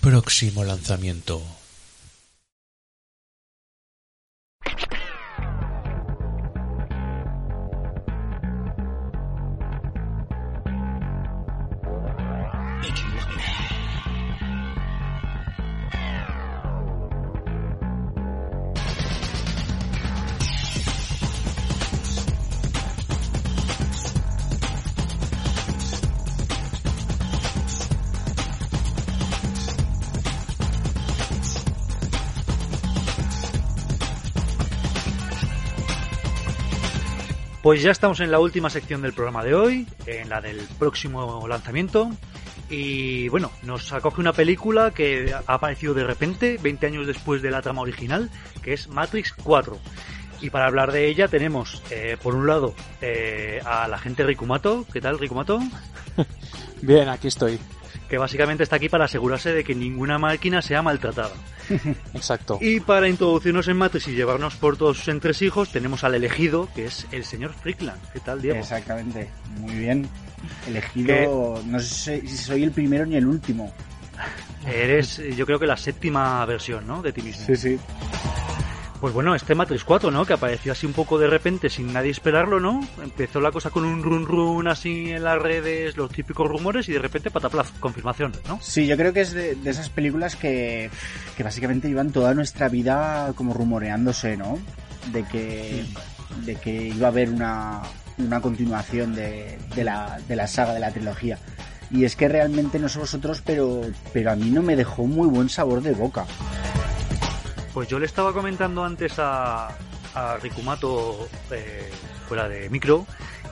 Próximo lanzamiento. Pues ya estamos en la última sección del programa de hoy, en la del próximo lanzamiento. Y bueno, nos acoge una película que ha aparecido de repente, 20 años después de la trama original, que es Matrix 4. Y para hablar de ella tenemos, eh, por un lado, eh, a la gente Rikumato. ¿Qué tal, Rikumato? Bien, aquí estoy. Que básicamente está aquí para asegurarse de que ninguna máquina sea maltratada. Exacto. Y para introducirnos en Matrix y llevarnos por todos sus entresijos, tenemos al elegido, que es el señor Frickland. ¿Qué tal, Diego? Exactamente, muy bien. Elegido, no sé si soy el primero ni el último. Eres, yo creo que la séptima versión, ¿no? De ti mismo. Sí, sí. Pues bueno, este Matrix 4, ¿no? Que apareció así un poco de repente sin nadie esperarlo, ¿no? Empezó la cosa con un run run así en las redes, los típicos rumores y de repente pataplaf, confirmación, ¿no? Sí, yo creo que es de, de esas películas que, que básicamente llevan toda nuestra vida como rumoreándose, ¿no? De que, de que iba a haber una, una continuación de, de, la, de la saga, de la trilogía. Y es que realmente no sé vosotros, pero, pero a mí no me dejó muy buen sabor de boca. Pues yo le estaba comentando antes a, a Rikumato eh, fuera de micro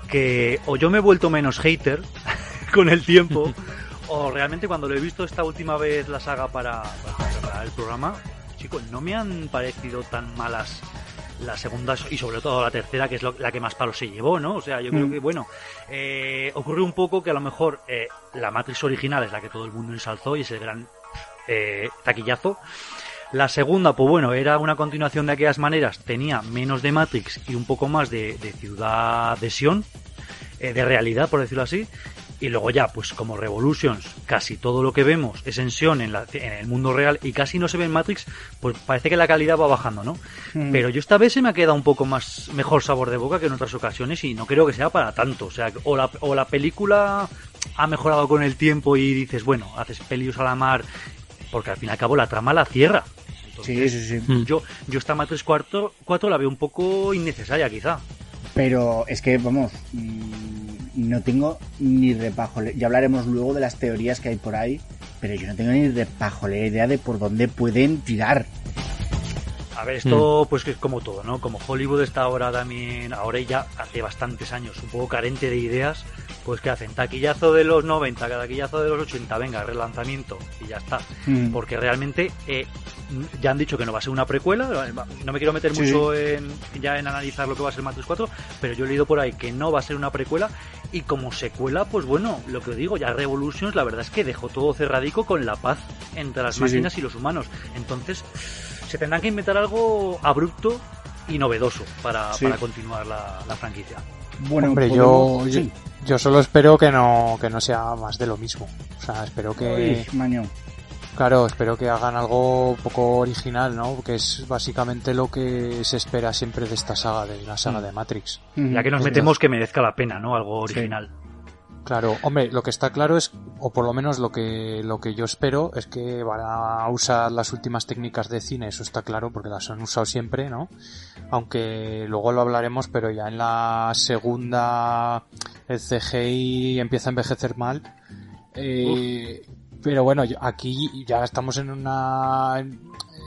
que o yo me he vuelto menos hater con el tiempo o realmente cuando lo he visto esta última vez la saga para, el programa, chicos, no me han parecido tan malas las segundas y sobre todo la tercera, que es lo- la que más palos se llevó, ¿no? O sea, yo creo Mm. que, bueno, eh, ocurre un poco que a lo mejor eh, la Matrix original es la que todo el mundo ensalzó y es el gran eh, taquillazo. La segunda, pues bueno, era una continuación de aquellas maneras, tenía menos de Matrix y un poco más de, de ciudad de Sion, eh, de realidad, por decirlo así. Y luego ya, pues como Revolutions, casi todo lo que vemos es en Sion, en, la- en el mundo real, y casi no se ve en Matrix, pues parece que la calidad va bajando, ¿no? Mm. Pero yo esta vez se me ha quedado un poco más mejor sabor de boca que en otras ocasiones y no creo que sea para tanto. O sea, o la, o la película ha mejorado con el tiempo y dices, bueno, haces pelios a la mar, porque al fin y al cabo la trama la cierra. Sí, sí, sí. Mm. Yo, yo esta Matrix 4, 4 la veo un poco innecesaria quizá. Pero es que, vamos, mm, no tengo ni repajole. Ya hablaremos luego de las teorías que hay por ahí, pero yo no tengo ni repajolera idea de por dónde pueden tirar. A ver, esto pues que es como todo, ¿no? Como Hollywood está ahora también, ahora ya hace bastantes años, un poco carente de ideas, pues que hacen taquillazo de los 90, taquillazo de los 80, venga, relanzamiento y ya está. Mm. Porque realmente eh, ya han dicho que no va a ser una precuela, no me quiero meter Sí. mucho en, ya en analizar lo que va a ser Matrix 4, pero yo he leído por ahí que no va a ser una precuela y como secuela, pues bueno, lo que os digo, ya Revolutions la verdad es que dejó todo cerradico con la paz entre las Sí, máquinas y los humanos. Entonces, se tendrán que inventar algo abrupto y novedoso para, Sí. para continuar la, la franquicia. Bueno, Hombre, podemos- yo, yo, sí. yo solo espero que no, que no sea más de lo mismo. O sea, espero que, Uy, maño. claro, espero que hagan algo un poco original, ¿no? Que es básicamente lo que se espera siempre de esta saga, de la saga Mm. de Matrix. Ya que nos metemos que merezca la pena, ¿no? Algo original. Claro, hombre, lo que está claro es, o por lo menos lo que, lo que yo espero es que van a usar las últimas técnicas de cine, eso está claro, porque las han usado siempre, ¿no? Aunque luego lo hablaremos, pero ya en la segunda el CGI empieza a envejecer mal. Eh, pero bueno, aquí ya estamos en una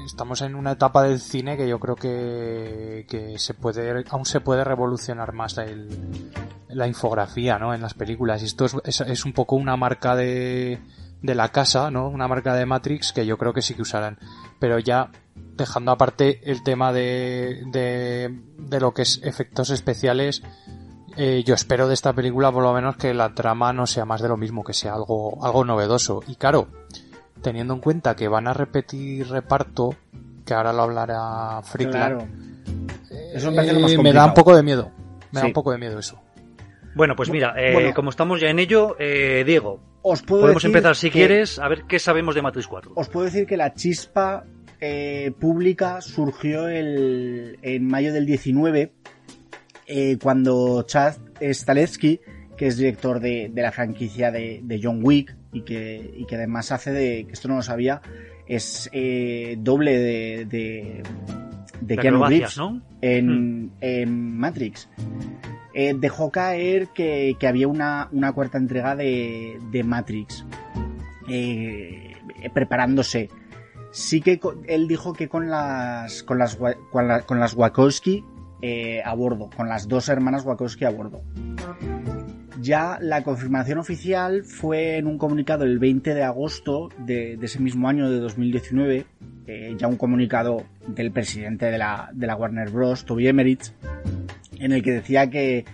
estamos en una etapa del cine que yo creo que, que se puede aún se puede revolucionar más el, la infografía, ¿no? En las películas. Y esto es, es, es un poco una marca de, de la casa, ¿no? Una marca de Matrix que yo creo que sí que usarán. Pero ya dejando aparte el tema de, de, de lo que es efectos especiales, eh, yo espero de esta película por lo menos que la trama no sea más de lo mismo, que sea algo, algo novedoso. Y claro, teniendo en cuenta que van a repetir reparto, que ahora lo hablará Frickland, Claro. Eso me más eh, me da un poco de miedo. Me da un poco de miedo eso. Bueno, pues mira, eh, como estamos ya en ello, eh, Diego, os puedo podemos empezar si quieres a ver qué sabemos de Matrix 4. Os puedo decir que la chispa eh, pública surgió el, en mayo del 19, cuando Chad Stahelski, que es director de, la franquicia de, John Wick y que, y que además hace de, que esto no lo sabía, es doble de, de, de Keanu Reeves en, hmm. en Matrix. Eh, dejó caer que, había una, cuarta entrega de, Matrix eh, preparándose. Sí que él dijo que con las con las con, las Wachowski eh, a bordo, con las dos hermanas Wachowski a bordo. Ya la confirmación oficial fue en un comunicado el 20 de agosto de, ese mismo año de 2019, ya un comunicado del presidente de la, Warner Bros., Toby Emmerich, en el que decía que,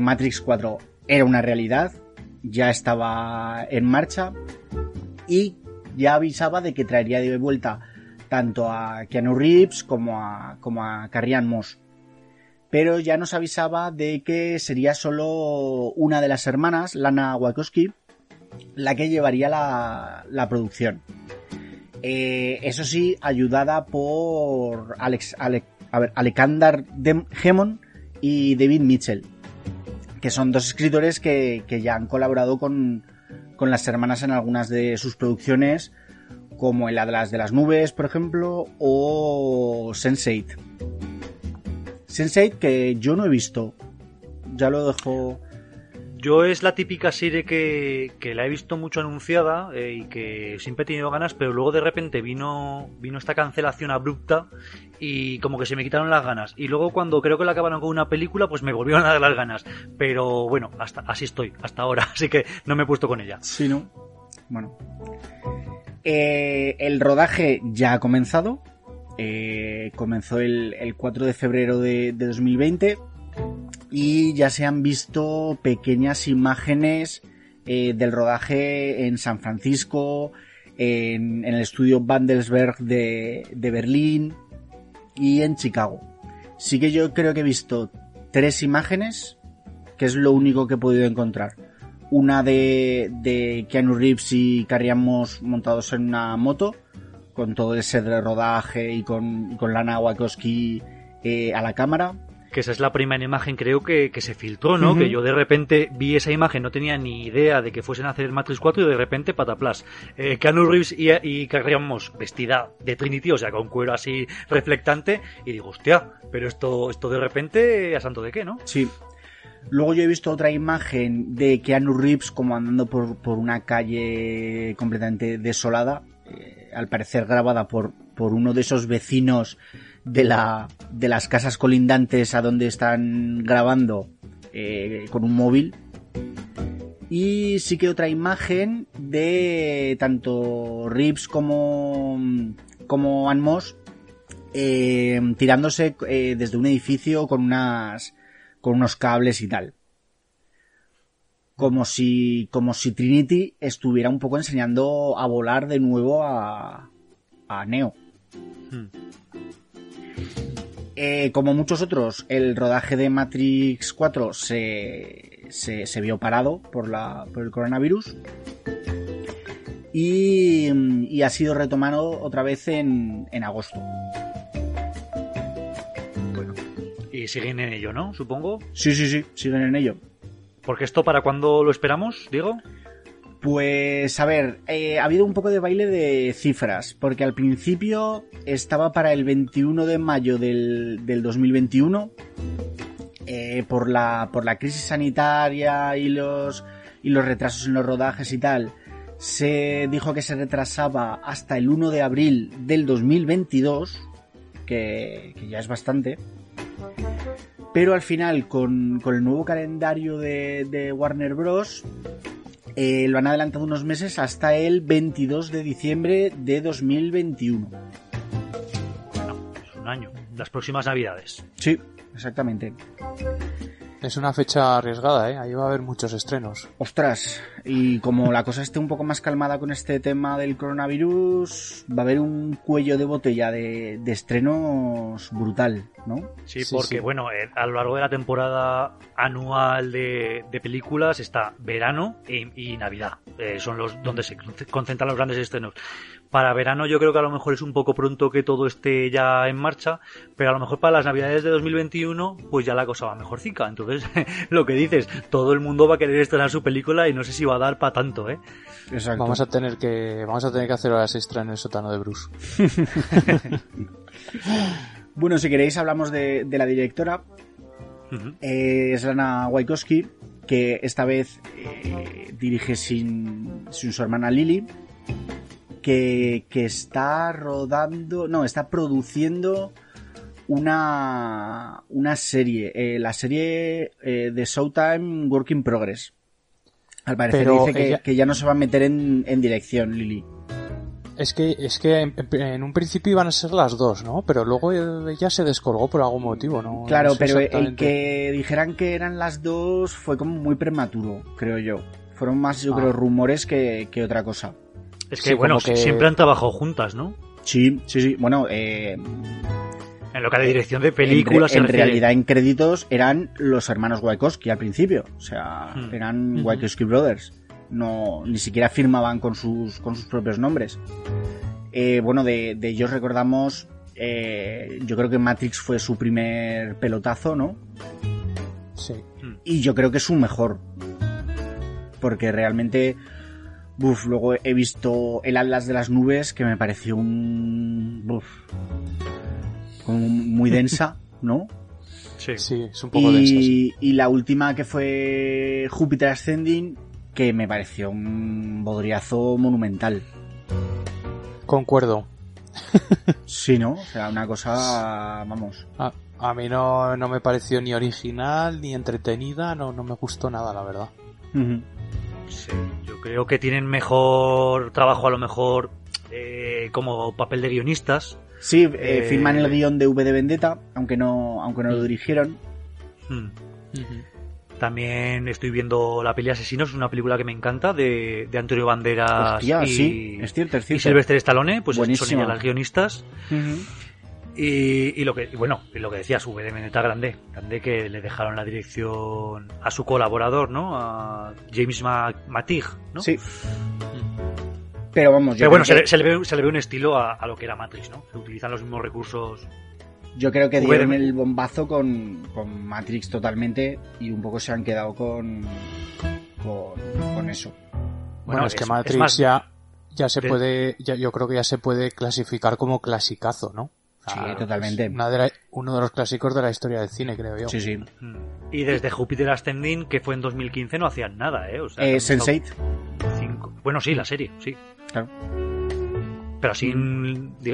Matrix 4 era una realidad, ya estaba en marcha y ya avisaba de que traería de vuelta tanto a Keanu Reeves como a, como Carrie Moss. Pero ya nos avisaba de que sería solo una de las hermanas, Lana Wachowski, la que llevaría la, producción. Eh, eso sí, ayudada por Alex, Alexander y David Mitchell, que son dos escritores que, ya han colaborado con, las hermanas en algunas de sus producciones, como El Atlas de las Nubes, por ejemplo, o Sense8. Sense8 que yo no he visto, ya lo dejo yo es la típica serie que, la he visto mucho anunciada eh, y que siempre he tenido ganas, pero luego de repente vino, vino esta cancelación abrupta y como que se me quitaron las ganas. Y luego cuando creo que la acabaron con una película, pues me volvieron a dar las ganas. Pero bueno, hasta así estoy, hasta ahora, así que no me he puesto con ella. Sí, ¿no? Bueno. Eh, el rodaje ya ha comenzado. Eh, comenzó el, 4 de febrero de, de 2020 y ya se han visto pequeñas imágenes eh, del rodaje en San Francisco, en, el estudio Bandelsberg de, Berlín y en Chicago. Sí que yo creo que he visto tres imágenes, que es lo único que he podido encontrar. Una de, de Keanu Reeves y Carrie montados en una moto, con todo ese rodaje y con, con Lana Wachowski eh, a la cámara que esa es la primera imagen creo que, se filtró, ¿no? Que yo de repente vi esa imagen, no tenía ni idea de que fuesen a hacer Matrix 4 y de repente pataplas. Eh, Keanu Reeves y, y vestida de Trinity, o sea, con cuero así reflectante y digo, hostia, pero esto, esto de repente, ¿a santo de qué, no? Sí. Luego yo he visto otra imagen de Keanu Reeves como andando por, por una calle completamente desolada, eh, al parecer grabada por, por uno de esos vecinos de, la, de las casas colindantes a donde están grabando eh, con un móvil. Y sí que otra imagen de tanto Rips como, como Anmos eh, tirándose desde un edificio con unas con unos cables y tal. Como si, como si Trinity estuviera un poco enseñando a volar de nuevo a, a Neo. Hmm. Eh, como muchos otros, el rodaje de Matrix 4 se, se, vio parado por, la, por el coronavirus y, ha sido retomado otra vez en, en agosto. Bueno, y siguen en ello, ¿no? Supongo. Sí, sí, sí, siguen en ello. Porque esto para cuándo lo esperamos, Diego? Pues a ver, eh, ha habido un poco de baile de cifras, porque al principio estaba para el 21 de mayo del, 2021, eh, por, la, por la crisis sanitaria y los, y los retrasos en los rodajes y tal, se dijo que se retrasaba hasta el 1 de abril del 2022, que, que ya es bastante. Pero al final, con, el nuevo calendario de, de Warner Bros., eh, lo han adelantado unos meses hasta el 22 de diciembre de 2021. Bueno, es un año. Las próximas navidades. Sí, exactamente. Es una fecha arriesgada, ¿eh? Ahí va a haber muchos estrenos. Ostras, y como la cosa esté un poco más calmada con este tema del coronavirus, va a haber un cuello de botella de, de estrenos brutal, ¿no? Sí, Sí, porque sí. bueno, eh, a lo largo de la temporada anual de, de películas está verano y, y Navidad. Eh, son los donde se concentran los grandes estrenos. Para verano yo creo que a lo mejor es un poco pronto que todo esté ya en marcha, pero a lo mejor para las Navidades de 2021 pues ya la cosa va mejorcica. Entonces, lo que dices, todo el mundo va a querer estrenar su película y no sé si va a dar para tanto, ¿eh? Exacto. Vamos a tener que vamos a tener que hacer horas extra en el sótano de Bruce. Bueno, si queréis hablamos de, de la directora. Eh, es Lana Wachowski, que esta vez eh, dirige sin, sin su hermana Lily, que, que está rodando, no, está produciendo una, una serie, eh, la serie eh, de Showtime Work in Progress. Al parecer Pero dice que, ella- que ya no se va a meter en, en dirección, Lily. Es que es que en, un principio iban a ser las dos, ¿no? Pero luego ella se descolgó por algún motivo, ¿no? Claro, No sé pero el que dijeran que eran las dos fue como muy prematuro, creo yo. Fueron más, yo Ah. creo, rumores que, que otra cosa. Es que Sí, bueno, que- siempre han trabajado juntas, ¿no? Sí, sí, sí. Bueno, eh, En lo que a la dirección de películas en, re- realidad en créditos eran los hermanos Wachowski al principio. O sea, Hmm. eran Ujú. Wachowski Brothers. No, ni siquiera firmaban con sus, con sus propios nombres. Eh, bueno, de, de ellos recordamos, eh, yo creo que Matrix fue su primer pelotazo, ¿no? Sí. Y yo creo que es un mejor. Porque realmente. Buf, luego he visto El Atlas de las Nubes, que me pareció un. Buf. Como muy densa, ¿no? Sí. Sí, es un poco densa, sí. Y, y la última que fue Júpiter Ascending, que me pareció un bodriazo monumental. Concuerdo. Sí, ¿no? O sea, una cosa. Vamos. A, a mí no, no me pareció ni original ni entretenida, no, no me gustó nada, la verdad. Sí, creo que tienen mejor trabajo a lo mejor eh, como papel de guionistas. Sí, eh, Eh, firman el guion de V de Vendetta, aunque no, aunque no lo dirigieron. Hmm. También estoy viendo La peli Asesinos, una película que me encanta de, de Antonio Banderas Hostia, y, sí, es cierto, es y cierto. Sylvester Stallone, pues son Buenísima. ellas las guionistas. Ujú. Y, y lo que y bueno, y lo que decías, V de Vendetta grande, grande que le dejaron la dirección a su colaborador, ¿no? A James Ma- Matig, ¿no? Sí. Pero vamos, yo Pero bueno, se que- se le ve, se le ve un estilo a, a lo que era Matrix, ¿no? Se utilizan los mismos recursos. Yo creo que dieron el bombazo con, con Matrix totalmente y un poco se han quedado con, con, con eso. Bueno, es, que Matrix más- ya, ya se de- puede, ya, yo creo que ya se puede clasificar como clasicazo, ¿no? Sí, totalmente. una de la- uno de los clásicos de la historia del cine, creo yo. Sí, sí. Mm. Y desde Júpiter Ascending, que fue en 2015, no hacían nada, ¿eh? O sea, Eh, Sense8, cinco- Bueno, sí, la serie, sí. claro. Pero así,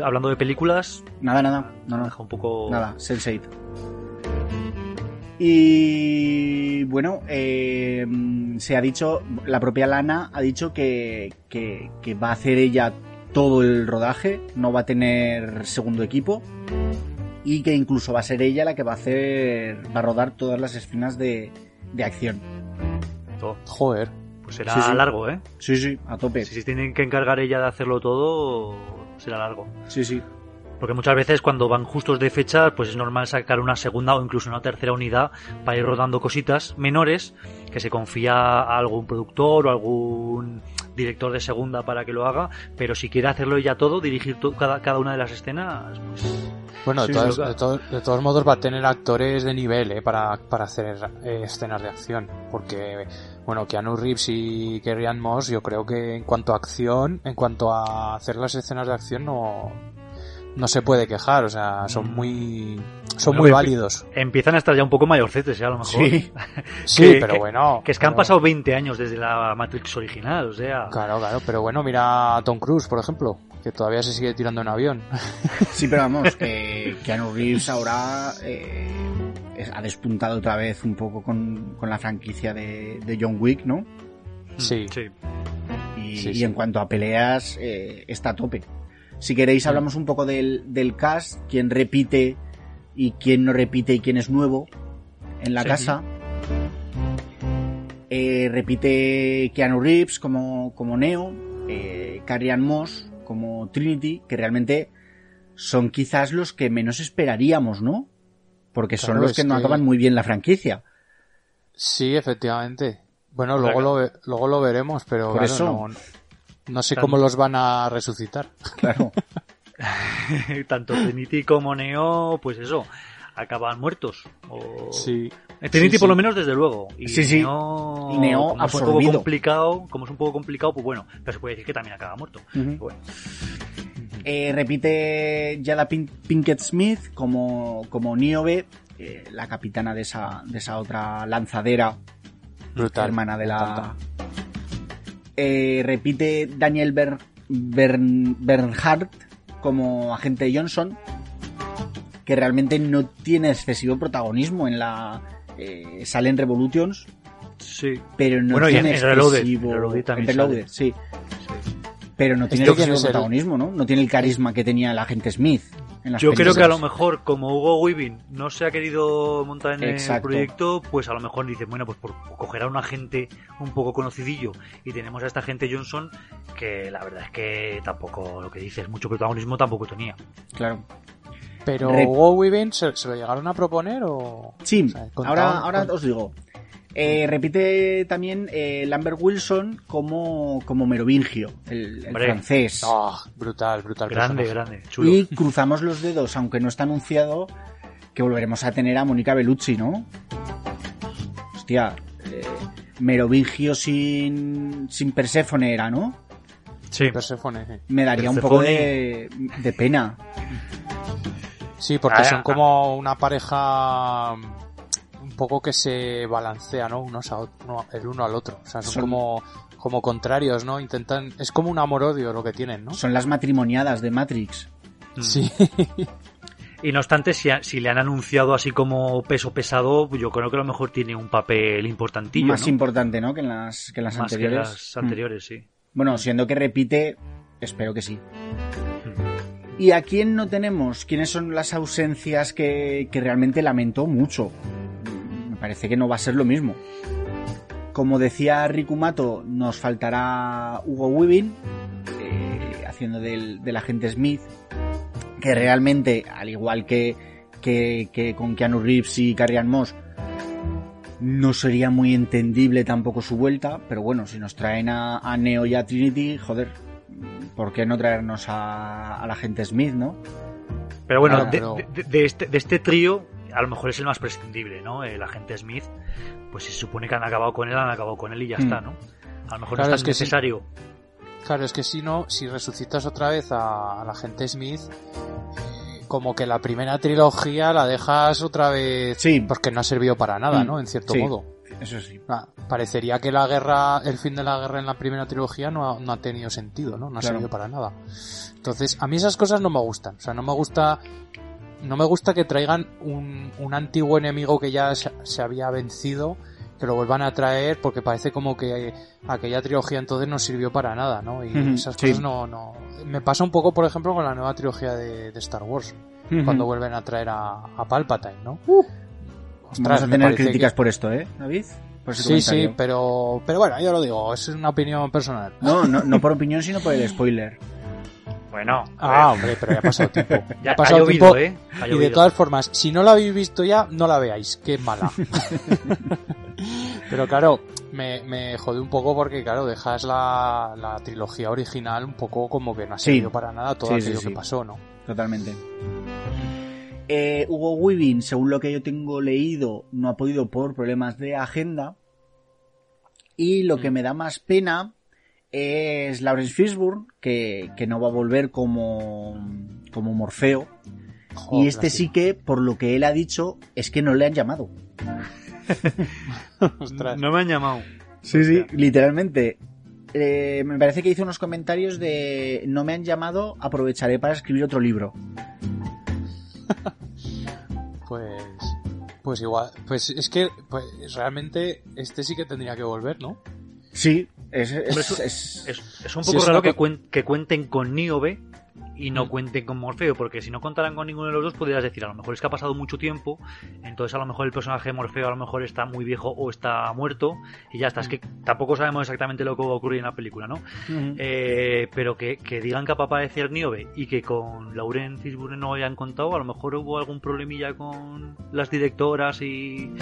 hablando de películas, Nada, nada. No, no. deja un poco... Nada, Sense8. Y bueno, eh, se ha dicho, la propia Lana ha dicho que, que, que va a hacer ella todo el rodaje, no va a tener segundo equipo y que incluso va a ser ella la que va a hacer, va a rodar todas las escenas de, de acción. todo. Joder. Pues será Sí, sí. largo, ¿eh? Sí, sí, a tope. Si se tienen que encargar ella de hacerlo todo, será largo. Sí, sí. Porque muchas veces cuando van justos de fecha, pues es normal sacar una segunda o incluso una tercera unidad para ir rodando cositas menores que se confía a algún productor o algún director de segunda para que lo haga, pero si quiere hacerlo ella todo, dirigir to- cada, cada una de las escenas, pues Bueno, de, Sí, todos, de, todos, de todos modos va a tener actores de nivel ¿eh? para, para hacer eh, escenas de acción. Porque, bueno, Keanu Reeves y Kerry Ann Moss, yo creo que en cuanto a acción, en cuanto a hacer las escenas de acción, no, no se puede quejar. O sea, son muy, son muy válidos. empiezan a estar ya un poco mayorcetes, a lo mejor. Sí. Sí, que- pero que- bueno. Que es que han pasado 20 años desde la Matrix original, o sea... Claro, claro, pero bueno, mira a Tom Cruise, por ejemplo, que todavía se sigue tirando en avión. Sí, pero vamos, que Keanu Reeves ahora eh, ha despuntado otra vez un poco con, con la franquicia de, de John Wick, ¿no? Sí. Sí. Y, Sí, y sí. en cuanto a peleas, eh, está a tope. Si queréis, hablamos un poco del, del cast, quién repite y quién no repite y quién es nuevo en la Sí. casa. Eh, repite Keanu Reeves como, como Neo, eh, Carrie Ann Moss como Trinity, que realmente son quizás los que menos esperaríamos, ¿no? Porque son Claro, los que no que- acaban muy bien la franquicia. Sí, efectivamente. Bueno, luego, lo, luego lo veremos, pero Por claro, eso. no, no sé cómo los van a resucitar. Claro. Tanto Trinity como Neo, pues eso, acaban muertos. O... Sí. Eh, Trinity Sí, por lo menos desde luego. Y Sí, sí. Neo, Y Neo como es un poco complicado, como es un poco complicado, pues bueno, pero se puede decir que también acaba muerto. Bueno, Eh, repite Jada Pin- Pinkett Smith como, como Niobe, eh, la capitana de esa, de esa otra lanzadera Brutal. hermana de la. Eh, repite Daniel Ber- Bern- Bernhardt como agente Johnson, que realmente no tiene excesivo protagonismo en la. Eh, sale en Revolutions, sí. pero no Bueno, tiene en- en Reloaded, excesivo. en Reloaded también en Reloaded, sale. sí. Pero no tiene excesivo protagonismo, ¿no? No tiene el carisma que tenía el agente Smith. En las Yo creo que a lo mejor, como Hugo Weaving no se ha querido montar en Exacto. el proyecto, pues a lo mejor dicen, bueno, pues por coger a un agente un poco conocidillo y tenemos a esta gente Johnson, que la verdad es que tampoco, lo que dices, mucho protagonismo tampoco tenía. Claro. Pero Rep- Hugo Weaving, ¿se, se lo llegaron a proponer o...? Sí, O sea, ahora, ahora os digo. Eh, repite también eh, Lambert Wilson como, como Merovingio, el, francés. Ah, brutal, brutal. Grande, personaje. grande, chulo. y cruzamos los dedos, aunque no está anunciado, que volveremos a tener a Mónica Bellucci, ¿no? Hostia, eh, Merovingio sin, sin Perséfone era, ¿no? Sí. Perséfone, sí. Me daría un poco de, de pena. Sí, porque Ah, son ah. como una pareja poco que se balancea, ¿no? Unos a uno- el uno al otro. O sea, son, Son- como, como contrarios, ¿no? Intentan... Es como un amor-odio lo que tienen, ¿no? Son las matrimoniadas de Matrix. Mm. Sí. Y no obstante, si, a- si le han anunciado así como peso pesado, yo creo que a lo mejor tiene un papel importantillo. Más ¿no? importante, ¿no? Que en las, que en las Más que anteriores. Mm. anteriores, sí. Bueno, siendo que repite, espero que sí. Mm. ¿Y a quién no tenemos? ¿Quiénes son las ausencias que, que realmente lamento mucho? Parece que no va a ser lo mismo. Como decía Rikumato, nos faltará Hugo Weaving, eh, haciendo del, del agente Smith, que realmente, al igual que, que, que con Keanu Reeves y Carrie Ann Moss, no sería muy entendible tampoco su vuelta, pero bueno, si nos traen a, a Neo y a Trinity, joder, ¿por qué no traernos a, a la gente Smith, no? Pero bueno, de este, de este trío, a lo mejor es el más prescindible, ¿no? El agente Smith, pues si se supone que han acabado con él, han acabado con él y ya Hmm. está, ¿no? A lo mejor Claro, no es tan necesario. Claro, es que si no, si resucitas otra vez a, a la gente Smith, eh, como que la primera trilogía la dejas otra vez Sí. porque no ha servido para nada, Mm, ¿no? En cierto sí. modo. Eso sí. Ah, Parecería que la guerra, el fin de la guerra en la primera trilogía no ha, no ha tenido sentido, ¿no? No ha Claro. servido para nada. Entonces, a mí esas cosas no me gustan. O sea, no me gusta, no me gusta que traigan un, un antiguo enemigo que ya se, se había vencido, que lo vuelvan a traer, porque parece como que aquella trilogía entonces no sirvió para nada, ¿no? Y esas sí. cosas no, no. Me pasa un poco, por ejemplo, con la nueva trilogía de, de Star Wars, cuando vuelven a traer a, a Palpatine, ¿no? Ostras, Vamos a tener críticas que- por esto, ¿eh, David? Sí, sí, pero, pero bueno, yo lo digo, es una opinión personal. No, no, no por opinión, sino por el spoiler. Bueno, Ah, hombre, pero ya ha pasado tiempo. ya ha pasado ha llovido, tiempo. ¿eh? Ha Y de todas formas, si no la habéis visto ya, no la veáis, que es mala. pero claro, me, me jode un poco porque, claro, dejas la, la trilogía original un poco como que no ha Sí. servido para nada todo Sí, aquello sí. que pasó, ¿no? Totalmente. Eh, Hugo Weaving, según lo que yo tengo leído, no ha podido por problemas de agenda. Y lo que me da más pena es Lawrence Fishburne, que, que no va a volver como, como Morfeo. Joder, y este lástima. sí que, por lo que él ha dicho, es que no le han llamado. No me han llamado. Sí, sí, literalmente. Eh, me parece que hizo unos comentarios de no me han llamado, aprovecharé para escribir otro libro. Pues, pues igual, pues es que pues, realmente este sí que tendría que volver, ¿no? Sí, es, es- es- un poco raro que, cuen- que cuenten con Niobe y no Mm. cuenten con Morfeo, porque si no contaran con ninguno de los dos, podrías decir, a lo mejor es que ha pasado mucho tiempo, entonces a lo mejor el personaje de Morfeo a lo mejor está muy viejo o está muerto, y ya está. Es que tampoco sabemos exactamente lo que va a ocurrir en la película, ¿no? Eh, pero que, que digan que va a aparecer Niobe y que con Lauren Fishburne no hayan contado, a lo mejor hubo algún problemilla con las directoras y,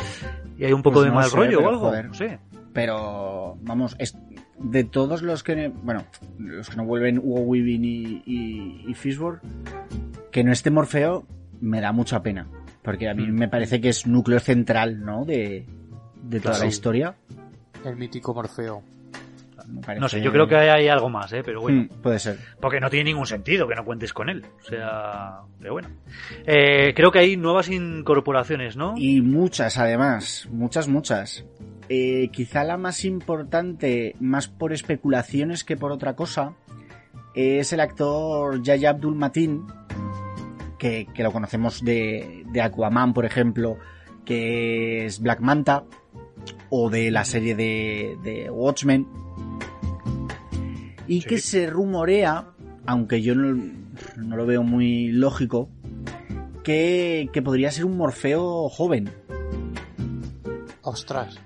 y hay un poco Pues de no mal sé, rollo o algo. joder. No sé. Pero, vamos, es, de todos los que, bueno, los que no vuelven Hugo Weaving y, y, y Fishburne, que no esté Morfeo, me da mucha pena. Porque a mí Mm. me parece que es núcleo central, ¿no? De, de toda Claro. la historia. El mítico Morfeo. Parece- No sé, yo creo que hay, hay algo más, ¿eh? pero bueno. Mm, puede ser. Porque no tiene ningún sentido que no cuentes con él. O sea, pero bueno. Eh, creo que hay nuevas incorporaciones, ¿no? Y muchas, además. Muchas, muchas. Eh, quizá la más importante, más por especulaciones que por otra cosa, es el actor Yaya Abdul Matin, que, que lo conocemos de, de Aquaman, por ejemplo, que es Black Manta, o de la serie de, de Watchmen, y Sí. que se rumorea, aunque yo no, no lo veo muy lógico, que, que podría ser un Morfeo joven. Ostras,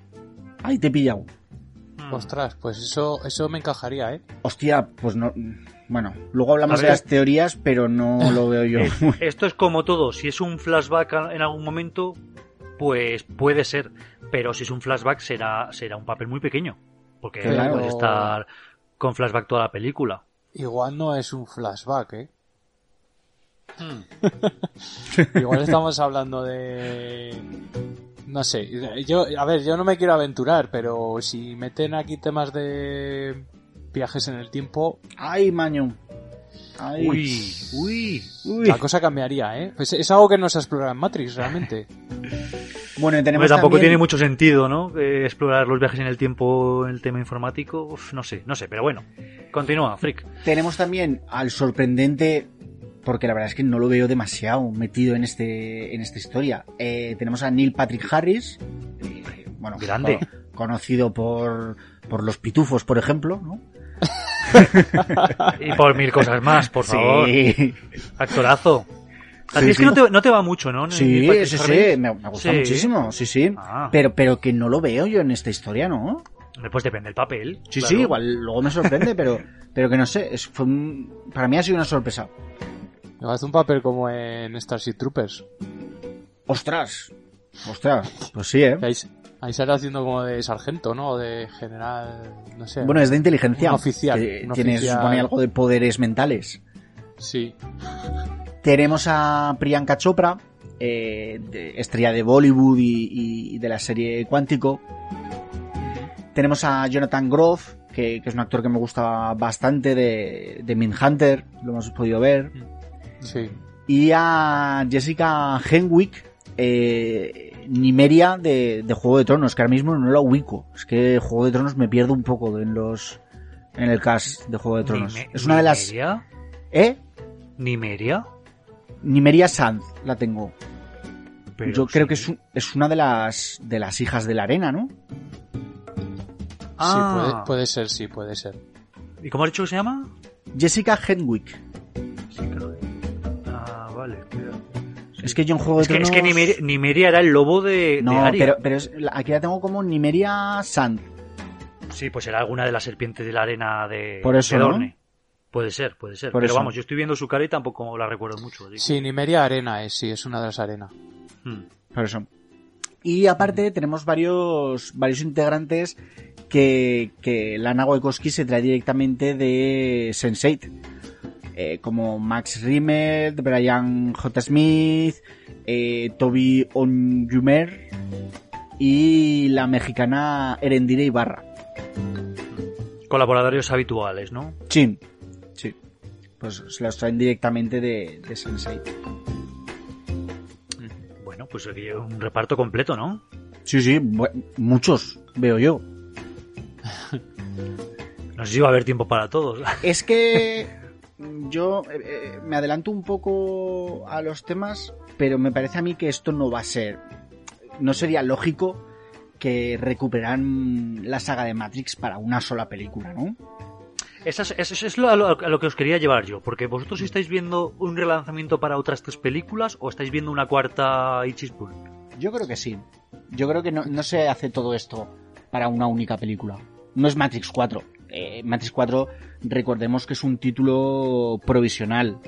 Ay, te he pillado. Mm. ostras, pues eso, eso me encajaría, ¿eh? Hostia, pues no. Bueno, luego hablamos A de las teorías, pero no lo veo yo. Esto es como todo. Si es un flashback a- en algún momento, pues puede ser. Pero si es un flashback, será, será un papel muy pequeño. Porque Claro. puede estar con flashback toda la película. Igual no es un flashback, ¿eh? Igual estamos hablando de... No sé, yo, a ver, yo no me quiero aventurar, pero si meten aquí temas de viajes en el tiempo, Ay, maño. Ay. Uy, uy. Uy. la cosa cambiaría, ¿eh? Pues es algo que no se explora en Matrix, realmente. Bueno, y tenemos tampoco también- tiene mucho sentido, ¿no? Eh, explorar los viajes en el tiempo en el tema informático. Uf, no sé, no sé, pero bueno. Continúa, Frick. Tenemos también al sorprendente, porque la verdad es que no lo veo demasiado metido en este en esta historia. Eh, tenemos a Neil Patrick Harris, eh, bueno, Grande. co- conocido por, por los pitufos, por ejemplo, ¿no? Y por mil cosas más, por favor. Sí, Actorazo. A ti Sí, es que no te, no te va mucho, ¿no? sí, sí, sí, me, me gusta Sí. muchísimo, sí, sí. Ah. Pero, pero que no lo veo yo en esta historia, ¿no? Pues depende del papel. Sí, claro. sí, igual luego me sorprende, pero, pero que no sé, es, fue un- para mí ha sido una sorpresa. Me hace un papel como en Starship Troopers. Ostras, ostras, pues sí, ¿eh? Ahí, ahí sale haciendo como de sargento, ¿no? O de general, no sé. Bueno, es de inteligencia. Un oficial, que un tiene, oficial. supone algo de poderes mentales. Sí. Tenemos a Priyanka Chopra, eh, de- estrella de Bollywood y, y de la serie Cuántico. Tenemos a Jonathan Groff, que, que es un actor que me gusta bastante de, de Mindhunter, lo hemos podido ver. Sí. Y a Jessica Henwick, eh, Nimeria de, de Juego de Tronos, que ahora mismo no la ubico. Es que Juego de Tronos me pierdo un poco en los en el cast de Juego de Tronos. Nime- es una de las... ¿Nimeria? ¿Eh? ¿Nimeria? Nimeria Sanz la tengo. Pero Yo creo que es, un- es una de las de las hijas de la arena, ¿no? Sí, Ah. puede, puede ser, sí, puede ser. ¿Y cómo has dicho que se llama? Jessica Henwick. Sí, creo que- vale. Es que yo en Juego de Es que, Tronos... es que Nimeria, Nimeria era el lobo de, de No, pero, pero es- la- aquí la tengo como Nimeria Sanz. Sí, pues era alguna de las serpientes de la arena de, Por eso, de ¿no? Dorne. Puede ser, puede ser. Por pero eso. vamos, yo estoy viendo su cara y tampoco la recuerdo mucho. Sí, Nimeria Arena es, sí, es una de las arenas. Hmm. Por eso. Y aparte tenemos varios, varios integrantes que, que Lana Wachowski se trae directamente de Sense8. Eh, como Max Rimmel, Brian J. Smith, eh, Toby Onyumer y la mexicana Erendire Ibarra. Colaboradores habituales, ¿no? Sí, sí. Pues se los traen directamente de, de Sense8. Bueno, pues aquí un reparto completo, ¿no? Sí, sí, muchos, veo yo. No sé si va a haber tiempo para todos. Es que yo eh, eh, me adelanto un poco a los temas, pero me parece a mí que esto no va a ser. No sería lógico que recuperaran la saga de Matrix para una sola película, ¿no? Eso es, eso es lo, a, lo, a lo que os quería llevar yo, porque vosotros estáis viendo un relanzamiento para otras tres películas o estáis viendo una cuarta Ichispul. Yo creo que sí. Yo creo que no, no se hace todo esto para una única película. No es Matrix 4. Eh, Matrix 4, recordemos que es un título provisional.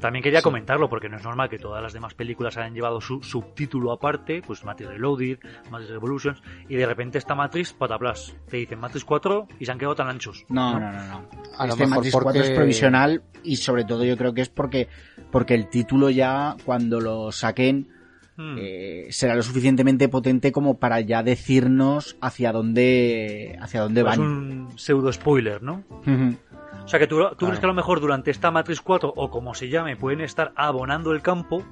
También quería Sí. comentarlo porque no es normal que todas las demás películas hayan llevado su subtítulo aparte, pues Matrix Reloaded, Matrix Revolutions, y de repente esta Matrix, pataplas, te dicen Matrix 4 y se han quedado tan anchos. No, no, no, no. A lo este mejor Matrix porque 4 es provisional y sobre todo yo creo que es porque, porque el título ya cuando lo saquen Hmm. eh, será lo suficientemente potente como para ya decirnos hacia dónde hacia dónde es van. un pseudo spoiler, ¿no? O sea que tú, tú crees que a lo mejor durante esta Matrix 4, o como se llame, pueden estar abonando el campo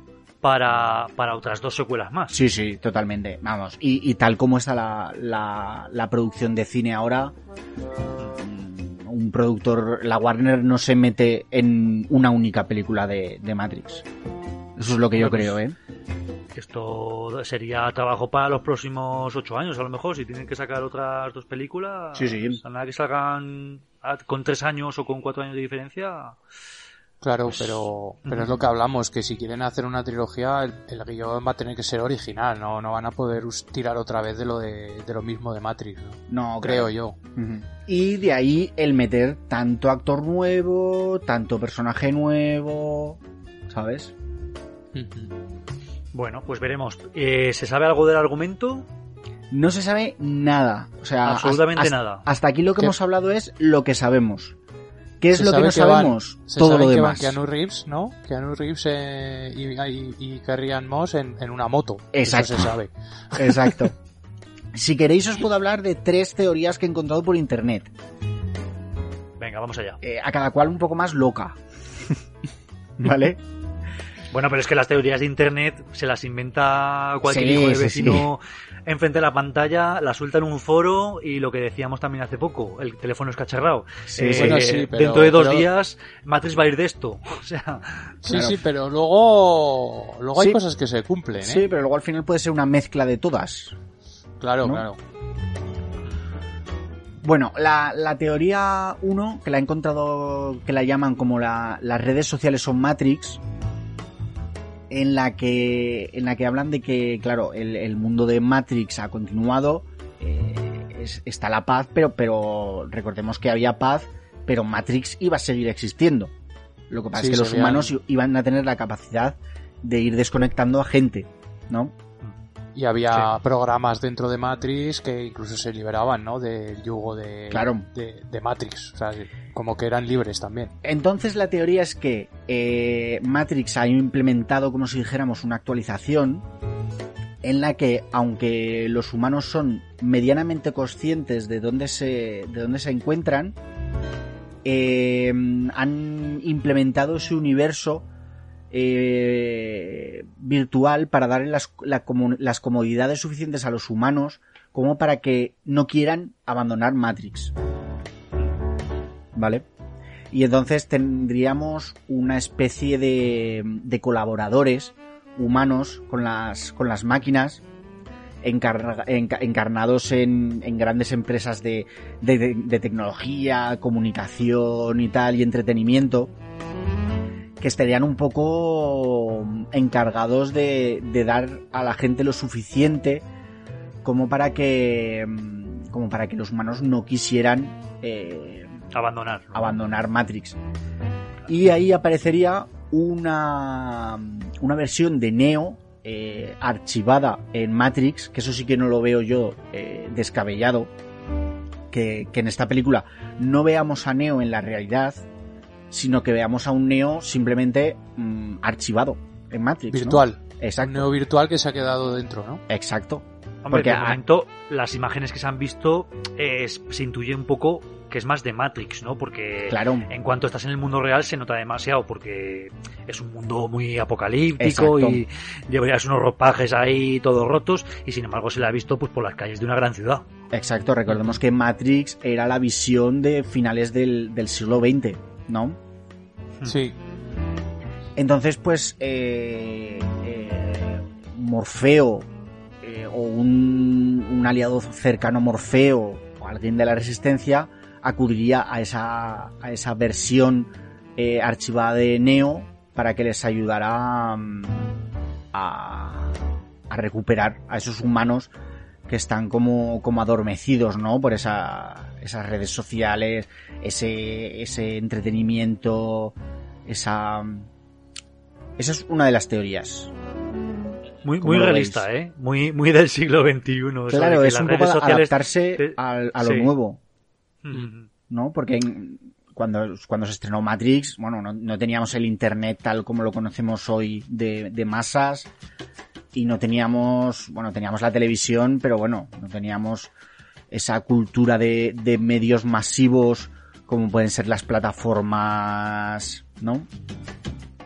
para, para otras dos secuelas más. Sí, sí, totalmente. Vamos. Y, y tal como está la, la, la producción de cine ahora, mm, un productor, la Warner no se mete en una única película de, de Matrix. Eso es lo que yo Bueno, creo, ¿eh? Esto sería trabajo para los próximos ocho años, a lo mejor, si tienen que sacar otras dos películas. Sí, sí. a nada que salgan con tres años o con cuatro años de diferencia. Claro, pero, pero es lo que hablamos, que si quieren hacer una trilogía, el, el guion va a tener que ser original, no, no van a poder tirar otra vez de lo de, de lo mismo de Matrix, ¿no? No, creo yo. Y de ahí el meter tanto actor nuevo, tanto personaje nuevo, ¿sabes? Bueno, pues veremos. Eh, ¿Se sabe algo del argumento? No se sabe nada. O sea, Absolutamente hasta, nada. Hasta aquí lo que ¿Qué? hemos hablado es lo que sabemos. ¿Qué es Se lo que no que van- sabemos? Se Todo sabe lo que demás. van Keanu Reeves, ¿no? Keanu Reeves eh, y, y, y Carrie Moss en, en una moto. Exacto. Eso se sabe. Exacto. Si queréis os puedo hablar de tres teorías que he encontrado por internet. Venga, vamos allá. Eh, a cada cual un poco más loca. ¿Vale? Bueno, pero es que las teorías de internet se las inventa cualquier Sí, hijo de sí, vecino enfrente de la pantalla, las suelta en un foro y lo que decíamos también hace poco, el teléfono es cacharrado. Sí, Eh, bueno, sí, pero- dentro de dos pero- días, Matrix va a ir de esto. O sea, Sí, Claro. sí, pero luego, luego hay cosas que se cumplen, ¿eh? Sí, pero luego al final puede ser una mezcla de todas. Claro, ¿no? claro. Bueno, la, la teoría 1, que la he encontrado, que la llaman como la- las redes sociales son Matrix, en la que, en la que hablan de que, claro, el, el mundo de Matrix ha continuado, eh, es- está la paz, pero, pero recordemos que había paz, pero Matrix iba a seguir existiendo. Lo que pasa Sí, es que los humanos iban a tener la capacidad de ir desconectando a gente, ¿no? Y había programas dentro de Matrix que incluso se liberaban, ¿no? Del yugo de, Claro. de, de Matrix. O sea, como que eran libres también. Entonces la teoría es que eh, Matrix ha implementado, como si dijéramos, una actualización en la que, aunque los humanos son medianamente conscientes de dónde se, de dónde se encuentran, eh, han implementado ese universo eh, virtual para darle las, comodidades suficientes a los humanos como para que no quieran abandonar Matrix. ¿Vale? Y entonces tendríamos una especie de, colaboradores humanos con las, máquinas encarna- enca- encarnados en, grandes empresas de- de tecnología, comunicación y tal, y entretenimiento, que estarían un poco encargados de, de dar a la gente lo suficiente como para que mm, como para que los humanos no quisieran eh, abandonar. ¿no? abandonar Matrix. Y ahí aparecería una, una versión de Neo eh, archivada en Matrix, que eso sí que no lo veo yo eh, descabellado. Que, que en esta película no veamos a Neo en la realidad, sino que veamos a un Neo simplemente mm, archivado en Matrix. ¿no? Virtual. Un Exacto. neo virtual que se ha quedado dentro, ¿no? Exacto. Hombre, Porque de a- momento, las imágenes que se han visto eh, es- se intuye un poco que es más de Matrix, ¿no? Porque Claro. en cuanto estás en el mundo real se nota demasiado porque es un mundo muy apocalíptico Exacto. y llevarías unos ropajes ahí todos rotos y sin embargo se le ha visto pues por las calles de una gran ciudad. Exacto. Recordemos que Matrix era la visión de finales del, del siglo XX, ¿no? Sí. Entonces, pues, eh, eh, Morfeo eh, o un, un aliado cercano a Morfeo o alguien de la Resistencia acudiría a esa, a esa versión eh, archivada de Neo para que les ayudara mm, a, a recuperar a esos humanos que están como, como adormecidos, ¿no? Por esa, esas redes sociales, ese, ese entretenimiento, esa... Esa es una de las teorías. Muy, ¿Cómo muy realista, veis? ¿eh? Muy, muy del siglo XXI. Claro, que es las un poco adaptarse te- a lo sí. nuevo. ¿no? Porque en- cuando, cuando se estrenó Matrix, bueno, no, no teníamos el Internet tal como lo conocemos hoy de, de masas y no teníamos, bueno, teníamos la televisión, pero bueno, no teníamos esa cultura de, de medios masivos como pueden ser las plataformas, ¿no?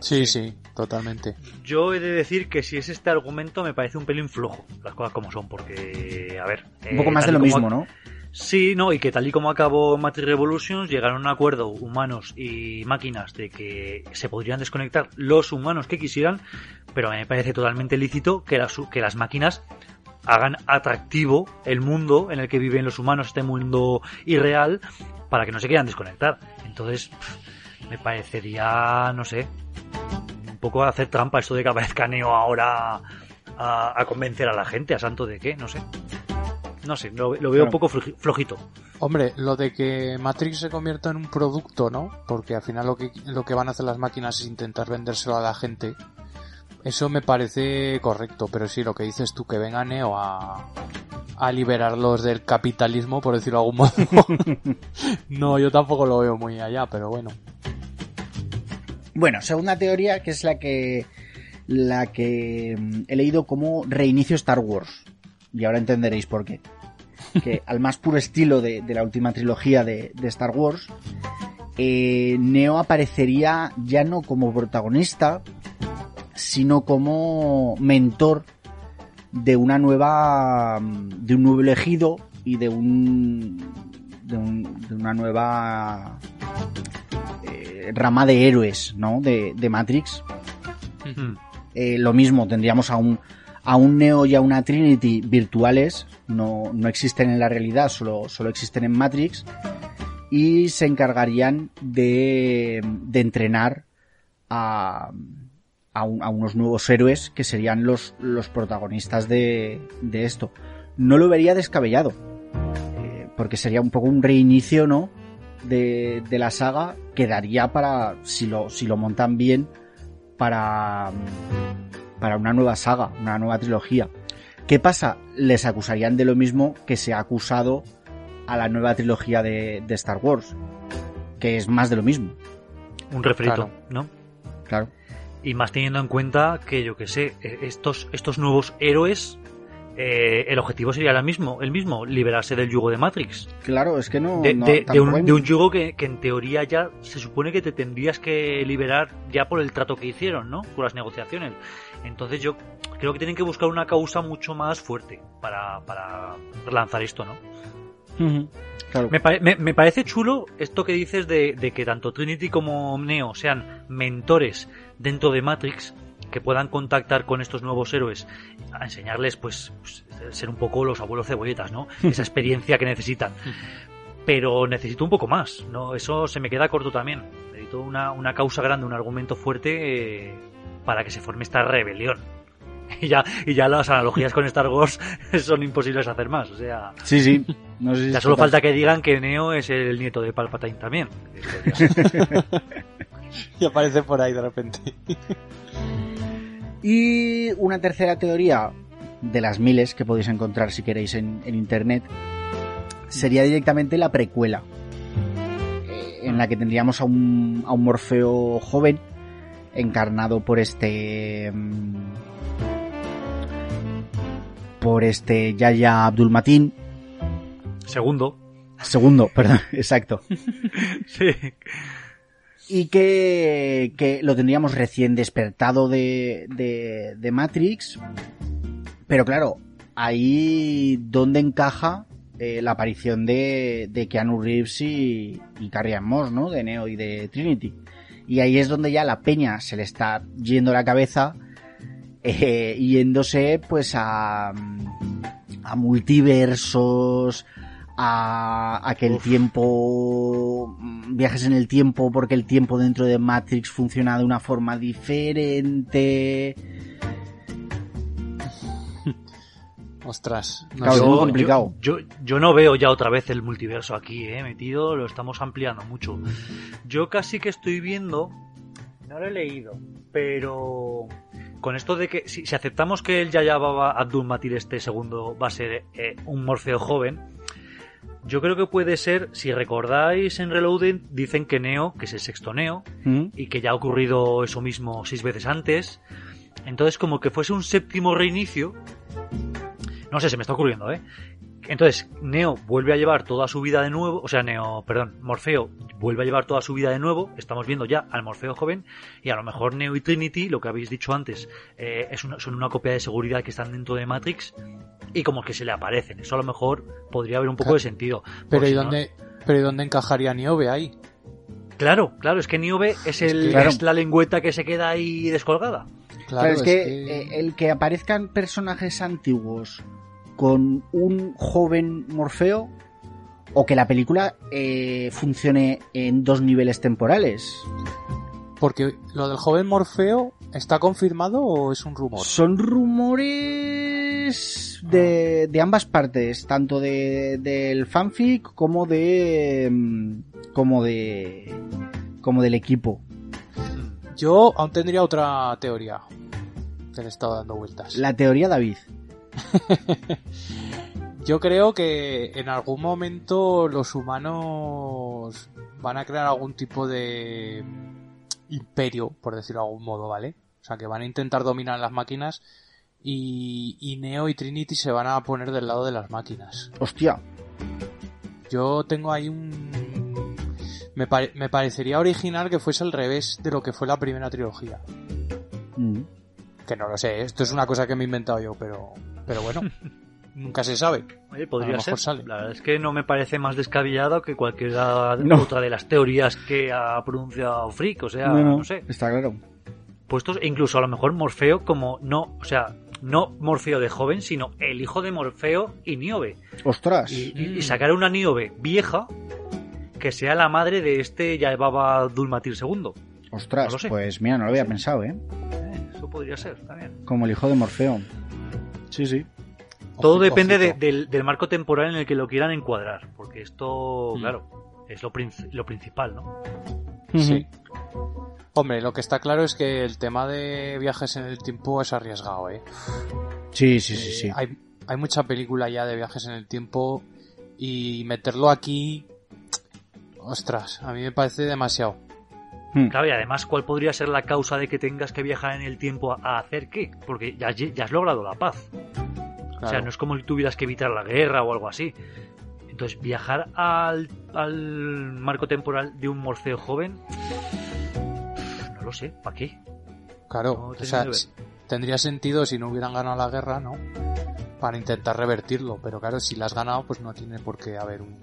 Sí, sí, totalmente. Yo he de decir que si es este argumento me parece un pelín flojo, las cosas como son, porque, a ver... Un poco eh, más de lo mismo, ¿no? Sí, no, y que tal y como acabó Matrix Revolutions, llegaron a un acuerdo humanos y máquinas de que se podrían desconectar los humanos que quisieran, pero me parece totalmente lícito que las, que las máquinas hagan atractivo el mundo en el que viven los humanos, este mundo irreal, para que no se quieran desconectar. Entonces, pff, me parecería, no sé, un poco hacer trampa esto de que aparezca Neo ahora a, a convencer a la gente, a santo de qué, no sé. No sé, lo, lo veo un poco floji- flojito. Hombre, lo de que Matrix se convierta en un producto, ¿no? Porque al final lo que, lo que van a hacer las máquinas es intentar vendérselo a la gente. Eso me parece correcto, pero sí, lo que dices tú, que venga Neo a, a liberarlos del capitalismo, por decirlo de algún modo. no, yo tampoco lo veo muy allá, pero bueno. Bueno, segunda teoría, que es la que la que mm, he leído como reinicio Star Wars. Y ahora entenderéis por qué. Que al más puro estilo de, de la última trilogía de, de Star Wars, eh, Neo aparecería ya no como protagonista, sino como mentor de una nueva. de un nuevo elegido y de un. de, un- de una nueva eh, rama de héroes, ¿no? De, de Matrix. Eh, lo mismo, tendríamos a un, a un Neo y a una Trinity virtuales, no, no existen en la realidad, solo, solo existen en Matrix, y se encargarían de, de entrenar a, a, un- a unos nuevos héroes que serían los, los protagonistas de, de esto. No lo vería descabellado, eh, porque sería un poco un reinicio, ¿no? De, de la saga que daría para, si lo, si lo montan bien, para, para una nueva saga, una nueva trilogía. ¿Qué pasa? Les acusarían de lo mismo que se ha acusado a la nueva trilogía de, de Star Wars, que es más de lo mismo, Un refrito, Claro. ¿no? claro. Y más teniendo en cuenta que, yo que sé, eh, estos, estos nuevos héroes, eh, el objetivo sería el mismo, el mismo, liberarse del yugo de Matrix. Claro, es que no... De, no, de- de tampoco un, hay- de un yugo que, que en teoría ya se supone que te tendrías que liberar ya por el trato que hicieron, ¿no? Por las negociaciones. Entonces yo creo que tienen que buscar una causa mucho más fuerte para, para lanzar esto, ¿no? Claro. Me, pare- me- me parece chulo esto que dices de, de que tanto Trinity como Neo sean mentores dentro de Matrix que puedan contactar con estos nuevos héroes a enseñarles pues, pues, ser un poco los abuelos cebolletas, ¿no? Esa experiencia que necesitan. Pero necesito un poco más, ¿no? Eso se me queda corto también. Necesito una, una causa grande, un argumento fuerte eh, para que se forme esta rebelión. Y ya, y ya las analogías con Star Wars son imposibles hacer más. O sea, Sí, sí. No sé si ya solo falta que digan que Neo es el nieto de Palpatine también. Y aparece por ahí de repente. Y una tercera teoría, de las miles que podéis encontrar si queréis en, en internet, sería directamente la precuela. eh, en la que tendríamos a un, a un Morfeo joven, encarnado por este. mm, por este Yaya Abdul Matin. Segundo. Segundo, perdón, exacto. Sí. Y que, que lo tendríamos recién despertado de, de, Matrix. Pero claro, ahí donde encaja eh, la aparición de, de Keanu Reeves y, y Moss, ¿no? De Neo y de Trinity. Y ahí es donde ya la peña se le está yendo la cabeza, eh, yéndose pues a, a multiversos, a, a que el tiempo viajes en el tiempo porque el tiempo dentro de Matrix funciona de una forma diferente. Ostras, no Claro, es muy complicado. Yo, yo, yo no veo ya otra vez el multiverso aquí, eh, metido, lo estamos ampliando mucho. Yo casi que estoy viendo, no lo he leído, pero con esto de que si, si aceptamos que el Yaya Baba Abdul Matir este segundo va a ser eh, un Morfeo joven, yo creo que puede ser, si recordáis en Reloaded, dicen que Neo, que es el sexto Neo, ¿Mm? y que ya ha ocurrido eso mismo seis veces antes. Entonces, como que fuese un séptimo reinicio. No sé, se me está ocurriendo, ¿eh? Entonces, Neo vuelve a llevar toda su vida de nuevo, o sea, Neo, perdón, Morfeo vuelve a llevar toda su vida de nuevo, estamos viendo ya al Morfeo joven, y a lo mejor Neo y Trinity, lo que habéis dicho antes, eh, es una- son una copia de seguridad que están dentro de Matrix, y como que se le aparecen, eso a lo mejor podría haber un poco Claro. de sentido. Pero ¿y si no- dónde, pero ¿y dónde encajaría Niobe ahí? Claro, claro, es que Niobe es, el, que- Claro. es la lengüeta que se queda ahí descolgada. Claro, es, que, eh, el que aparezcan personajes antiguos con un joven Morfeo o que la película eh, funcione en dos niveles temporales. Porque lo del joven Morfeo, ¿está confirmado o es un rumor? Son rumores de, de ambas partes, tanto de, del fanfic como de mm, como de como del equipo. Yo aún tendría otra teoría que le he estado dando vueltas. La teoría David. Yo creo que en algún momento los humanos van a crear algún tipo de imperio, por decirlo de algún modo, ¿vale? O sea, que van a intentar dominar las máquinas y, y Neo y Trinity se van a poner del lado de las máquinas. Hostia, Yo tengo ahí un... Me, pare- me parecería original que fuese al revés de lo que fue la primera trilogía. Mm. Que no lo sé, esto es una cosa que me he inventado yo, pero, pero bueno, nunca se sabe. Oye, A podría lo ser. mejor sale. La verdad es que no me parece más descabellado que cualquiera No. otra de las teorías que ha pronunciado Freak. O sea, no, no, no, sé. está claro. Puestos e incluso a lo mejor Morfeo como no, o sea, no Morfeo de joven, sino el hijo de Morfeo y Niobe. Ostras. Y, y- y Mm. sacar una Niobe vieja que sea la madre de este ya llevaba Dulmatir II. Ostras, pues mira, no lo había pensado, ¿eh? Podría ser también. Como el hijo de Morfeo. Sí, sí. Todo Ojito, depende de- del, del marco temporal en el que lo quieran encuadrar, porque esto, Mm. claro, es lo, lo principal, ¿no? Sí. Hombre, lo que está claro es que el tema de viajes en el tiempo es arriesgado, ¿eh? Sí, sí, sí, sí. Eh, Hay, hay mucha película ya de viajes en el tiempo y meterlo aquí... Ostras, a mí me parece demasiado. Hmm. Claro, y además, ¿cuál podría ser la causa de que tengas que viajar en el tiempo a, hacer qué? Porque ya, ya has logrado la paz. O sea, no es como si tuvieras que evitar la guerra o algo así. Entonces, viajar al, al marco temporal de un morfeo joven, no lo sé, ¿para qué? Claro, No o sea, tendría sentido si no hubieran ganado la guerra, ¿no? Para intentar revertirlo, pero claro, si la has ganado, pues no tiene por qué haber un...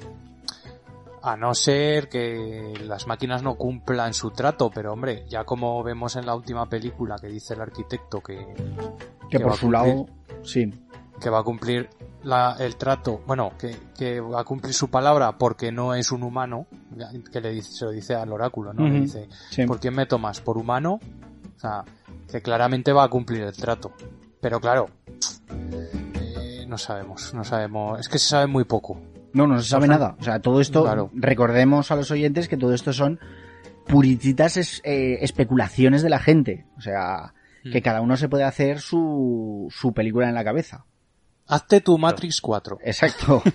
A no ser que las máquinas no cumplan su trato, pero hombre, ya como vemos en la última película que dice el arquitecto que, que por su cumplir. lado, sí. que va a cumplir la- el trato, bueno, que, que va a cumplir su palabra porque no es un humano, que le dice, se lo dice al oráculo, ¿no? Le dice, sí. ¿por quién me tomas? ¿Por humano? O sea, que claramente va a cumplir el trato. Pero claro, eh, no sabemos, no sabemos, es que se sabe muy poco. No, no se sabe nada. O sea, todo esto, Claro. recordemos a los oyentes que todo esto son purititas es- eh, especulaciones de la gente. O sea, que Mm. cada uno se puede hacer su, su película en la cabeza. Hazte tu Matrix 4. Exacto.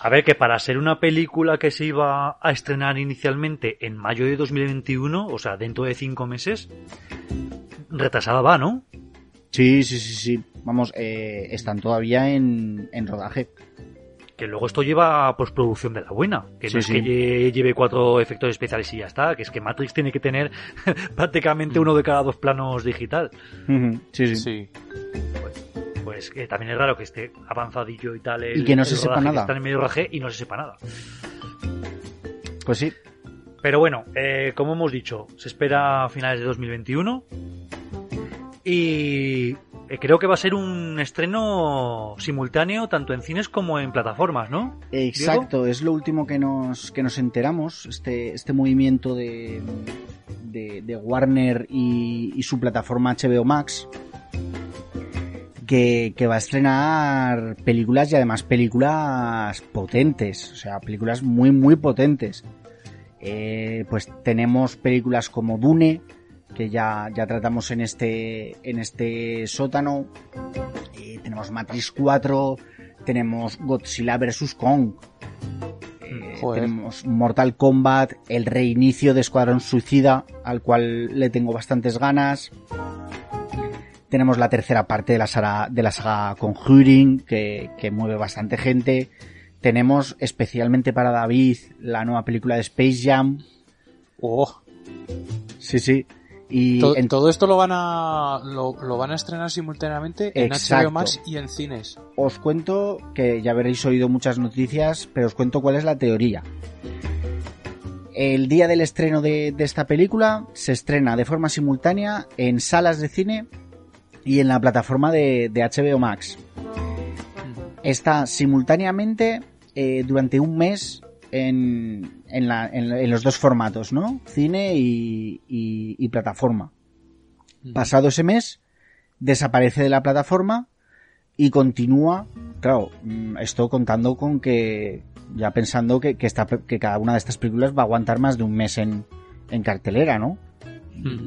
A ver, que para ser una película que se iba a estrenar inicialmente en mayo de 2021, o sea, dentro de cinco meses, retrasada va, ¿no? sí, sí, sí, sí. Vamos, eh, están todavía en, en rodaje. Que luego esto lleva a postproducción de la buena. Que Sí, no es sí. que lle- lleve cuatro efectos especiales y ya está. Que es que Matrix tiene que tener prácticamente uno de cada dos planos digital. Sí, sí. Sí. Pues que también es raro que esté avanzadillo y tal. el- Y que no se sepa rodaje, que nada. Está en medio rodaje y no se sepa nada. Pues sí. Pero bueno, eh, como hemos dicho, se espera a finales de 2021. Y eh, creo que va a ser un estreno simultáneo tanto en cines como en plataformas, ¿no? Exacto, es lo último que nos, que nos enteramos, este, este movimiento de, de, de Warner y, y su plataforma HBO Max, que, que va a estrenar películas y además películas potentes, o sea, películas muy, muy potentes. Eh, pues tenemos películas como Dune, que ya, ya tratamos en este, en este sótano. Eh, tenemos Matrix 4, tenemos Godzilla vs. Kong. eh, tenemos Mortal Kombat, el reinicio de Escuadrón Suicida, al cual le tengo bastantes ganas. Tenemos la tercera parte de la saga, de la saga Conjuring, que, que mueve bastante gente. Tenemos especialmente para David la nueva película de Space Jam. Oh, Sí, sí. Y to- en- todo esto lo van a lo, lo van a estrenar simultáneamente en Exacto. HBO Max y en cines. os cuento que ya habréis oído muchas noticias, pero os cuento cuál es la teoría. El día del estreno de, de esta película se estrena de forma simultánea en salas de cine y en la plataforma de, de HBO Max. Está simultáneamente eh, durante un mes en, en, la- en- en los dos formatos, ¿no? Cine y, y- y plataforma. Pasado ese mes, desaparece de la plataforma y continúa, claro, mm, esto contando con que, ya pensando que, que, esta- que cada una de estas películas va a aguantar más de un mes en, en cartelera, ¿no?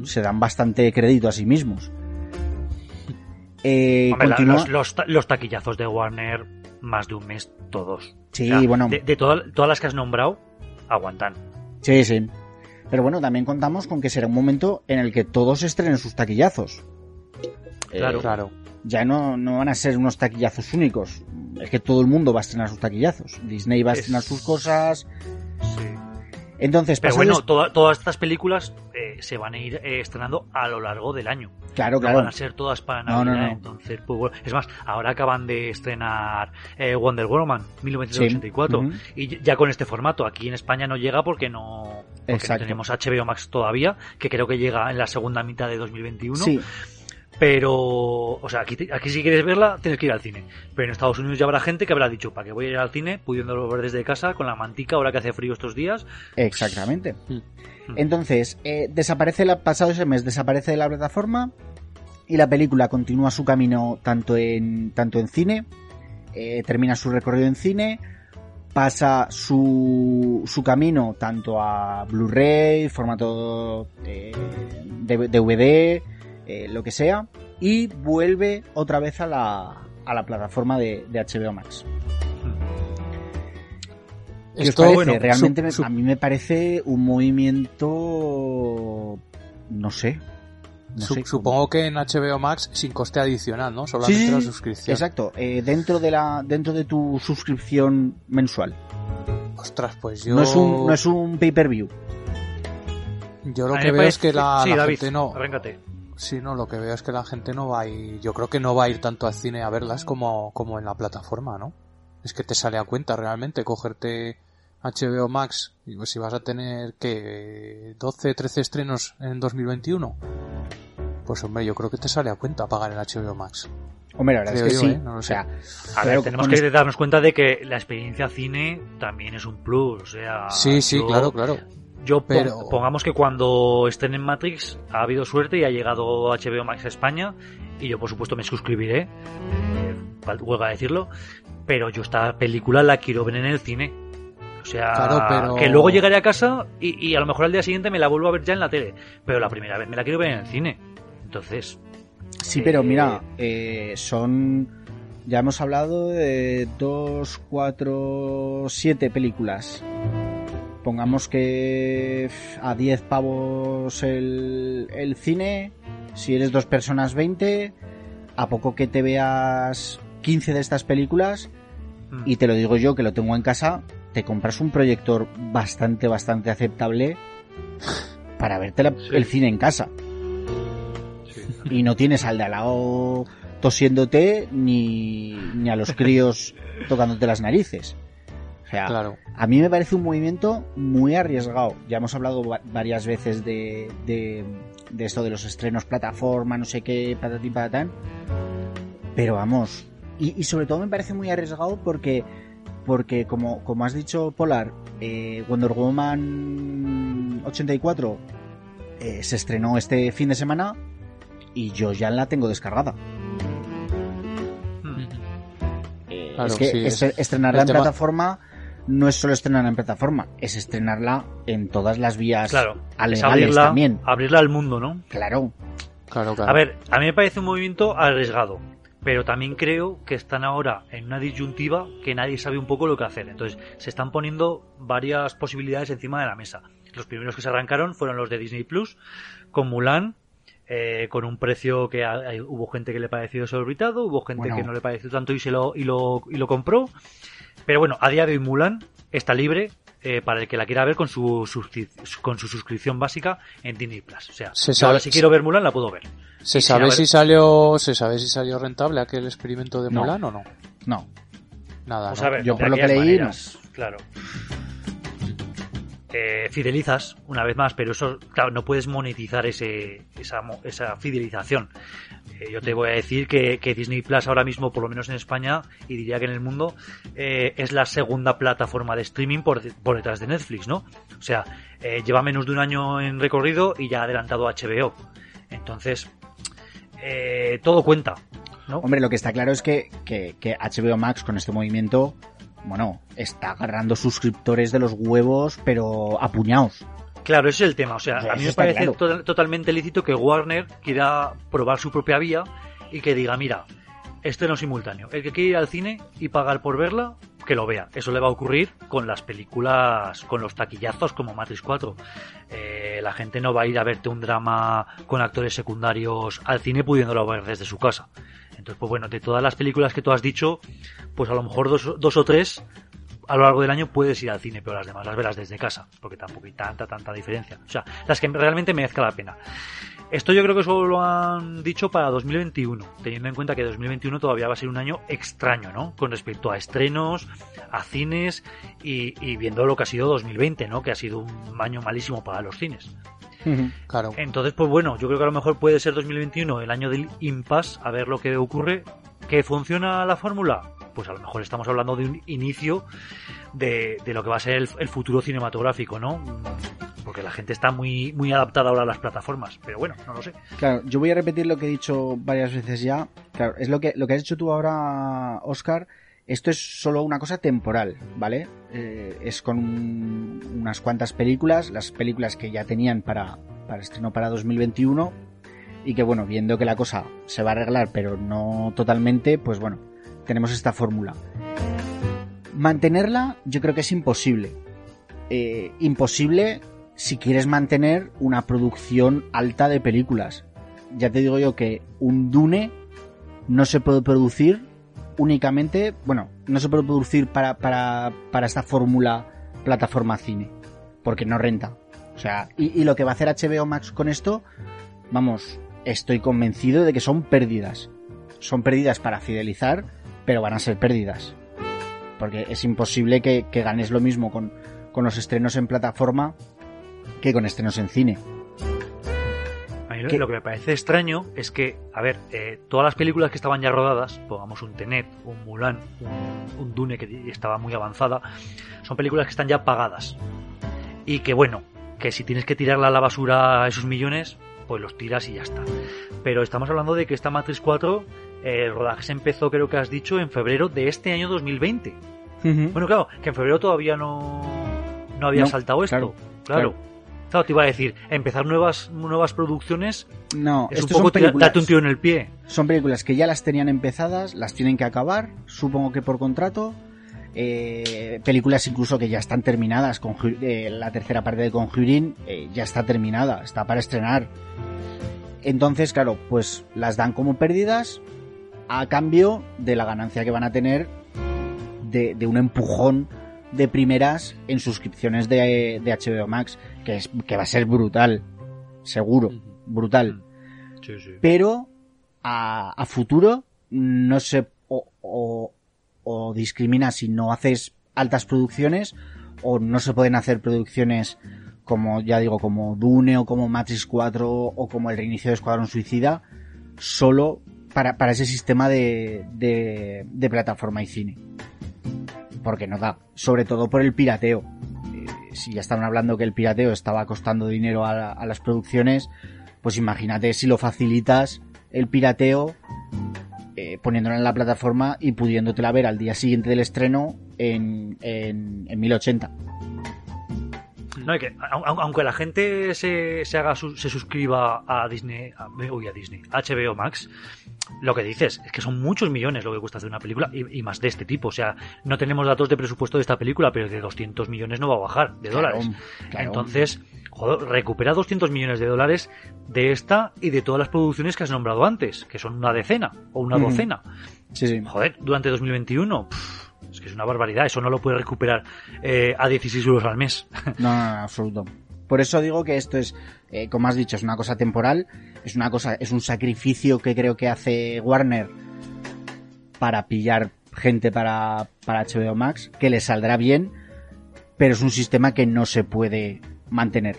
Se dan bastante crédito a sí mismos. Eh, Hombre, los taquillazos de Warner, más de un mes todos. Sí, bueno. De, de toda- todas las que has nombrado, aguantan. Sí, sí. Pero bueno, también contamos con que será un momento en el que todos estrenen sus taquillazos. Claro. Eh, Claro. ya no, no van a ser unos taquillazos únicos. Es que todo el mundo va a estrenar sus taquillazos. Disney va a Es- estrenar sus cosas. Sí. Entonces, Pero bueno, toda- todas estas películas eh, se van a ir eh, estrenando a lo largo del año. claro, No claro. van a ser todas para Navidad. no, no. Entonces, pues bueno. Es más, ahora acaban de estrenar eh, Wonder Woman 1984. Sí. Ujú. Y ya con este formato. Aquí en España no llega porque no, porque no tenemos HBO Max todavía, que creo que llega en la segunda mitad de 2021. Sí, Pero, o sea, aquí, si quieres verla, tienes que ir al cine. Pero en Estados Unidos ya habrá gente que habrá dicho, ¿para qué voy a ir al cine pudiéndolo ver desde casa con la mantica ahora que hace frío estos días? exactamente. Mm. Entonces, eh, desaparece la, pasado ese mes, desaparece de la plataforma y la película continúa su camino tanto en, tanto en cine, eh, termina su recorrido en cine, pasa su, su camino tanto a Blu-ray, formato eh, de- DVD, eh, lo que sea, y vuelve otra vez a la, a la plataforma de, de HBO Max. ¿Qué os Esto, parece? bueno, Realmente su- me- su- a mí me parece un movimiento... No sé. No su- sé supongo que en HBO Max sin coste adicional, ¿no? Solamente sí, la suscripción. Exacto, eh, dentro de la dentro de tu suscripción mensual. Ostras, pues yo No es un no es un pay-per-view. yo lo que veo es que la, sí, la David, gente no arráncate. Sí, no, lo que veo es que la gente no va a ir, yo creo que no va a ir tanto al cine a verlas como, como en la plataforma, ¿no? Es que te sale a cuenta realmente cogerte HBO Max y pues si vas a tener que 12, 13 estrenos en 2021. Pues hombre, yo creo que te sale a cuenta pagar el HBO Max. Hombre, la verdad Creo es que yo, sí. ¿eh? No lo o sé. sea, A claro, ver, tenemos que darnos cuenta de que la experiencia cine también es un plus. O sea, sí, sí, yo- claro, claro. Yo pon- Pero- pongamos que cuando estén en Matrix ha habido suerte y ha llegado HBO Max a España y yo por supuesto me suscribiré, eh, fal- huelga decirlo, pero yo esta película la quiero ver en el cine. O sea, Claro, pero- que luego llegaré a casa y, y a lo mejor al día siguiente me la vuelvo a ver ya en la tele, pero la primera vez me la quiero ver en el cine. Entonces, Sí, pero Eh, mira, eh, son ya hemos hablado de dos, cuatro, siete películas. Pongamos que a 10 pavos el, el cine, si eres dos personas 20, a poco que te veas 15 de estas películas, mm, y te lo digo yo que lo tengo en casa, te compras un proyector bastante, bastante aceptable para verte la- Sí. el cine en casa. Y no tienes al de al lado tosiéndote ni, ni a los críos tocándote las narices. O sea, Claro. a mí me parece un movimiento muy arriesgado. Ya hemos hablado va- varias veces de, de, de esto de los estrenos plataforma, no sé qué, patatín patatán. Pero vamos, y, y sobre todo me parece muy arriesgado porque, porque como, como has dicho Polar, eh, Wonder Woman 84 eh, se estrenó este fin de semana y yo ya la tengo descargada. Hmm. Eh, Claro, es que sí, est- es- estrenarla en tema- plataforma no es solo estrenarla en plataforma, es estrenarla en todas las vías Claro, es abrirla, también. abrirla al mundo, ¿no? Claro. Claro, claro. A ver, a mí me parece un movimiento arriesgado, pero también creo que están ahora en una disyuntiva que nadie sabe un poco lo que hacer. Entonces, se están poniendo varias posibilidades encima de la mesa. Los primeros que se arrancaron fueron los de Disney Plus, con Mulan, eh, con un precio que hay- hubo gente que le pareció desorbitado, hubo gente Bueno. que no le pareció tanto y se lo, y lo, y lo compró. Pero bueno, a día de hoy Mulan está libre eh, para el que la quiera ver con su, con su suscripción básica en Disney Plus. O sea, Se sabe- ahora si quiero ver Mulan la puedo ver. ¿Se sabe si salió, se sabe si salió rentable aquel experimento de No. Mulan o no? No. Nada, Pues ¿no? a ver, Yo por lo que leí, maneras, Claro. Eh, fidelizas una vez más, pero eso, claro, no puedes monetizar ese, esa, esa fidelización. Yo te voy a decir que, que Disney Plus ahora mismo, por lo menos en España, y diría que en el mundo, eh, es la segunda plataforma de streaming por detrás de Netflix, ¿no? O sea, eh, lleva menos de un año en recorrido y ya ha adelantado HBO. Entonces, eh, todo cuenta, ¿no? Hombre, lo que está claro es que, que, que HBO Max con este movimiento, bueno, está agarrando suscriptores de los huevos, pero apuñados. Claro, ese es el tema. O sea, a mí me parece claro. to- totalmente lícito que Warner quiera probar su propia vía y que diga, mira, este no es simultáneo. El que quiere ir al cine y pagar por verla, que lo vea. Eso le va a ocurrir con las películas, con los taquillazos como Matrix 4. Eh, la gente no va a ir a verte un drama con actores secundarios al cine pudiéndolo ver desde su casa. Entonces, pues bueno, de todas las películas que tú has dicho, pues a lo mejor dos, dos o tres a lo largo del año puedes ir al cine, pero las demás las verás desde casa, porque tampoco hay tanta, tanta diferencia. O sea, las que realmente merezca la pena. Esto yo creo que solo lo han dicho para 2021, teniendo en cuenta que 2021 todavía va a ser un año extraño, ¿no? Con respecto a estrenos, a cines y, y viendo lo que ha sido 2020, ¿no? Que ha sido un año malísimo para los cines. Claro. Entonces, pues bueno, yo creo que a lo mejor puede ser 2021 el año del impasse, a ver lo que ocurre. ¿Que funciona la fórmula? Pues a lo mejor estamos hablando de un inicio de, de lo que va a ser el, futuro cinematográfico, ¿no? Porque la gente está muy, muy adaptada ahora a las plataformas. Pero bueno, no lo sé. Claro, yo voy a repetir lo que he dicho varias veces ya. Claro, es lo que, lo que has hecho tú ahora, Oscar. Esto es solo una cosa temporal, ¿vale? Eh, es con un- unas cuantas películas, las películas que ya tenían para, para estreno para 2021. Y que bueno, viendo que la cosa se va a arreglar, pero no totalmente, pues bueno, tenemos esta fórmula. Mantenerla, yo creo que es imposible. Eh, imposible si quieres mantener una producción alta de películas. Ya te digo yo que un Dune no se puede producir únicamente, bueno, no se puede producir para, para, para esta fórmula plataforma cine, porque no renta. O sea, y, y lo que va a hacer HBO Max con esto, vamos, estoy convencido de que son pérdidas. Son pérdidas para fidelizar, pero van a ser pérdidas. Porque es imposible que, que ganes lo mismo con, con los estrenos en plataforma que con estrenos en cine. A mí lo- que me parece extraño es que, a ver, eh, todas las películas que estaban ya rodadas, pongamos un Tenet, un Mulan, un, un Dune que estaba muy avanzada, son películas que están ya pagadas. Y que bueno, que si tienes que tirarla a la basura esos millones, pues los tiras y ya está. Pero estamos hablando de que esta Matrix 4, eh, el rodaje se empezó, creo que has dicho, en febrero de este año 2020. Bueno, claro, que en febrero todavía no, no había No, saltado esto. claro, Claro, claro. te iba a decir, empezar nuevas, nuevas producciones No, es un poco darte un tiro en el pie. son películas que ya las tenían empezadas, las tienen que acabar, supongo que por contrato. Eh, películas incluso que ya están terminadas, Conju- eh, la tercera parte de Conjuring eh, ya está terminada, está para estrenar. Entonces, claro, pues las dan como pérdidas a cambio de la ganancia que van a tener de, de un empujón de primeras en suscripciones de, de HBO Max, que, es, que va a ser brutal, seguro, brutal. Sí, sí. pero a, a futuro no se o, o, o discrimina si no haces altas producciones o no se pueden hacer producciones como ya digo, como Dune o como Matrix 4 o como el reinicio de Escuadrón Suicida, solo para, para ese sistema de, de, plataforma y cine. Porque no da, sobre todo por el pirateo. Eh, si ya estaban hablando que el pirateo estaba costando dinero a, a las producciones, pues imagínate si lo facilitas el pirateo eh, poniéndola en la plataforma y pudiéndotela ver al día siguiente del estreno en, en, en 1080. No, que, aunque la gente se, se haga se suscriba a Disney, a, uy, a Disney, HBO Max, lo que dices es que son muchos millones lo que cuesta hacer una película y, y, más de este tipo. O sea, no tenemos datos de presupuesto de esta película, pero de 200 millones no va a bajar de dólares. claro. Entonces, joder, recupera 200 millones de dólares de esta y de todas las producciones que has nombrado antes, que son una decena o una docena. Sí, sí. Joder, durante 2021. pff, es que es una barbaridad, eso no lo puedes recuperar eh, a 16 euros al mes. No, no, no, absoluto. Por eso digo que esto es, eh, como has dicho, es una cosa temporal, es una cosa, es un sacrificio que creo que hace Warner para pillar gente para, para HBO Max, que le saldrá bien, pero es un sistema que no se puede mantener.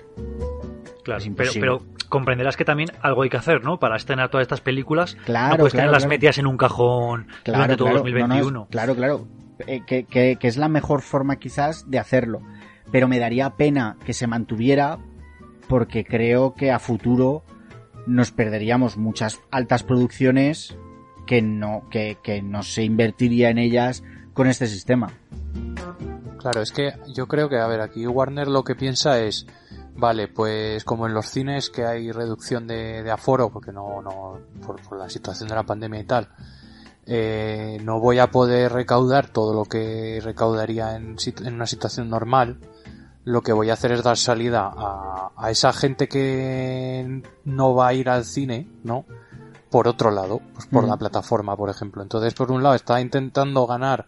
Claro, Es pero, imposible. pero comprenderás que también algo hay que hacer, ¿no? Para estrenar todas estas películas. Claro, no puedes claro, tenerlas claro. metidas en un cajón durante todo claro, 2021. no, claro, claro. Eh, que, es la mejor forma quizás de hacerlo. Pero me daría pena que se mantuviera porque creo que a futuro nos perderíamos muchas altas producciones que no, que, que no se invertiría en ellas con este sistema. Claro, es que yo creo que, a ver, aquí Warner lo que piensa es, vale, pues como en los cines que hay reducción de, de aforo, porque no, no, por, por la situación de la pandemia y tal, eh, no voy a poder recaudar todo lo que recaudaría en, una situación normal, lo que voy a hacer es dar salida a, a esa gente que no va a ir al cine, ¿no? Por otro lado, pues por Mm. la plataforma, por ejemplo. Entonces, por un lado, está intentando ganar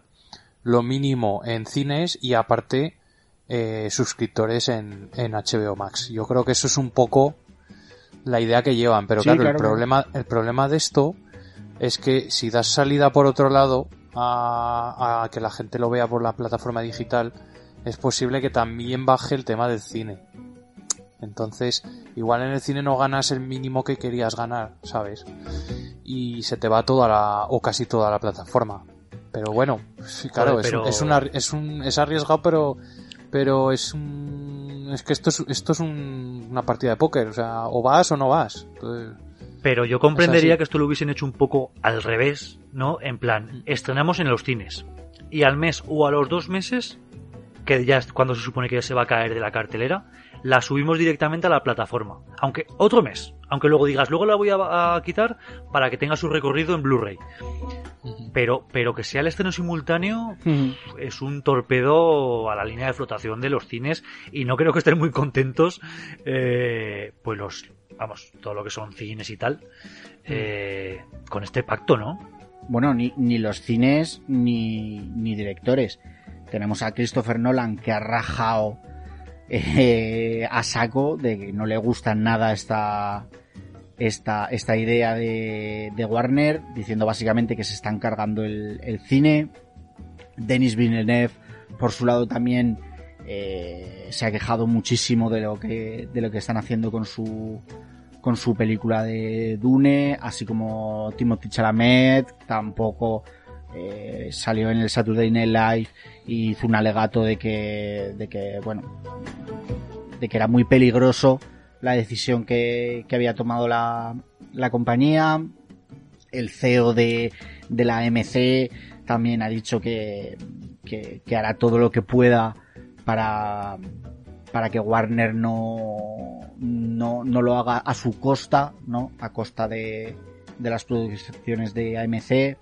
lo mínimo en cines y aparte eh, suscriptores en, en HBO Max. Yo creo que eso es un poco la idea que llevan, pero Sí, claro, claro, el problema, el problema de esto es que si das salida por otro lado a, a que la gente lo vea por la plataforma digital, es posible que también baje el tema del cine. Entonces, igual en el cine no ganas el mínimo que querías ganar, ¿sabes? Y se te va toda la, o casi toda la plataforma. Pero bueno, claro, Joder, es, es, una- es un, es arriesgado, pero, pero es un, es que esto es, esto es un- una partida de póker, o sea, o vas o no vas. Entonces, Pero yo comprendería que esto lo hubiesen hecho un poco al revés, ¿no? En plan, estrenamos en los cines. Y al mes o a los dos meses, que ya es cuando se supone que ya se va a caer de la cartelera, la subimos directamente a la plataforma. Aunque otro mes. Aunque luego digas, luego la voy a, a quitar para que tenga su recorrido en Blu-ray. Pero, pero que sea el estreno simultáneo es un torpedo a la línea de flotación de los cines y no creo que estén muy contentos eh, pues los vamos todo lo que son cines y tal eh, con este pacto no Bueno, ni, ni los cines ni, ni directores. Tenemos a Christopher Nolan que ha rajado eh, a saco de que no le gusta nada esta, esta, esta idea de, de Warner, diciendo básicamente que se están cargando el, el cine. Denis Villeneuve, por su lado, también eh, se ha quejado muchísimo de lo que, de lo que están haciendo con su, con su película de Dune, así como Timothy Chalamet, tampoco eh, salió en el Saturday Night Live y hizo un alegato de que, de que, bueno, de que era muy peligroso la decisión que, había tomado la, la compañía. El CEO de, de la MC también ha dicho que, que, que hará todo lo que pueda para, para que Warner no, no, no lo haga a su costa, ¿no? A costa de, de las producciones de AMC.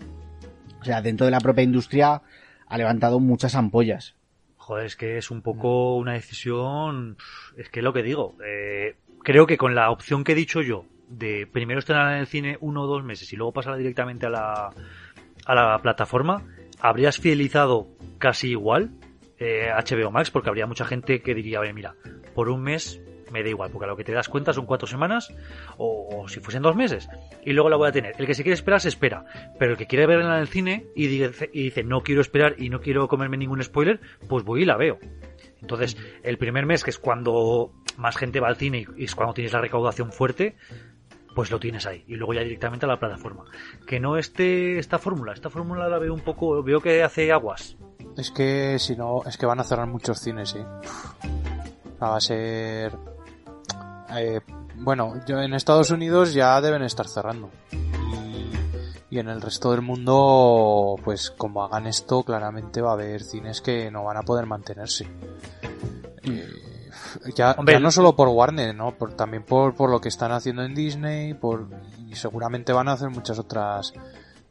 O sea, dentro de la propia industria ha levantado muchas ampollas. joder es que es un poco una decisión es que lo que digo eh, creo que con la opción que he dicho yo de primero estrenar en el cine uno o dos meses y luego pasar directamente a la a la plataforma habrías fidelizado casi igual eh, HBO Max porque habría mucha gente que diría, oye, mira, por un mes me da igual, porque a lo que te das cuenta son cuatro semanas o, si fuesen dos meses y luego la voy a tener. El que se quiere esperar se espera, pero el que quiere verla en el cine y dice, no quiero esperar y no quiero comerme ningún spoiler, pues voy y la veo. Entonces, el primer mes, que es cuando más gente va al cine y es cuando tienes la recaudación fuerte, pues lo tienes ahí. Y luego ya directamente a la plataforma. Que no esté esta fórmula. Esta fórmula la veo un poco, veo que hace aguas. Es que si no, es que van a cerrar muchos cines, sí. Va a ser... Eh, bueno, yo en Estados Unidos ya deben estar cerrando. Y, y en el resto del mundo, pues como hagan esto, claramente va a haber cines que no van a poder mantenerse. Eh, ya, Hombre, ya no solo por Warner, ¿no? Por, también por, por lo que están haciendo en Disney, por y seguramente van a hacer muchas otras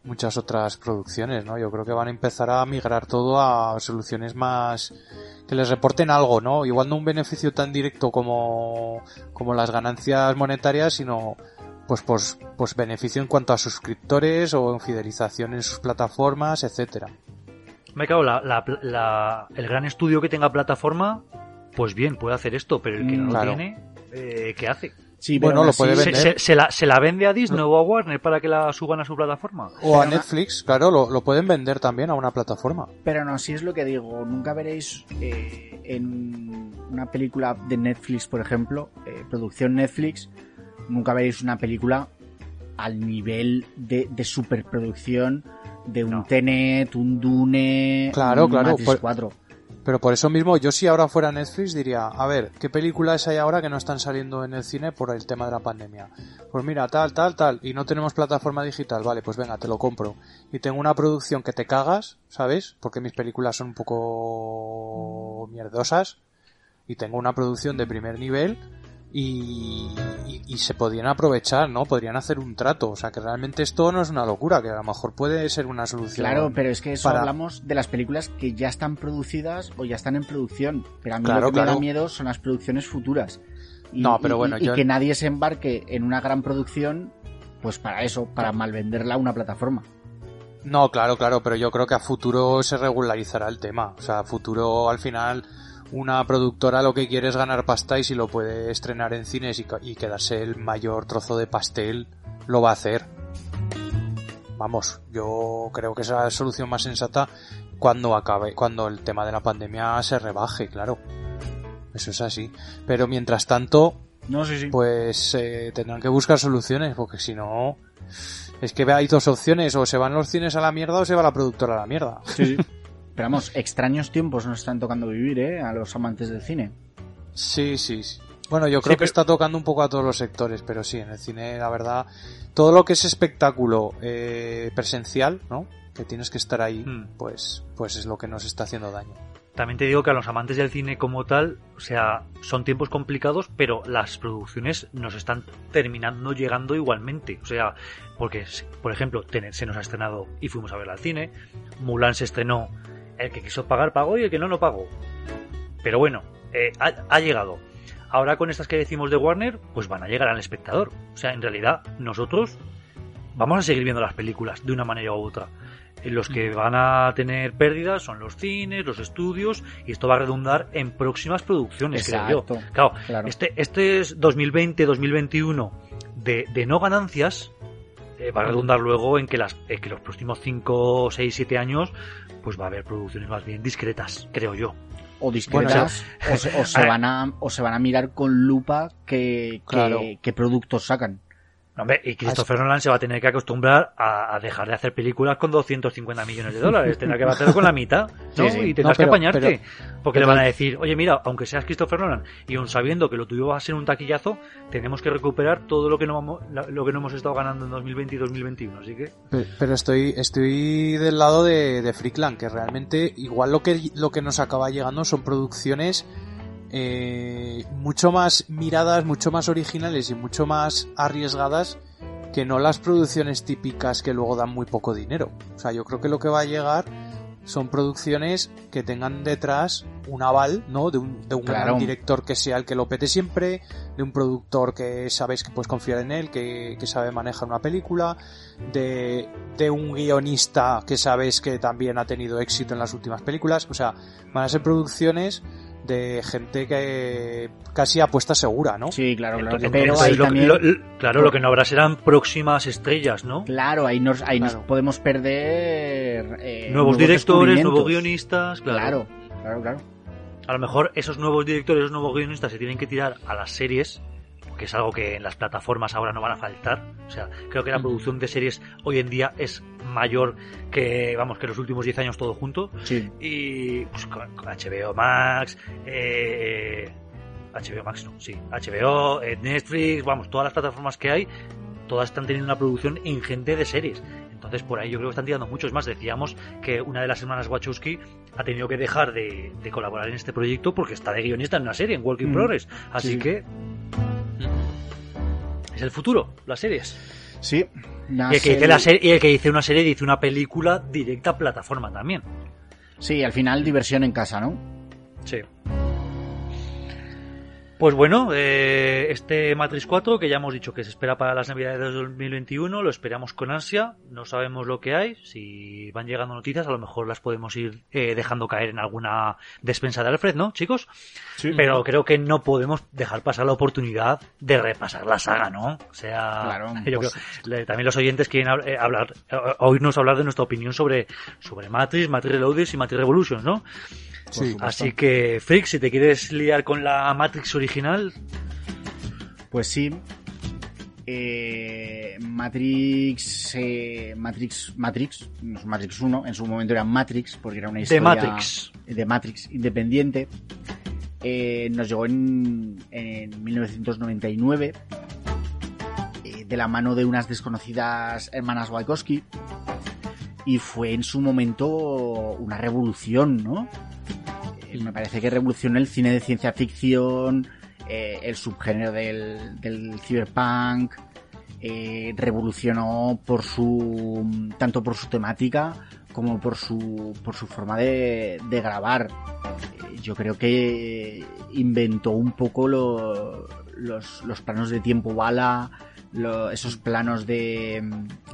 muchas otras producciones, ¿no? Yo creo que van a empezar a migrar todo a soluciones más que les reporten algo, ¿no? Igual no un beneficio tan directo como como las ganancias monetarias, sino pues pues pues beneficio en cuanto a suscriptores o en fidelización en sus plataformas, etcétera. Me cago, la, la- la- el gran estudio que tenga plataforma, pues bien, puede hacer esto, pero el que no Mm, lo claro. tiene, eh, ¿qué hace? Sí, Bueno, lo así- puede ¿Se, vender. se- se la, se la vende a Disney o a Warner para que la suban a su plataforma? O a Netflix, claro, lo, lo pueden vender también a una plataforma. Pero no, si es lo que digo, nunca veréis eh, en una película de Netflix, por ejemplo, eh, producción Netflix, nunca veréis una película al nivel de, de superproducción de un No. Tenet, un Dune, Claro, un claro, Matrix por- 4. Pero por eso mismo, yo si ahora fuera Netflix diría, a ver, ¿qué películas hay ahora que no están saliendo en el cine por el tema de la pandemia? Pues mira, tal, tal, tal, y no tenemos plataforma digital, vale, pues venga, te lo compro. Y tengo una producción que te cagas, ¿sabes? Porque mis películas son un poco mierdosas. Y tengo una producción de primer nivel y, y- y se podrían aprovechar, ¿no? Podrían hacer un trato. O sea, que realmente esto no es una locura, que a lo mejor puede ser una solución. Claro, pero es que eso para- hablamos de las películas que ya están producidas o ya están en producción. Pero a mí Claro, lo que me da miedo son las producciones futuras. Y, No, pero y- bueno, y yo- que nadie se embarque en una gran producción, pues para eso, para malvenderla a una plataforma. No, claro, claro, pero yo creo que a futuro se regularizará el tema. O sea, a futuro al final una productora lo que quiere es ganar pasta y si lo puede estrenar en cines y, quedarse el mayor trozo de pastel, lo va a hacer. Vamos, yo creo que esa es la solución más sensata cuando acabe, cuando el tema de la pandemia se rebaje, claro. Eso es así. Pero mientras tanto, No, sí, sí. pues eh, tendrán que buscar soluciones, porque si no, es que hay dos opciones, o se van los cines a la mierda o se va la productora a la mierda. Sí, sí. Pero vamos, extraños tiempos nos están tocando vivir, ¿eh? A los amantes del cine. Sí, sí, sí. Bueno, yo Sí, creo que pero- está tocando un poco a todos los sectores, pero sí, en el cine, la verdad, todo lo que es espectáculo eh, presencial, ¿no? Que tienes que estar ahí, Hmm. pues, pues es lo que nos está haciendo daño. También te digo que a los amantes del cine como tal, o sea, son tiempos complicados, pero las producciones nos están terminando llegando igualmente. O sea, porque, por ejemplo, Tenet se nos ha estrenado y fuimos a verla al cine. Mulan se estrenó, el que quiso pagar pagó y el que no, no pagó. Pero bueno, eh, ha, ha llegado. Ahora con estas que decimos de Warner, pues van a llegar al espectador. O sea, en realidad, nosotros vamos a seguir viendo las películas de una manera u otra. Eh, Los que van a tener pérdidas son los cines, los estudios, y esto va a redundar en próximas producciones, creo yo. Exacto, Claro, claro. este, este es 2020-2021 de, de no ganancias, eh, va a redundar luego en que, las, eh, que los próximos 5, 6, 7 años, pues va a haber producciones más bien discretas, creo yo. O discretas, o, se, o se van a, o se van a mirar con lupa qué, Claro. qué productos sacan. Hombre, y Christopher Nolan se va a tener que acostumbrar a, a dejar de hacer películas con 250 millones de dólares. Tendrá que hacerlo con la mitad, ¿no? Sí, sí. Y tendrás No, pero- que apañarte. porque le van a decir, oye, mira, aunque seas Christopher Nolan, y aun sabiendo que lo tuyo va a ser un taquillazo, tenemos que recuperar todo lo que no, vamos, lo que no hemos estado ganando en 2020 y 2021. Así que, Pe- Pero estoy, estoy del lado de, de Freakland, que realmente igual lo que, lo que nos acaba llegando son producciones eh, mucho más miradas, mucho más originales y mucho más arriesgadas que no las producciones típicas que luego dan muy poco dinero. O sea, yo creo que lo que va a llegar son producciones que tengan detrás un aval, ¿no? De un, de un Claro. gran director que sea el que lo pete siempre, de un productor que sabes que puedes confiar en él, que, que sabe manejar una película, de, de un guionista que sabes que también ha tenido éxito en las últimas películas. O sea, van a ser producciones de gente que casi apuesta segura, ¿no? Sí, claro, claro. entonces- Pero entonces ahí lo, también... lo- lo- claro, lo que no habrá serán próximas estrellas, ¿no? Claro, ahí nos, ahí nos Claro. podemos perder... eh, nuevos directores, descubrimientos. nuevos guionistas, claro. Claro, claro, claro. a lo mejor esos nuevos directores, esos nuevos guionistas se tienen que tirar a las series, que es algo que en las plataformas ahora no van a faltar. O sea, creo que la producción de series hoy en día es mayor que, vamos, que los últimos 10 años todo junto. Sí. Y pues, con, con HBO Max, eh, HBO Max no, sí, HBO, eh, Netflix, vamos, todas las plataformas que hay, todas están teniendo una producción ingente de series. Entonces por ahí yo creo que están tirando muchos más. Decíamos que una de las hermanas Wachowski ha tenido que dejar de, de colaborar en este proyecto porque está de guionista en una serie, en Working Mm. Progress. Así Sí. que es el futuro, las series. Sí. una Y el, que dice serie- la serie- y el que dice una serie dice una película directa a plataforma también. Sí, al final diversión en casa, ¿no? Sí. Pues bueno, eh, este Matrix 4, que ya hemos dicho que se espera para las navidades de 2021, lo esperamos con ansia, no sabemos lo que hay, si van llegando noticias a lo mejor las podemos ir eh, dejando caer en alguna despensa de Alfred, ¿no, chicos? Sí. Pero creo que no podemos dejar pasar la oportunidad de repasar la saga, ¿no? O sea, Claro, yo pues- creo, también los oyentes quieren eh, hablar, eh, oírnos hablar de nuestra opinión sobre, sobre Matrix, Matrix Reloaded y Matrix Revolutions, ¿no? Sí. Así que, Freak, si te quieres liar con la Matrix original, Pues sí. Eh, Matrix, eh, Matrix, Matrix, no es Matrix 1, en su momento era Matrix, porque era una de historia Matrix. de Matrix independiente. Eh, nos llegó en, en 1999 eh, de la mano de unas desconocidas hermanas Wachowski y fue en su momento una revolución, ¿no? Eh, me parece que revolucionó el cine de ciencia ficción, eh, el subgénero del, del cyberpunk, eh, revolucionó por su tanto por su temática como por su por su forma de, de grabar. Yo creo que inventó un poco lo- los, los planos de tiempo bala, esos planos de,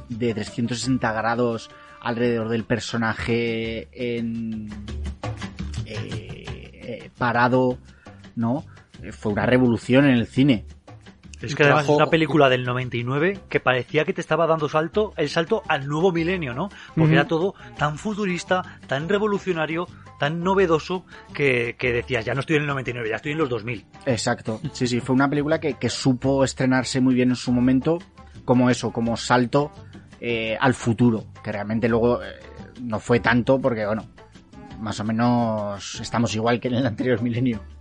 de 360 grados alrededor del personaje en eh, eh, parado, ¿no? Eh, Fue una revolución en el cine. Es que además es una película del 99 que parecía que te estaba dando salto, el salto al nuevo milenio, ¿no? Porque era todo tan futurista, tan revolucionario, tan novedoso que, que decías, ya no estoy en el 99, ya estoy en los 2000. Exacto. Sí, sí, fue una película que, que supo estrenarse muy bien en su momento, como eso, como salto eh, al futuro, que realmente luego eh, no fue tanto porque, bueno, más o menos estamos igual que en el anterior milenio.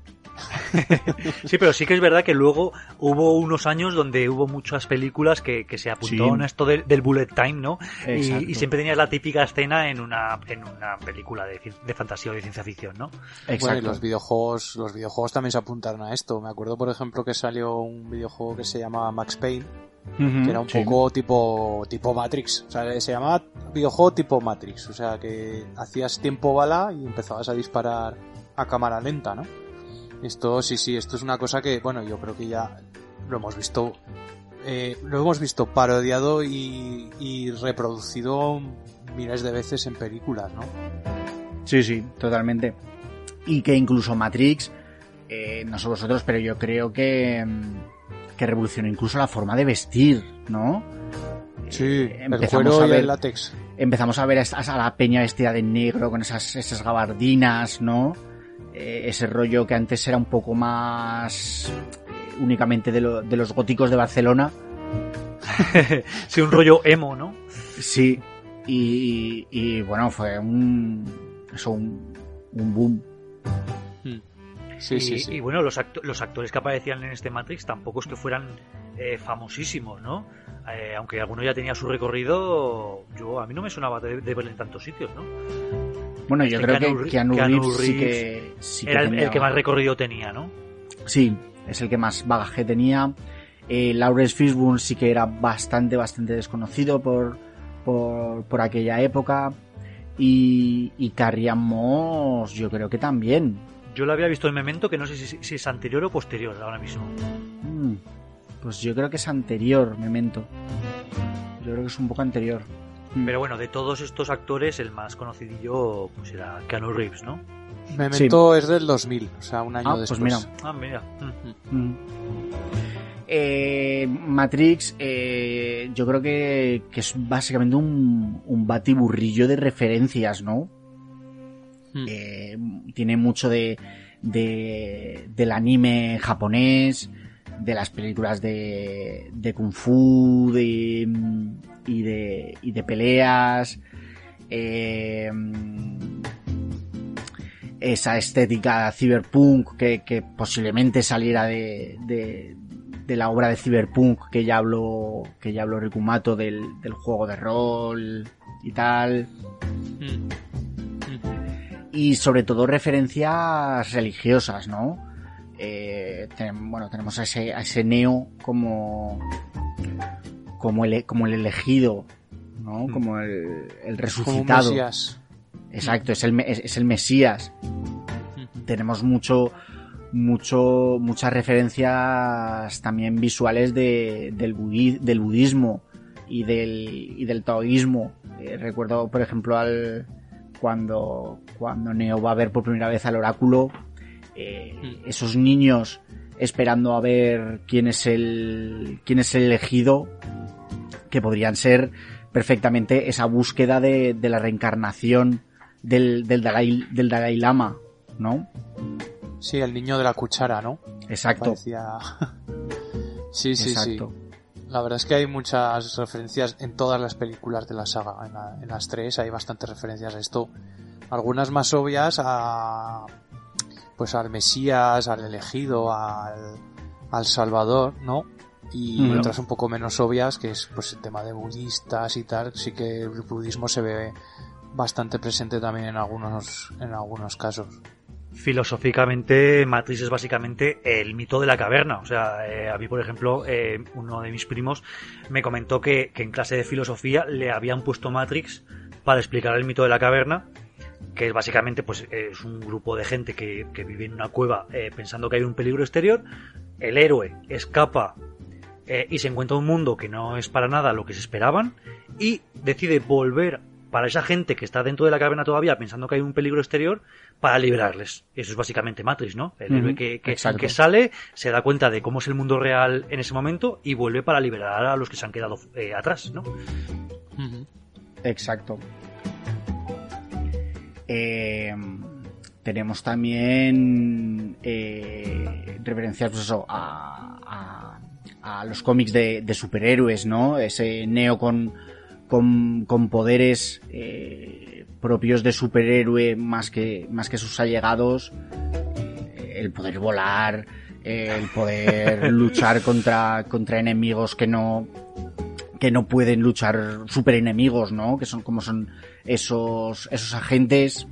Sí, pero sí que es verdad que luego hubo unos años donde hubo muchas películas que, que se apuntaban Sí. a esto del, del bullet time, ¿no? Y, y siempre tenías la típica escena en una, en una película de, de fantasía o de ciencia ficción, ¿no? Exacto. Bueno, y los videojuegos, los videojuegos también se apuntaron a esto. Me acuerdo, por ejemplo, que salió un videojuego que se llamaba Max Payne, Que era un sí. poco tipo tipo Matrix. O sea, se llamaba videojuego tipo Matrix. O sea, que hacías tiempo bala y empezabas a disparar a cámara lenta, ¿no? Esto, sí, sí, esto es una cosa que, bueno, yo creo que ya lo hemos visto, eh, lo hemos visto parodiado y, y reproducido miles de veces en películas, ¿no? Sí, sí, totalmente. Y que incluso Matrix, eh, no sé vosotros, pero yo creo que, mm, que revolucionó incluso la forma de vestir, ¿no? Sí, Eh, el empezamos cuero a y ver- el látex. Empezamos a ver a, a la peña vestida de negro con esas, esas gabardinas, ¿no? Eh, ese rollo que antes era un poco más eh, únicamente de, lo- de los góticos de Barcelona. sí, un rollo emo, ¿no? Sí, y, y, bueno, fue un, eso, un, un boom. Sí, y, sí, sí. y bueno, los, acto- los actores que aparecían en este Matrix tampoco es que fueran eh, famosísimos, ¿no? Eh, aunque alguno ya tenía su recorrido, yo a mí no me sonaba de, de verlo en tantos sitios, ¿no? Bueno, yo creo Keanu que Keanu, Keanu Reeves sí Reeves que, sí que Era el, tenía- el que más recorrido tenía, ¿no? Sí, es el que más bagaje tenía. Eh, Lawrence Fishburne sí que era bastante, bastante desconocido por, por, por aquella época. Y, y Carrie Moss, yo creo que también. Yo lo había visto en Memento, que no sé si, si es anterior o posterior ahora mismo. Mm, pues yo creo que es anterior, Memento. Yo creo que es un poco anterior. Mm. Pero bueno, de todos estos actores, el más conocidillo pues era Keanu Reeves, ¿no? Memento es del 2000, o sea, un año Ah, pues después. mira. Ah, mira. mm. Mm. Eh, Matrix, eh, yo creo que, que es básicamente un, un batiburrillo de referencias, ¿no? Mm. Eh, tiene mucho de, de, del anime japonés, de las películas de, de kung fu de, y, de, y de peleas. Eh, esa estética cyberpunk que, que posiblemente saliera de, de, de, la obra de cyberpunk que ya habló que ya habló Rikumato del, del juego de rol y tal y sobre todo referencias religiosas no eh, ten, bueno tenemos a ese, a ese Neo como como el como el elegido no como el, el resucitado Como Mesías. Exacto, es el, es, es el Mesías. Tenemos mucho, mucho, muchas referencias también visuales de, del, budi- del budismo y del, y del taoísmo. Eh, recuerdo, por ejemplo, al, cuando, cuando Neo va a ver por primera vez al oráculo, eh, esos niños esperando a ver quién es el, quién es el elegido, que podrían ser perfectamente esa búsqueda de, de la reencarnación del, del, Dalai, del Dalai Lama, ¿no? Sí, el niño de la cuchara, ¿no? Exacto. Parecía... sí, sí, Exacto. sí. La verdad es que hay muchas referencias en todas las películas de la saga. En, la- en las tres hay bastantes referencias a esto. Algunas más obvias a... Pues al Mesías, al elegido, al, al Salvador, ¿no? Y Ujú. otras un poco menos obvias, que es pues el tema de budistas y tal. Sí que el budismo se ve bastante presente también en algunos, en algunos casos. Filosóficamente, Matrix es básicamente el mito de la caverna. O sea, eh, a mí, por ejemplo, eh, uno de mis primos me comentó que, que en clase de filosofía le habían puesto Matrix para explicar el mito de la caverna, que es básicamente pues es un grupo de gente que, que vive en una cueva eh, pensando que hay un peligro exterior. El héroe escapa eh, y se encuentra un mundo que no es para nada lo que se esperaban y decide volver para esa gente que está dentro de la caverna todavía pensando que hay un peligro exterior para liberarles. Eso es básicamente Matrix, ¿no? El héroe que, que- sale, se da cuenta de cómo es el mundo real en ese momento y vuelve para liberar a los que se han quedado eh, atrás, ¿no? Exacto. Eh, tenemos también eh, referencias pues eso, a, a- a los cómics de, de superhéroes, ¿no? Ese Neo con, con, con poderes eh, propios de superhéroe más que, más que sus allegados. El poder volar, el poder luchar contra, contra enemigos que no, que no pueden luchar super enemigos, ¿no? Que son como son esos, esos agentes.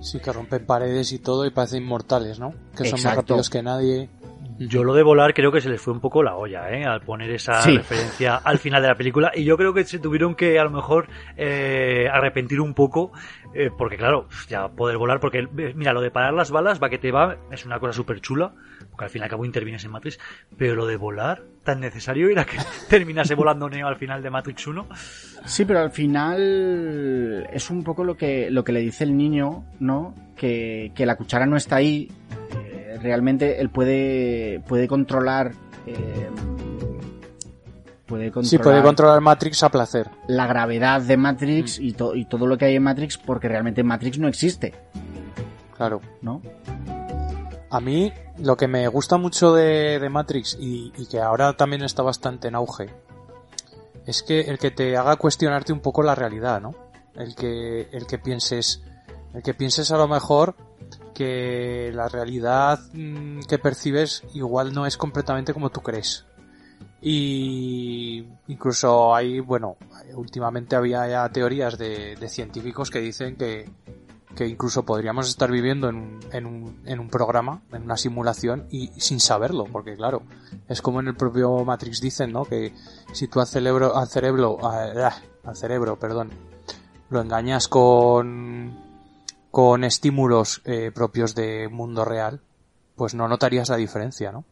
Sí, que rompen paredes y todo y parecen inmortales, ¿no? Que son más rápidos que nadie. Yo lo de volar creo que se les fue un poco la olla, ¿eh? Al poner esa Sí. referencia al final de la película. Y yo creo que se tuvieron que a lo mejor eh, arrepentir un poco. eh, porque claro, ya poder volar. Porque mira, lo de parar las balas, va que te va, es una cosa súper chula. Porque al fin y al cabo intervienes en Matrix. Pero lo de volar, tan necesario era que terminase volando Neo al final de Matrix 1. Sí, pero al final es un poco lo que, lo que le dice el niño, ¿no? Que, que la cuchara no está ahí. Eh, realmente él puede, puede controlar. eh, puede controlar Sí, puede controlar Matrix a placer. la gravedad de Matrix y, to- y todo lo que hay en Matrix porque realmente Matrix no existe, Claro. ¿no? A mí, lo que me gusta mucho de, Matrix y, y que ahora también está bastante en auge, es que el que te haga cuestionarte un poco la realidad, ¿no? El que, el que pienses, el que pienses a lo mejor que la realidad mm, que percibes igual no es completamente como tú crees. Y incluso hay, bueno, últimamente había ya teorías de, de científicos que dicen que, que incluso podríamos estar viviendo en un, en, un, en un programa, en una simulación y sin saberlo, porque claro, es como en el propio Matrix dicen, ¿no? Que si tú al cerebro, al cerebro, a- al cerebro, perdón, lo engañas con, con estímulos eh, propios de mundo real, pues no notarías la diferencia, ¿no?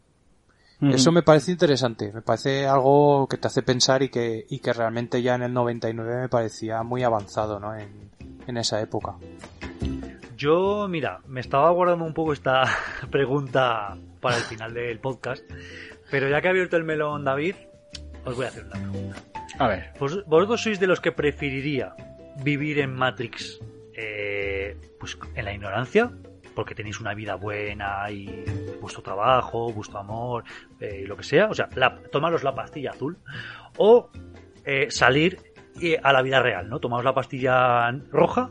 Eso me parece interesante, me parece algo que te hace pensar y que, y que realmente ya en el 99 me parecía muy avanzado, ¿no? En, en esa época. Yo, mira, me estaba guardando un poco esta pregunta para el final del podcast. Pero ya que ha abierto el melón David, os voy a hacer una pregunta. A ver, ¿Vos- ¿Vosotros sois de los que preferiría vivir en Matrix eh, pues en la ignorancia? Porque tenéis una vida buena y vuestro trabajo, vuestro amor, eh, lo que sea, o sea, la, tomaros la pastilla azul, o eh, salir eh, a la vida real, ¿no? Tomaros la pastilla roja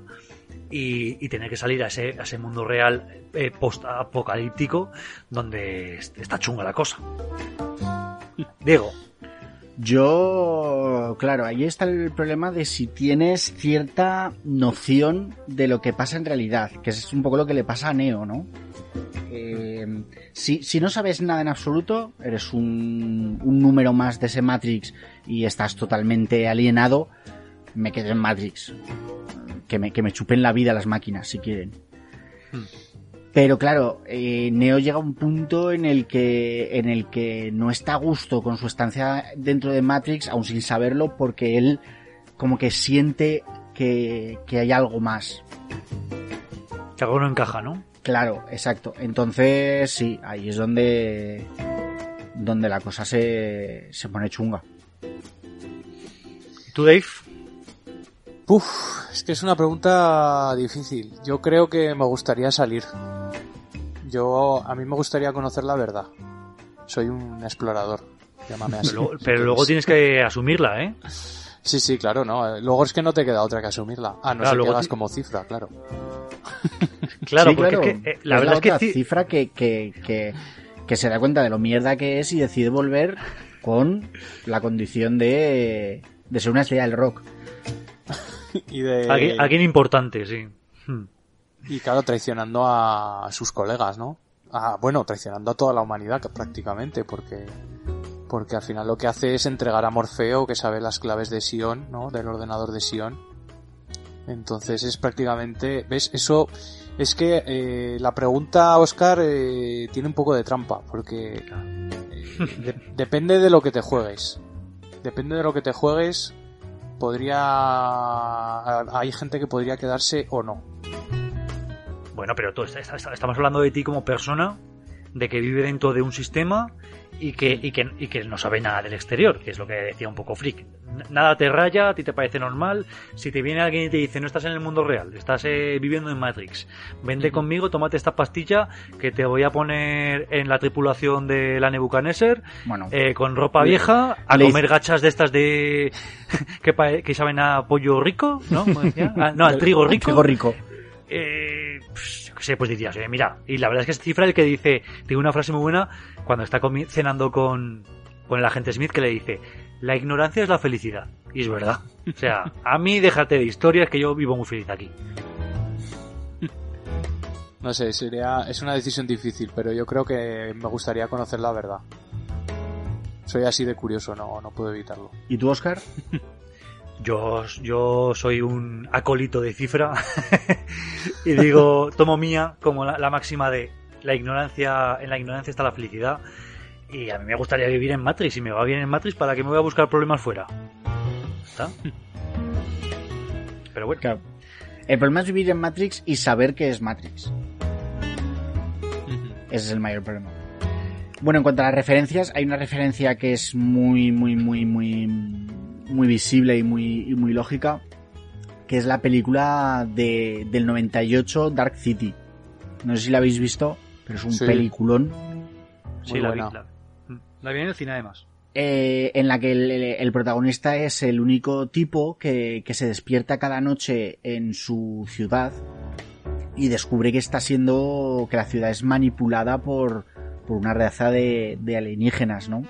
y, y tener que salir a ese, a ese mundo real eh, post-apocalíptico donde está chunga la cosa. Diego. Yo, claro, ahí está el problema de si tienes cierta noción de lo que pasa en realidad, que es un poco lo que le pasa a Neo, ¿no? Eh, si, si, no sabes nada en absoluto, eres un, un, número más de ese Matrix y estás totalmente alienado, me quedo en Matrix. Que me, que me chupen la vida las máquinas, si quieren. Hmm. Pero claro, eh, Neo llega a un punto en el que en el que no está a gusto con su estancia dentro de Matrix, aún sin saberlo, porque él como que siente que, que hay algo más. Que algo no encaja, ¿no? Claro, exacto. Entonces, sí, ahí es donde donde la cosa se, se pone chunga. ¿Tú, Dave? Uf, es que es una pregunta difícil. Yo creo que me gustaría salir. Yo, a mí me gustaría conocer la verdad. Soy un explorador. Llámame así. Pero, pero luego tienes que asumirla, ¿eh? Sí, sí, claro, no. Luego es que no te queda otra que asumirla. Ah, no claro, se quedas como cifra, claro. claro, sí, porque claro. Es que, eh, la es verdad la es que cifra que, que, que, que se da cuenta de lo mierda que es y decide volver con la condición de, de ser una estrella del rock. y de alguien, alguien importante, sí. Hmm. y claro, traicionando a sus colegas, ¿no? Ah, bueno, traicionando a toda la humanidad prácticamente, porque porque al final lo que hace es entregar a Morfeo, que sabe las claves de Sion, ¿no? Del ordenador de Sion. Entonces es prácticamente, ¿ves? Eso es que eh, la pregunta, Oscar, eh, tiene un poco de trampa, porque eh, de- depende de lo que te juegues. Depende de lo que te juegues, podría... Hay gente que podría quedarse o no. Bueno, pero tú, est- est- estamos hablando de ti como persona, de que vive dentro de un sistema y que, y que, y que no sabe nada del exterior, que es lo que decía un poco Freak. N- Nada te raya, a ti te parece normal. Si te viene alguien y te dice, no estás en el mundo real, estás eh, viviendo en Matrix, vente conmigo, tómate esta pastilla que te voy a poner en la tripulación de la Nebuchadnezzar, Bueno, eh, con ropa vieja, a hice- comer gachas de estas de... que, pa- que saben a pollo rico, ¿no? ¿Cómo decía? Ah, no, al trigo rico Trigo rico. eh, pues, sé, pues dirías, eh, mira, y la verdad es que es cifra el que dice, tiene una frase muy buena cuando está cenando con, con el agente Smith que le dice, la ignorancia es la felicidad. Y es verdad. O sea, a mí déjate de historias que yo vivo muy feliz aquí. No sé, sería, es una decisión difícil, pero yo creo que me gustaría conocer la verdad. Soy así de curioso, no, no puedo evitarlo. ¿Y tú, Oscar? Yo, yo soy un acólito de cifra y digo, tomo mía como la, la máxima de la ignorancia, en la ignorancia está la felicidad. Y a mí me gustaría vivir en Matrix. Si me va bien en Matrix, ¿para qué me voy a buscar problemas fuera? ¿Está? Pero bueno, Claro. El problema es vivir en Matrix y saber que es Matrix. Ese es el mayor problema. Bueno, en cuanto a las referencias, hay una referencia que es muy, muy, muy, muy, muy visible y muy, y muy lógica, que es la película de, del 98, Dark City. No sé si la habéis visto, pero es un Sí. sí, Muy peliculón la vi. buena. La, la vi en el cine además. eh, en la que el, el- el protagonista es el único tipo que, que se despierta cada noche en su ciudad y descubre que está siendo que la ciudad es manipulada por, por una raza de, de alienígenas, ¿no?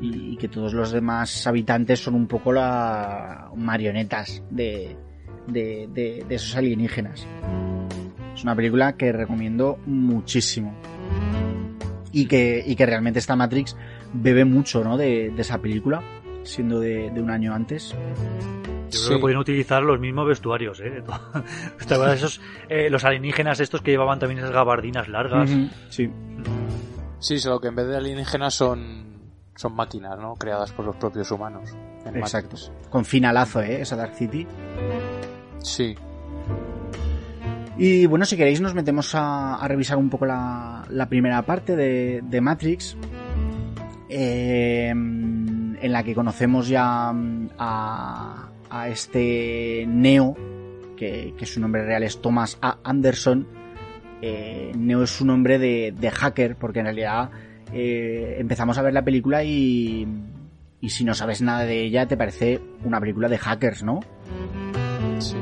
Y, y que todos los demás habitantes son un poco la marionetas de, de, de- de esos alienígenas. Es una película que recomiendo muchísimo. Y que, y que realmente esta Matrix bebe mucho, ¿no? De, de esa película, siendo de, de un año antes. Yo Sí. creo que podrían utilizar los mismos vestuarios, ¿eh? ¿Te acuerdas esos, eh, los alienígenas estos que llevaban también esas gabardinas largas? Ujú, Sí. Sí, solo que en vez de alienígenas son, son máquinas, ¿no? Creadas por los propios humanos. en Exacto. Matrix. Con finalazo, ¿eh? Esa Dark City. Sí. Y bueno, si queréis nos metemos a, a revisar un poco la, la primera parte de, de Matrix, eh, en la que conocemos ya mm, a, a este Neo, que, que su nombre real es Thomas A. Anderson, eh, Neo es un hombre de, de hacker, porque en realidad eh, empezamos a ver la película y, y si no sabes nada de ella te parece una película de hackers, ¿no? Sí.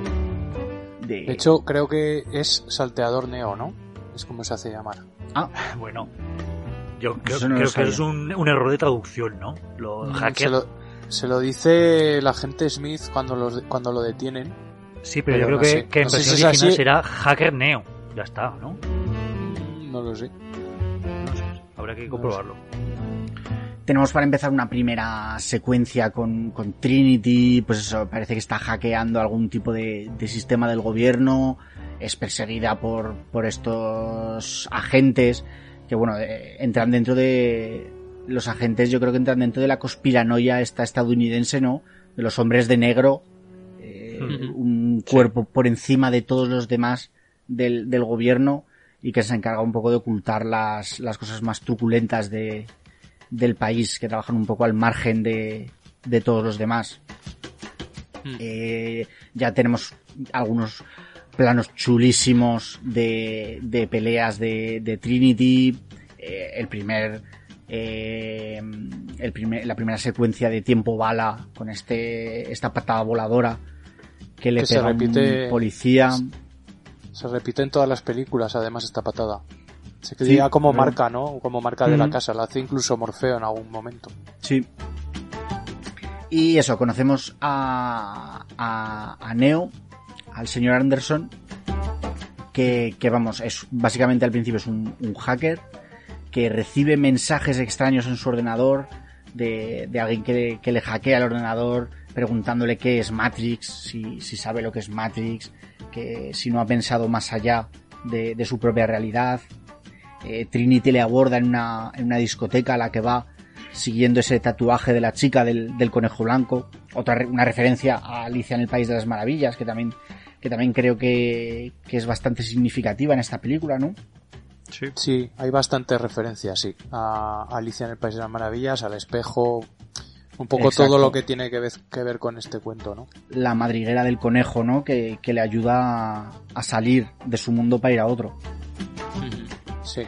De, De hecho, creo que es Salteador Neo, ¿no? Es como se hace llamar. ah, Bueno, yo creo, no lo creo que es un, un error de traducción, ¿no? Los Mm, hackers. Se lo, se lo dice el agente Smith cuando, los, cuando lo detienen. Sí, pero, yo creo no que, sé. que en No versión si original así. será Hacker Neo. Ya está, ¿no? Mm, No lo sé. No sé. Habrá que comprobarlo. tenemos para empezar una primera secuencia con, con Trinity, pues eso, parece que está hackeando algún tipo de, de sistema del gobierno, es perseguida por, por estos agentes, que bueno, eh, entran dentro de... Los agentes yo creo que entran dentro de la conspiranoia esta estadounidense, ¿no? De los hombres de negro, eh, un cuerpo por encima de todos los demás del, del gobierno y que se encarga un poco de ocultar las, las cosas más truculentas de, del país, que trabajan un poco al margen de, de todos los demás. Mm. Eh, ya tenemos algunos planos chulísimos de, de peleas de, de Trinity. Eh, el primer, eh, el primer, la primera secuencia de tiempo bala con este, esta patada voladora que le Que pega repite- un policía. Se repite en todas las películas, además, esta patada. Se Sí, queda como claro. marca, ¿no? Como marca de la casa. La hace incluso Morfeo en algún momento. Sí. Y eso, conocemos a, a, a Neo, al señor Anderson, que, que vamos, es básicamente al principio es un, un hacker que recibe mensajes extraños en su ordenador de, de alguien que, que le hackea el ordenador preguntándole qué es Matrix, si, si sabe lo que es Matrix, que si no ha pensado más allá de, de su propia realidad. Eh, Trinity le aborda en una, en una discoteca a la que va siguiendo ese tatuaje de la chica del, del conejo blanco. Otra una referencia a Alicia en el País de las Maravillas, que también, que también creo que, que es bastante significativa en esta película, ¿no? Sí. Sí, hay bastantes referencias, sí. A Alicia en el País de las Maravillas, al espejo. Un poco Exacto. todo lo que tiene que ver, que ver con este cuento, ¿no? La madriguera del conejo, ¿no? Que, que le ayuda a, a salir de su mundo para ir a otro. Sí.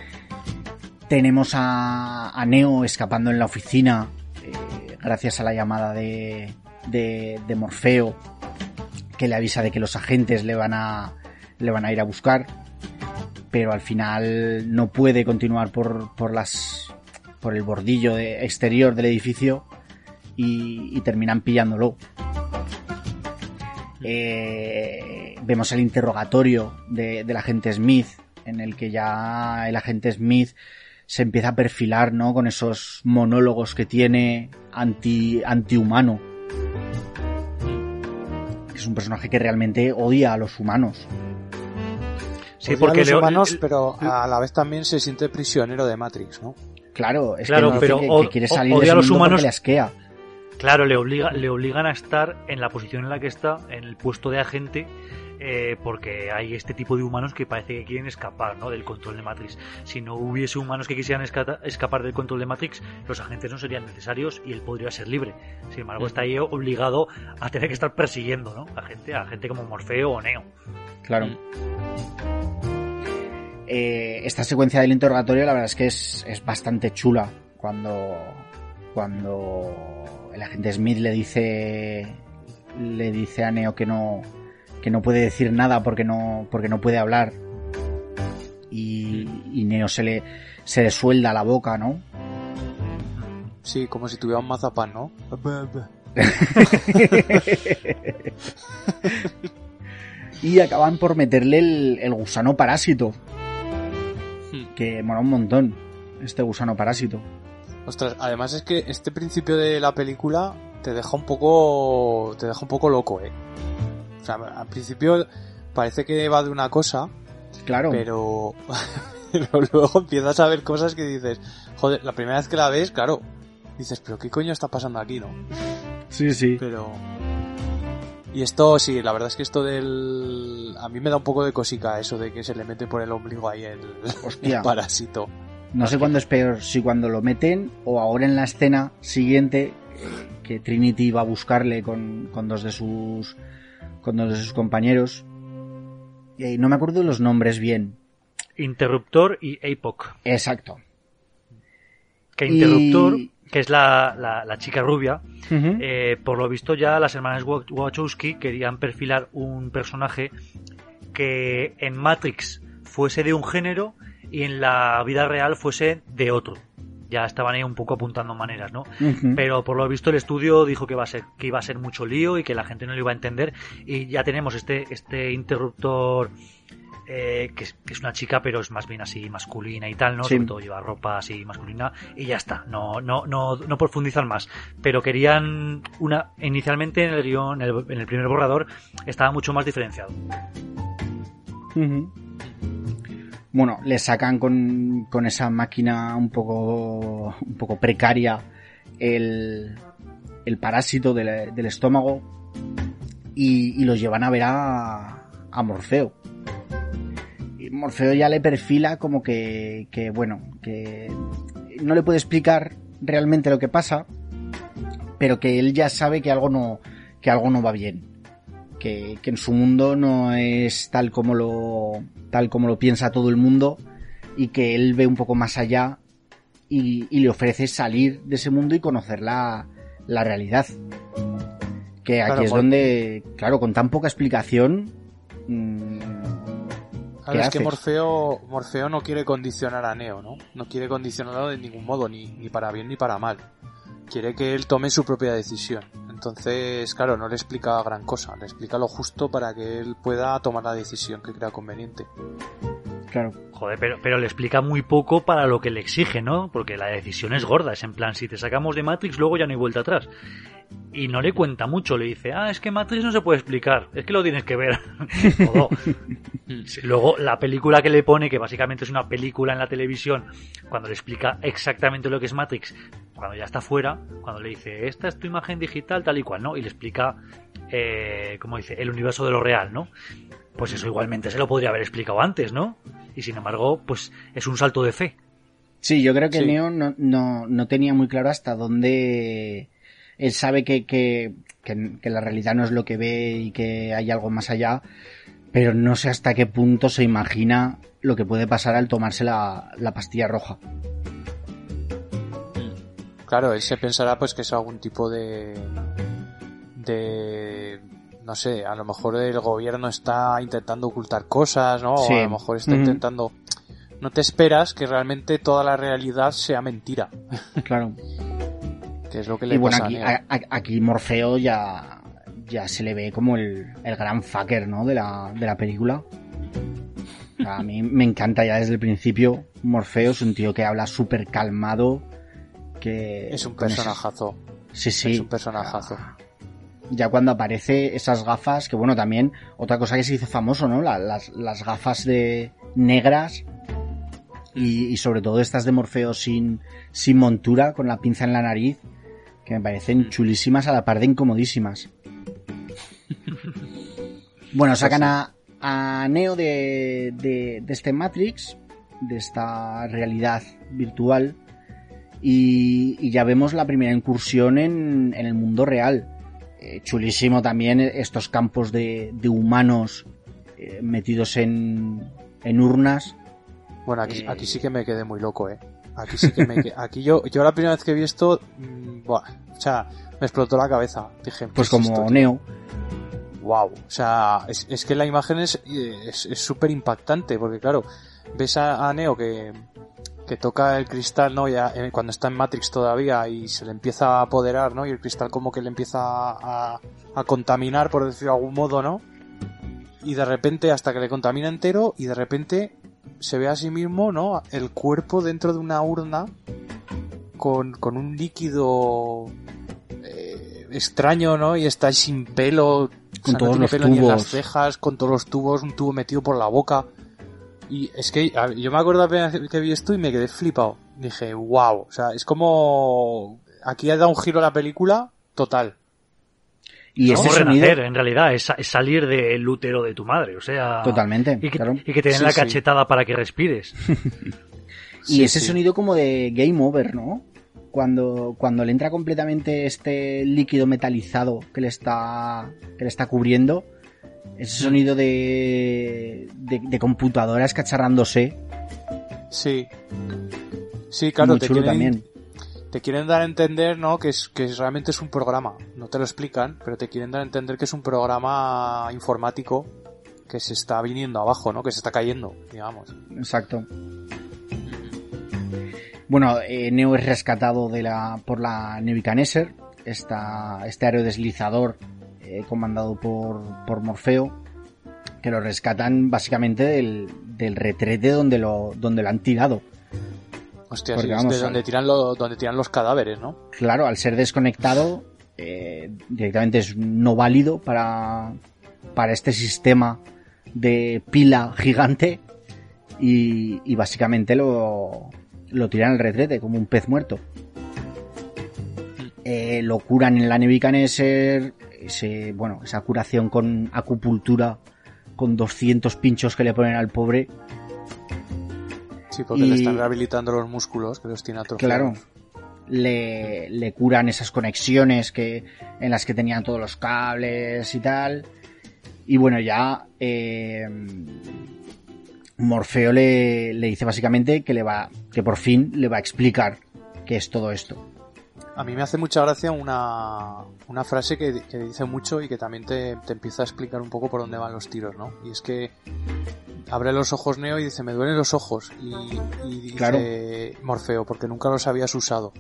Tenemos a, a Neo escapando en la oficina eh, gracias a la llamada de, de, de Morfeo que le avisa de que los agentes le van a le van a ir a buscar pero al final no puede continuar por, por las por el bordillo de- exterior del edificio y, y terminan pillándolo Eh, vemos el interrogatorio de- del agente Smith en el que ya el agente Smith se empieza a perfilar, ¿no? Con esos monólogos que tiene anti, antihumano. Es un personaje que realmente odia a los humanos. Sí, Odia porque a los Leo- humanos, el- pero a la vez también se siente prisionero de Matrix, ¿no? Claro, es Claro, que, dice pero que, quiere salir odia de ese a los mundo porque humanos- le asquea. Claro, le, obliga, le obligan a estar en la posición en la que está, en el puesto de agente, eh, porque hay este tipo de humanos que parece que quieren escapar ¿no? del control de Matrix. Si no hubiese humanos que quisieran escata- escapar del control de Matrix, los agentes no serían necesarios y él podría ser libre. Sin embargo, está ahí obligado a tener que estar persiguiendo ¿no? a gente, a gente como Morfeo o Neo. Claro. Mm. Eh, esta secuencia del interrogatorio la verdad es que es, es bastante chula cuando cuando el agente Smith le dice le dice a Neo que no que no puede decir nada porque no porque no puede hablar y, y Neo se le se le suelda la boca no Sí, como si tuviera un mazapán, ¿no? y acaban por meterle el, el gusano parásito Hmm. que mola un montón este gusano parásito Ostras, además es que este principio de la película te deja un poco, te deja un poco loco, eh. O sea, al principio parece que va de una cosa, claro pero, pero luego empiezas a ver cosas que dices, joder, la primera vez que la ves, claro, dices, pero qué coño está pasando aquí, ¿no? sí sí Pero... Y esto, sí, la verdad es que esto del... A mí me da un poco de cosica eso de que se le mete por el ombligo ahí el, el parásito. No sé cuándo es peor, si cuando lo meten o ahora en la escena siguiente eh, que Trinity va a buscarle con, con dos de sus con dos de sus compañeros. Y no me acuerdo los nombres bien. Interruptor y APOC. Exacto. Que Y- Interruptor, que es la, la- la chica rubia, eh, por lo visto ya las hermanas Wa- Wachowski querían perfilar un personaje que en Matrix fuese de un género y en la vida real fuese de otro. Ya estaban ahí un poco apuntando maneras, ¿no? Pero por lo visto el estudio dijo que iba a ser que iba a ser mucho lío y que la gente no lo iba a entender y ya tenemos este este interruptor eh, que, es, que es una chica pero es más bien así masculina y tal, ¿no? Sí. Sobre todo lleva ropa así masculina y ya está. No no no no profundizan más. Pero querían una inicialmente en el guion en el, en el primer borrador estaba mucho más diferenciado. Ujú. Bueno, le sacan con, con esa máquina un poco, un poco precaria el, el parásito del, del estómago y, y los llevan a ver a, a Morfeo. Y Morfeo ya le perfila como que, que, bueno, que no le puede explicar realmente lo que pasa, pero que él ya sabe que algo no, que algo no va bien que, que en su mundo no es tal como lo tal como lo piensa todo el mundo y que él ve un poco más allá y, y le ofrece salir de ese mundo y conocer la, la realidad que aquí Claro, es donde claro con tan poca explicación mm, Claro, ¿Qué es que? Morfeo, Morfeo no quiere condicionar a Neo, ¿no? No quiere condicionarlo de ningún modo, ni, ni para bien ni para mal. Quiere que él tome su propia decisión. Entonces, claro, no le explica gran cosa, le explica lo justo para que él pueda tomar la decisión que crea conveniente. Claro Joder, pero, pero le explica muy poco para lo que le exige, ¿no? Porque la decisión es gorda, es en plan, si te sacamos de Matrix, luego ya no hay vuelta atrás. Y no le cuenta mucho, le dice, ah, es que Matrix no se puede explicar, es que lo tienes que ver. Luego, la película que le pone, que básicamente es una película en la televisión, cuando le explica exactamente lo que es Matrix, cuando ya está fuera, cuando le dice, esta es tu imagen digital, tal y cual, ¿no? Y le explica, eh, como dice, el universo de lo real, ¿no? Pues eso igualmente se lo podría haber explicado antes, ¿no? Y sin embargo, pues es un salto de fe. Sí, yo creo que Sí. Neo no, no, no tenía muy claro hasta dónde él sabe que, que, que, que la realidad no es lo que ve y que hay algo más allá, pero no sé hasta qué punto se imagina lo que puede pasar al tomarse la, la pastilla roja. Claro, él se pensará pues que es algún tipo de de no sé, a lo mejor el gobierno está intentando ocultar cosas, ¿no? Sí. O a lo mejor está intentando no te esperas que realmente toda la realidad sea mentira, Claro. que es lo que le Y bueno, pasa aquí, a aquí Morfeo ya, ya se le ve como el, el gran fucker, ¿no? De la, de la película. O sea, a mí me encanta ya desde el principio. Morfeo es un tío que habla súper calmado. Que Es un personajazo. Sí, sí. Es un personajazo. Ya cuando aparece esas gafas, que bueno, también otra cosa que se hizo famoso, ¿no? La- las, las gafas de negras y, y sobre todo estas de Morfeo sin, sin montura, con la pinza en la nariz, que me parecen chulísimas a la par de incomodísimas. bueno, sacan a, a Neo de, de, de este Matrix, de esta realidad virtual, y, y ya vemos la primera incursión en, en el mundo real. Eh, chulísimo también estos campos de, de humanos eh, metidos en, en urnas. Bueno, aquí, Eh. aquí sí que me quedé muy loco, eh. Aquí sí que me quedé. Aquí yo, yo la primera vez que vi esto, mm, buah, o sea, me explotó la cabeza. Dije, ¿qué Pues es como esto? Neo. Wow, o sea, es, es que la imagen es es es súper impactante, porque claro, ves a, a Neo que, que toca el cristal, ¿no? Ya, eh, cuando está en Matrix todavía y se le empieza a apoderar, ¿no? Y el cristal como que le empieza a, a contaminar, por decirlo de algún modo, ¿no? Y de repente, hasta que le contamina entero, y de repente se ve a sí mismo, ¿no? El cuerpo dentro de una urna con, con un líquido eh, extraño, ¿no? Y está sin pelo, Con todos tiene los pelo ni en las tubos. cejas, con todos los tubos, un tubo metido por la boca. Y es que a- yo me acuerdo apenas que vi esto y me quedé flipado. Dije, wow, o sea, es como... Aquí ha dado un giro a la película total. Y Es ese como sonido. renacer, en realidad, es, es salir del útero de tu madre, o sea... Totalmente, Y que, claro. y que te den Sí, la sí. cachetada para que respires. Y Sí, ese sí. sonido como de game over, ¿no? Cuando, cuando le entra completamente este líquido metalizado que le está, que le está cubriendo, ese sonido de, de, de computadora escacharrándose, Sí. Sí, claro, Muy te chulo quieren, también. te quieren dar a entender, ¿no? Que es, que realmente es un programa. No te lo explican, pero te quieren dar a entender que es un programa informático que se está viniendo abajo, ¿no? Que se está cayendo, digamos. Exacto. Bueno, eh, Neo es rescatado de la, por la Nebuchadnezzar, esta, este aerodeslizador eh, comandado por, por Morfeo, que lo rescatan básicamente del, del retrete donde lo, donde lo han tirado. Hostia, Porque sí, es vamos, de donde tiran, lo- donde tiran los cadáveres, ¿no? Claro, al ser desconectado, eh, directamente es no válido para, para este sistema de pila gigante y, y básicamente lo, lo tiran al retrete como un pez muerto. Eh, lo curan en la Nebuchadnezzar, ese, bueno, esa curación con acupuntura, con 200 pinchos que le ponen al pobre, Sí, porque le Y- están rehabilitando los músculos que los tiene atrofiados. Claro. Le, le curan esas conexiones que, en las que tenían todos los cables y tal. Y bueno, ya eh, Morfeo le, le dice básicamente que le va, que por fin le va a explicar qué es todo esto. A mí me hace mucha gracia una, una frase que, que dice mucho y que también te, te empieza a explicar un poco por dónde van los tiros, ¿no? Y es que abre los ojos Neo y dice, me duelen los ojos. Y, y dice Claro. Morfeo, porque nunca los habías usado.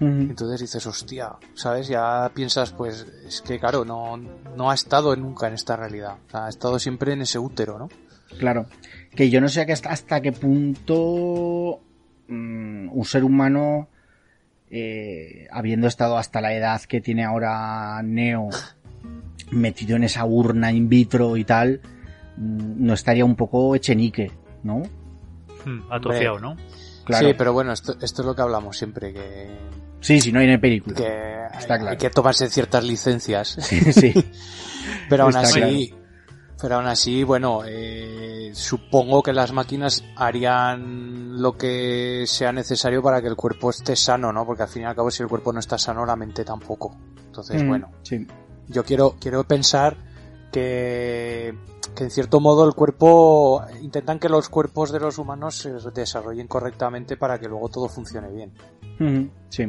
Entonces dices, hostia, ¿sabes? Ya piensas, pues, es que claro, no, no ha estado nunca en esta realidad. O sea, ha estado siempre en ese útero, ¿no? Claro. Que yo no sé hasta, hasta qué punto mm, un ser humano, eh, habiendo estado hasta la edad que tiene ahora Neo, metido en esa urna in vitro y tal, mm, no estaría un poco echenique, ¿no? Hmm, atrofiado, ¿no? Claro. Sí, pero bueno, esto, esto es lo que hablamos siempre, que, Sí, si no hay en película. que Está hay, claro. hay que tomarse ciertas licencias. sí. Pero aún Está así, pero aún así, bueno, eh, supongo que las máquinas harían lo que sea necesario para que el cuerpo esté sano, ¿no? Porque al fin y al cabo, si el cuerpo no está sano, la mente tampoco. Entonces, Mm, bueno, Sí. yo quiero, quiero pensar que, que en cierto modo el cuerpo, intentan que los cuerpos de los humanos se desarrollen correctamente para que luego todo funcione bien. Ujú, Sí.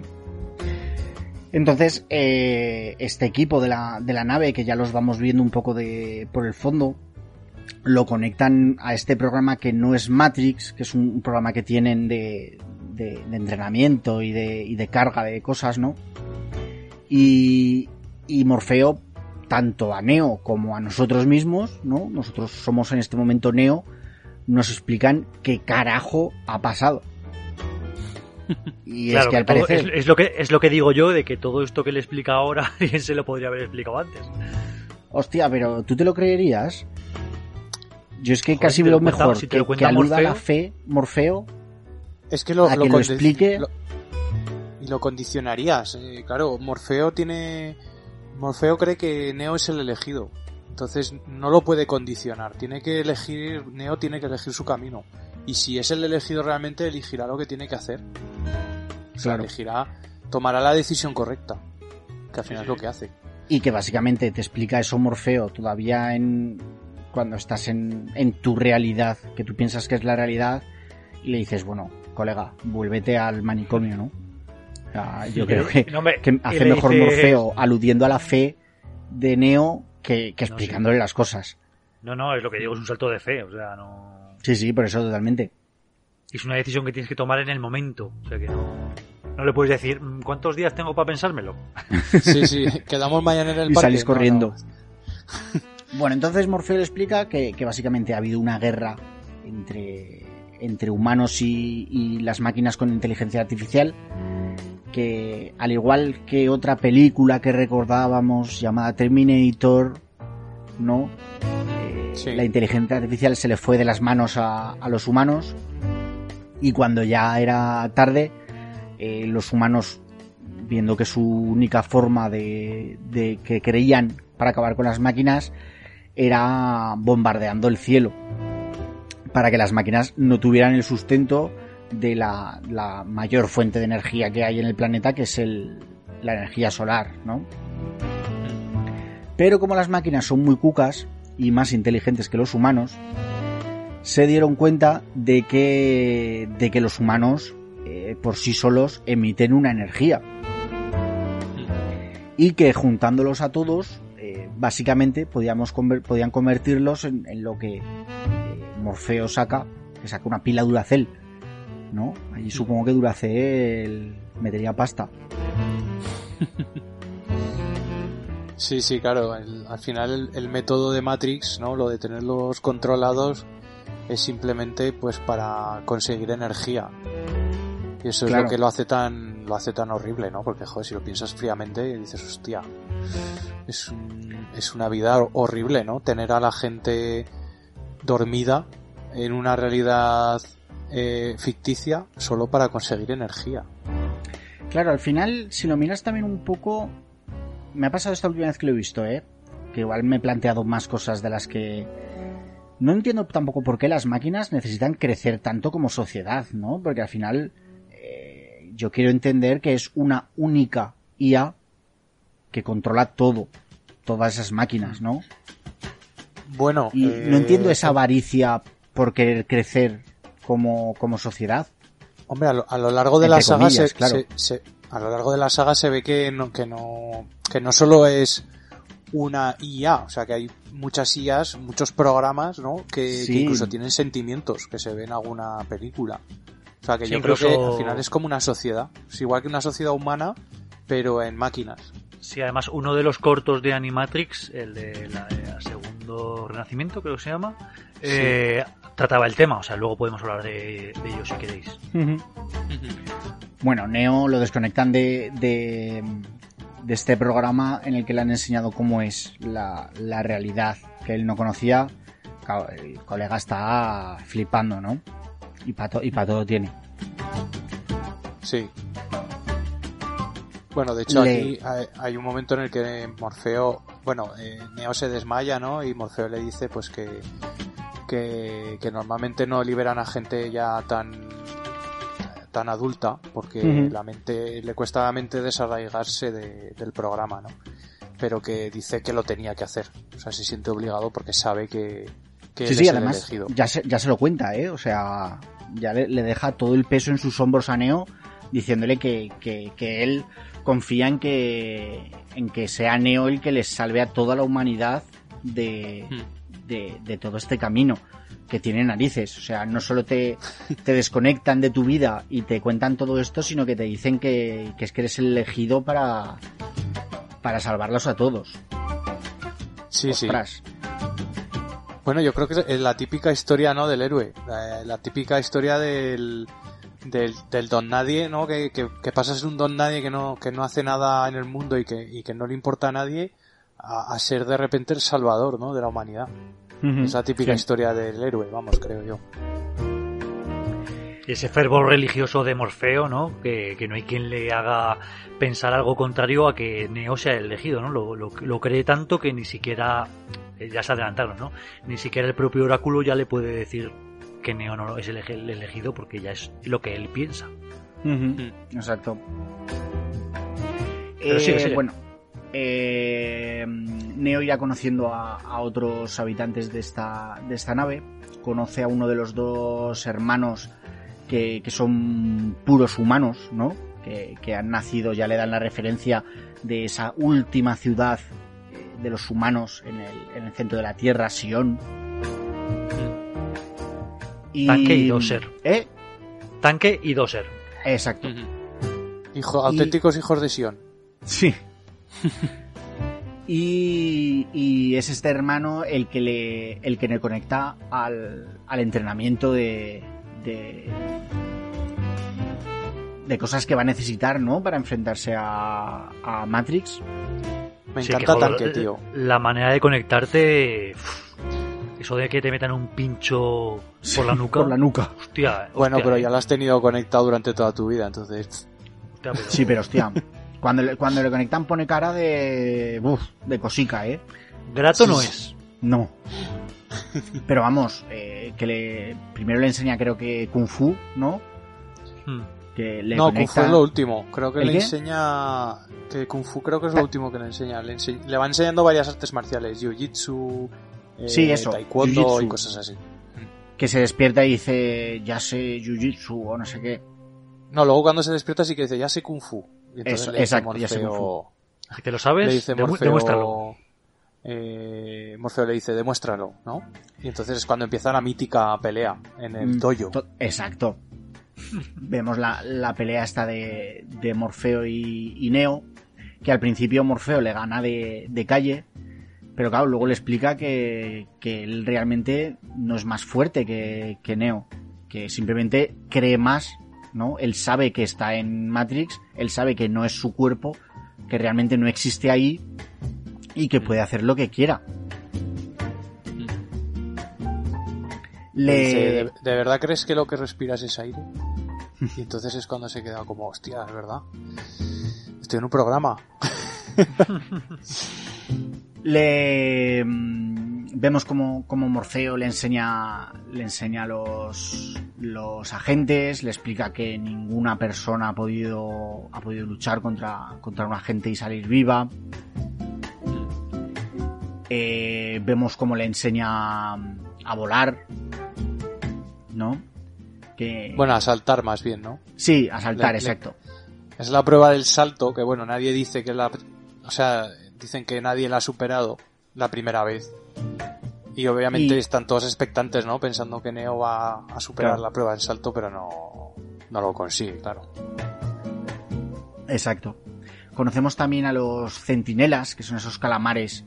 Entonces, eh, este equipo de la, de la nave, que ya los vamos viendo un poco de, por el fondo, lo conectan a este programa que no es Matrix, que es un, programa que tienen de, de, de entrenamiento y de, y de carga de cosas, ¿no? Y, y Morfeo, tanto a Neo como a nosotros mismos, ¿no? Nosotros somos en este momento Neo, nos explican qué carajo ha pasado. Y Claro, es que al parecer... es, es lo que es lo que digo yo de que todo esto que le explica ahora alguien se lo podría haber explicado antes. Hostia, pero ¿tú te lo creerías? Yo es que Joder, casi veo lo cuenta- mejor si te que, lo que aluda a la fe, Morfeo, Es que lo, A que lo condi- explique. lo- y lo condicionarías. eh, claro, Morfeo tiene. Morfeo cree que Neo es el elegido. Entonces no lo puede condicionar. Tiene que elegir. Neo tiene que elegir su camino. Y si es el elegido realmente, elegirá lo que tiene que hacer. O sea, Claro. elegirá. Tomará la decisión correcta. Que al final es lo que hace. y que básicamente te explica eso Morfeo todavía en cuando estás en, en tu realidad, que tú piensas que es la realidad, y le dices, bueno, colega, vuélvete al manicomio, ¿no? O sea, yo creo que, No, hace mejor dice- Morfeo aludiendo a la fe de Neo que, que No, sí. explicándole las cosas. No, no, es lo que digo, es un salto de fe, o sea, no... Sí, sí, por eso totalmente. Es una decisión que tienes que tomar en el momento, o sea que no... No le puedes decir, "Mm, ¿cuántos días tengo para pensármelo? Sí, sí. Quedamos mañana en el y parque. salís No, no. corriendo. Bueno, entonces Morfeo le explica que, que básicamente ha habido una guerra entre, entre humanos y, y las máquinas con inteligencia artificial. Que al igual que otra película que recordábamos llamada Terminator, ¿no? Sí. La inteligencia artificial se le fue de las manos a, a los humanos. Y cuando ya era tarde, eh, los humanos, viendo que su única forma de, de que creían para acabar con las máquinas era bombardeando el cielo para que las máquinas no tuvieran el sustento de la, la mayor fuente de energía que hay en el planeta, que es el, la energía solar, ¿no? Pero como las máquinas son muy cucas y más inteligentes que los humanos, se dieron cuenta de que, de que los humanos eh, por sí solos emiten una energía. Y que juntándolos a todos, eh, básicamente podíamos podían convertirlos en, lo que eh, Morfeo saca, que saca una pila Duracel. ¿No? Allí supongo que Duracel metería pasta. Sí, sí, claro. El- al final el, el método de Matrix, ¿no? Lo de tenerlos controlados es simplemente pues para conseguir energía. Y eso es lo que lo hace tan lo hace tan horrible, ¿no? Porque joder, si lo piensas fríamente dices, hostia, es un- es una vida horrible, ¿no? Tener a la gente dormida en una realidad eh, ficticia solo para conseguir energía. Claro, al final, si lo miras también un poco, me ha pasado esta última vez que lo he visto, ¿eh? Que igual me he planteado más cosas de las que... No entiendo tampoco por qué las máquinas necesitan crecer tanto como sociedad, ¿no? Porque al final eh, yo quiero entender que es una única IA que controla todo, todas esas máquinas, ¿no? Bueno, Y eh, no entiendo esa avaricia por querer crecer como, como sociedad. Hombre, a lo, a lo largo de Entre la saga comillas, se, claro. se- se- a lo largo de la saga se ve que no, que no, que no solo es una IA, o sea que hay muchas IAs, muchos programas, ¿no? Que, incluso tienen sentimientos, que se ven en alguna película. O sea que Sí, yo creo que al final es como una sociedad, es igual que una sociedad humana, pero en máquinas. Sí, además uno de los cortos de Animatrix, el de la, eh, Segundo Renacimiento, creo que se llama, eh, trataba el tema. O sea, luego podemos hablar de, de ello si queréis. Bueno, Neo lo desconectan de, de, de este programa en el que le han enseñado cómo es la, la realidad que él no conocía. El colega está flipando, ¿no? Y para y pa todo tiene. Sí. Bueno, de hecho Le- aquí hay, hay un momento en el que Morfeo, bueno, eh, Neo se desmaya, ¿no? Y Morfeo le dice pues que, que, que normalmente no liberan a gente ya tan tan adulta porque la mente le cuesta a la mente desarraigarse de- del programa, ¿no? Pero que dice que lo tenía que hacer, o sea, se siente obligado porque sabe que, que Sí, sí, es el además elegido. ya se, ya se lo cuenta, ¿eh? O sea, ya le, le deja todo el peso en sus hombros a Neo diciéndole que, que, que él confía en que, en que sea Neo el que les salve a toda la humanidad de, Hmm. De, de todo este camino que tiene narices. O sea, no solo te, te desconectan de tu vida y te cuentan todo esto, sino que te dicen que, que es que eres el elegido para, para salvarlos a todos. Sí, sí. Ostras. Bueno, yo creo que es la típica historia, ¿no? Del héroe. La, la típica historia del, del, del don nadie, ¿no? Que, que, que pasas de un don nadie que no, que no hace nada en el mundo y que, y que no le importa a nadie a, a ser de repente el salvador, ¿no? De la humanidad. Es la típica Sí. historia del héroe, vamos, creo yo. Y ese fervor religioso de Morfeo, ¿no? Que, que no hay quien le haga pensar algo contrario a que Neo sea el elegido, ¿no? Lo, lo, lo cree tanto que ni siquiera, eh, ya se adelantaron, ¿no? Ni siquiera el propio oráculo ya le puede decir que Neo no es el, elegido porque ya es lo que él piensa. Exacto. Pero Eh, sigue, sigue. Bueno, eh, Neo irá conociendo a, a otros habitantes de esta, de esta nave. Conoce a uno de los dos hermanos que, que son puros humanos, ¿no? Que, que han nacido, ya le dan la referencia de esa última ciudad eh, de los humanos en el, en el centro de la Tierra, Sion. Y... Tanque y Doser. ¿Eh? Tanque y Doser. Exacto. Hijo, Y- auténticos hijos de Sion. Sí. Y, y es este hermano el que le, el que le conecta al, al entrenamiento de, de de cosas que va a necesitar, ¿no? Para enfrentarse a, a Matrix. Me Sí, encanta joder, tanque, tío. La manera de conectarte. eso de que te metan un pincho por la nuca. Por la nuca. Hostia, Bueno, hostia, pero eh. ya lo has tenido conectado durante toda tu vida, entonces... Hostia, pero- Sí, pero hostia. Cuando le, cuando le conectan pone cara de. Uf, de cosica, ¿eh? Grato Sí, no es. No. Pero vamos, eh, que le. Primero le enseña, creo que Kung Fu, ¿no? Hmm. Que le no, Kung. Fu es lo último. Creo que ¿El le qué? enseña. Que Kung Fu creo que es lo último que le enseña. Le, ense- le va enseñando varias artes marciales: Jiu-Jitsu, eh, Sí, eso, Taekwondo y cosas así. que se despierta y dice, ya sé Jiu-Jitsu o no sé qué. No, luego cuando se despierta sí que dice, ya sé Kung Fu. Y entonces Eso, le dice exacto, ya Morfeo- ¿Que lo sabes? Le dice Morfeo, Demuéstralo. eh, Morfeo le dice, demuéstralo, ¿no? Y entonces es cuando empieza la mítica pelea en el Mm, dojo. to- Exacto. Vemos la, la pelea esta de, de Morfeo y, y Neo, que al principio Morfeo le gana de, de calle, pero claro, luego le explica que, que él realmente no es más fuerte que, que Neo, que simplemente cree más, ¿no? Él sabe que está en Matrix, él sabe que no es su cuerpo, que realmente no existe ahí y que puede hacer lo que quiera. Le Le... dice, ¿De, de verdad crees que lo que respiras es aire? Y entonces es cuando se queda como, hostia, es verdad. Estoy en un programa. le mm, vemos como, como Morfeo le enseña le enseña a los los agentes le explica que ninguna persona ha podido ha podido luchar contra contra un agente y salir viva. Eh, vemos como le enseña a volar no que Bueno, a saltar más bien, ¿no? sí a saltar le- le- exacto. Es la prueba del salto, que bueno, nadie dice que la... O sea, dicen que nadie la ha superado la primera vez. Y obviamente Y- están todos expectantes, ¿no? Pensando que Neo va a superar Claro. la prueba del salto, pero no, no lo consigue, claro. Exacto. Conocemos también a los centinelas, que son esos calamares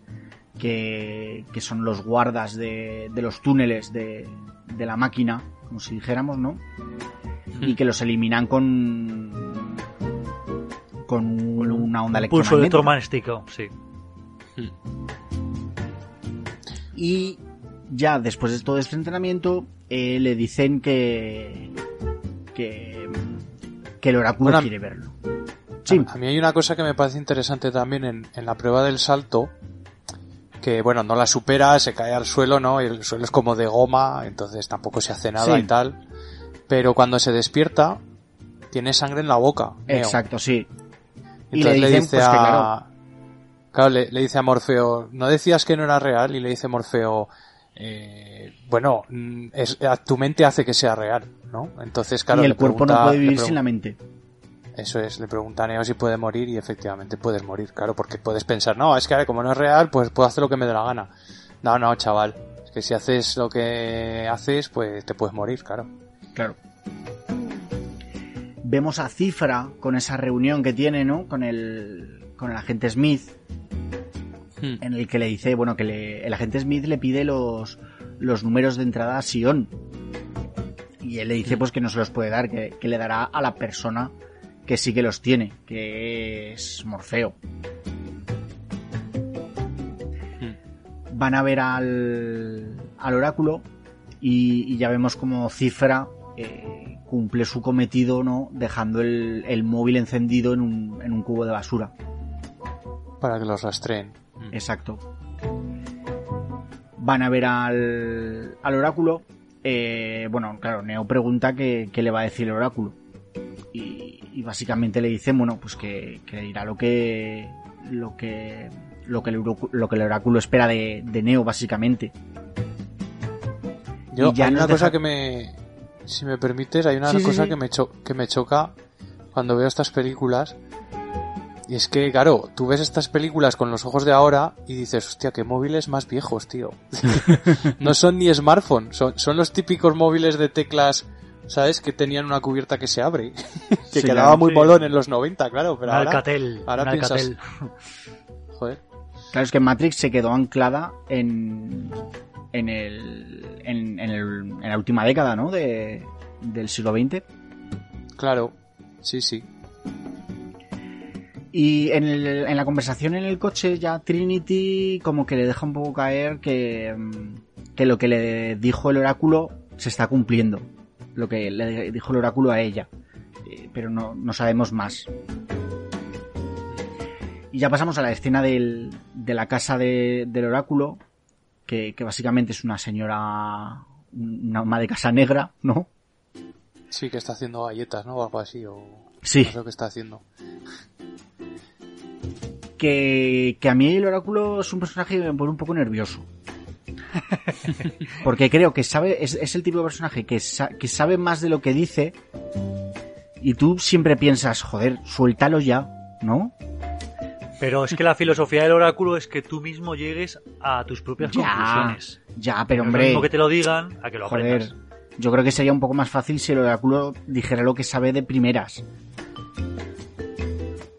que, que son los guardas de, de los túneles de, de la máquina, como si dijéramos, ¿no? Y que los eliminan con con una onda Un pulso electromagnética. electromagnético, sí. Y ya después de todo este entrenamiento, eh, le dicen que que, que el oráculo Bueno, quiere verlo. Sí, A mí hay una cosa que me parece interesante también en, en la prueba del salto, que bueno, no la supera, se cae al suelo, ¿no? Y el suelo es como de goma, entonces tampoco se hace nada Sí. y tal. Pero cuando se despierta, tiene sangre en la boca. Neo. exacto, sí. Y Entonces le le, dicen, dice pues, que a... Claro, le, le dice a Morfeo, ¿no decías que no era real? Y le dice Morfeo, eh, bueno, mm, es, tu mente hace que sea real, ¿no? Entonces, claro, y el cuerpo pregunta- no puede vivir sin la mente. Eso es, le pregunta a Neo si puede morir y efectivamente puedes morir, claro, porque puedes pensar, no, es que como no es real, pues puedo hacer lo que me dé la gana. No, no, chaval, es que si haces lo que haces, pues te puedes morir, claro. Claro. Vemos a Cifra con esa reunión que tiene, ¿no? Con el, con el agente Smith, en el que le dice, bueno, que le- el agente Smith le pide los, los números de entrada a Sion. Y él le dice, pues que no se los puede dar, que, que le dará a la persona que sí que los tiene, que es Morfeo. Van a ver al, al oráculo y, y ya vemos como Cifra eh, cumple su cometido, ¿no? Dejando el, el móvil encendido en un, en un cubo de basura. Para que los rastreen. Exacto. Van a ver al, al oráculo. eh, bueno, claro, Neo pregunta qué, qué le va a decir el oráculo. Y, y básicamente le dice, bueno, pues que, que le dirá lo que. lo que. lo que el, oráculo- lo que el oráculo espera de, de Neo, básicamente. Yo, ya hay una cosa que me, si me permites, hay una Sí, sí, cosa sí. Que, me cho- que me choca cuando veo estas películas. Y es que, claro, tú ves estas películas con los ojos de ahora y dices, hostia, qué móviles más viejos, tío. no son ni smartphones, son, son los típicos móviles de teclas, ¿sabes? Que tenían una cubierta que se abre. que Sí, quedaba claro, muy sí. molón en los 90, claro, pero un ahora, Alcatel. ahora un piensas- Alcatel. joder. Claro, es que Matrix se quedó anclada en. en el. en, en el- en la última década, ¿no? De, del siglo XX. Claro, sí, sí. Y en, el- en la conversación en el coche ya Trinity como que le deja un poco caer que, mm, que lo que le dijo el oráculo se está cumpliendo. Lo que le dijo el oráculo a ella. Eh, Pero no, no sabemos más. Y ya pasamos a la escena del- de la casa de- del oráculo, que, que básicamente es una señora, una ama de casa negra, ¿no? Sí, que está haciendo galletas, ¿no? O algo así, o... Sí. No sé lo que está haciendo. Que, que a mí el oráculo es un personaje que me pone un poco nervioso. Porque creo que sabe, es, es el tipo de personaje que, sa- que sabe más de lo que dice y tú siempre piensas, joder, suéltalo ya, ¿no? Pero es que la filosofía del oráculo es que tú mismo llegues a tus propias Ya, conclusiones. ya, pero es lo hombre, mismo que te lo digan a que lo joder, aprendas. yo creo que sería un poco más fácil si el oráculo dijera lo que sabe de primeras.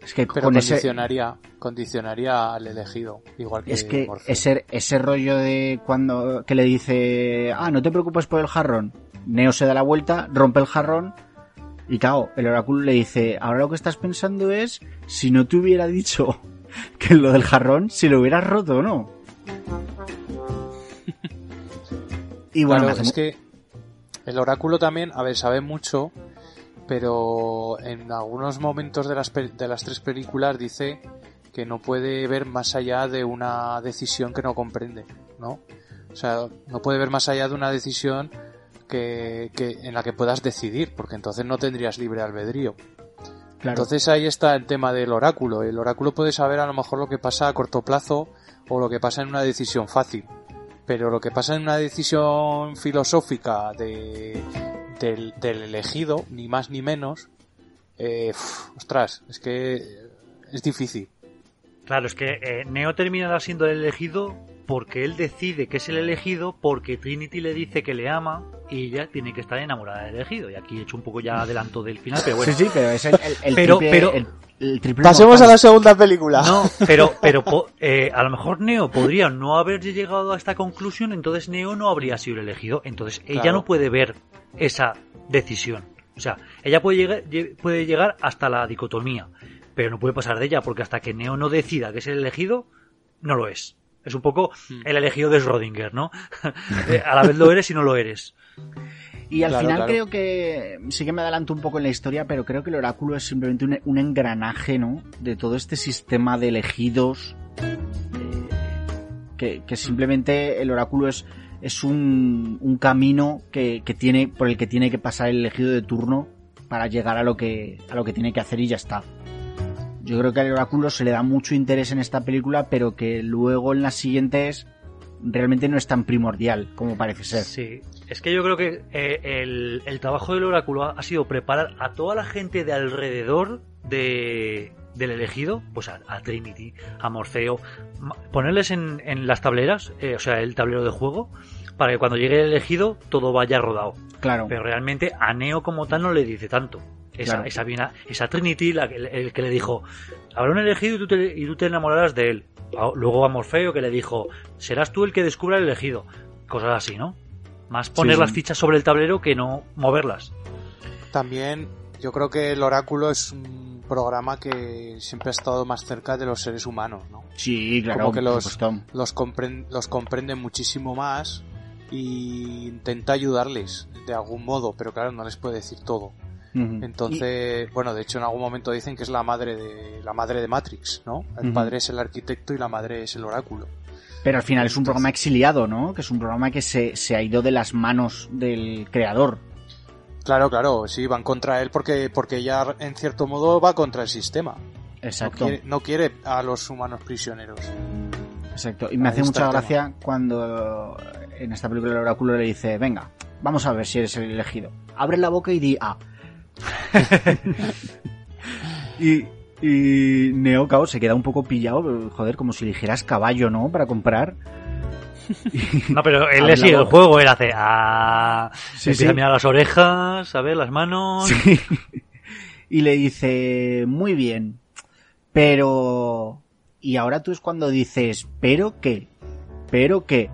Es que Pero con ese, condicionaría, condicionaría al elegido, igual que es que Morfeo. ese, ese rollo de cuando que le dice, ah, no te preocupes por el jarrón. Neo se da la vuelta, rompe el jarrón y claro, el oráculo le dice, ahora lo que estás pensando es, si no te hubiera dicho que lo del jarrón, si lo hubieras roto o no. Y bueno, Claro, es que el oráculo también, a ver, sabe mucho, pero en algunos momentos de las, de las tres películas dice que no puede ver más allá de una decisión que no comprende, ¿no? O sea, no puede ver más allá de una decisión que, que en la que puedas decidir, porque entonces no tendrías libre albedrío. claro, Entonces ahí está el tema del oráculo. El oráculo puede saber a lo mejor lo que pasa a corto plazo o lo que pasa en una decisión fácil. Pero lo que pasa en una decisión filosófica de, del, elegido, ni más ni menos, eh, ostras, es que es difícil. Claro, es que eh, Neo terminará siendo el elegido porque él decide que es el elegido porque Trinity le dice que le ama y ella tiene que estar enamorada del elegido. Y aquí he hecho un poco ya adelanto del final, pero bueno. sí, sí, pero es el, el, el Pero- triple, pero- el, el triple Pasemos a la segunda película. No, pero, pero eh, a lo mejor Neo podría no haber llegado a esta conclusión, entonces Neo no habría sido el elegido. Entonces ella Claro. no puede ver esa decisión. O sea, ella puede llegar, lle- puede llegar hasta la dicotomía, pero no puede pasar de ella, porque hasta que Neo no decida que es el elegido, no lo es. Es un poco Hmm. el elegido de Schrödinger, ¿no? Eh, a la vez lo eres y no lo eres. Y al Claro, final claro. creo que sí que me adelanto un poco en la historia, pero creo que el oráculo es simplemente un, un engranaje, ¿no? De todo este sistema de elegidos. eh, que, que simplemente el oráculo es, es un, un camino que, que tiene, por el que tiene que pasar el elegido de turno para llegar a lo que, a lo que tiene que hacer y ya está. Yo creo que al oráculo se le da mucho interés en esta película, pero que luego en las siguientes realmente no es tan primordial como parece ser. Sí, es que yo creo que eh, el, el trabajo del oráculo ha, ha sido preparar a toda la gente de alrededor de, del elegido, pues a, a Trinity, a Morfeo, ponerles en, en las tableras, eh, o sea, el tablero de juego, para que cuando llegue el elegido todo vaya rodado. Claro. Pero realmente a Neo como tal no le dice tanto. Esa, Claro. esa, Trinity, la, que- el, que le dijo, habrá un elegido y tú te, y tú te enamorarás de él. Luego a Morfeo que le dijo, serás tú el que descubra el elegido. Cosas así, ¿no? Más poner sí. las fichas sobre el tablero que no moverlas. También yo creo que el oráculo es un programa que siempre ha estado más cerca de los seres humanos, ¿no? Sí, claro, Como que los- los, compren- los comprende muchísimo más y intenta ayudarles de algún modo, pero claro, no les puede decir todo. Entonces, bueno, de hecho en algún momento dicen que es la madre de la madre de Matrix, ¿no? El padre es el arquitecto y la madre es el oráculo. Pero al final es un programa exiliado, ¿no? Que es un programa que se, se ha ido de las manos del creador. Claro, claro, sí, van contra él porque porque ella en cierto modo va contra el sistema. No Exacto. quiere, no quiere a los humanos prisioneros. Exacto. Y me Ahí hace mucha tema. gracia cuando en esta película el oráculo le dice, venga, vamos a ver si eres el elegido. Abre la boca y di A. y, y Neo, claro, se queda un poco pillado, joder, como si dijeras caballo, ¿no? Para comprar. No, pero él le sigue el juego, él hace, ah, Sí, empieza sí. a mirar las orejas, a ver, las manos. Sí. Y le dice, muy bien, pero... Y ahora tú es cuando dices, ¿pero qué? ¿Pero qué?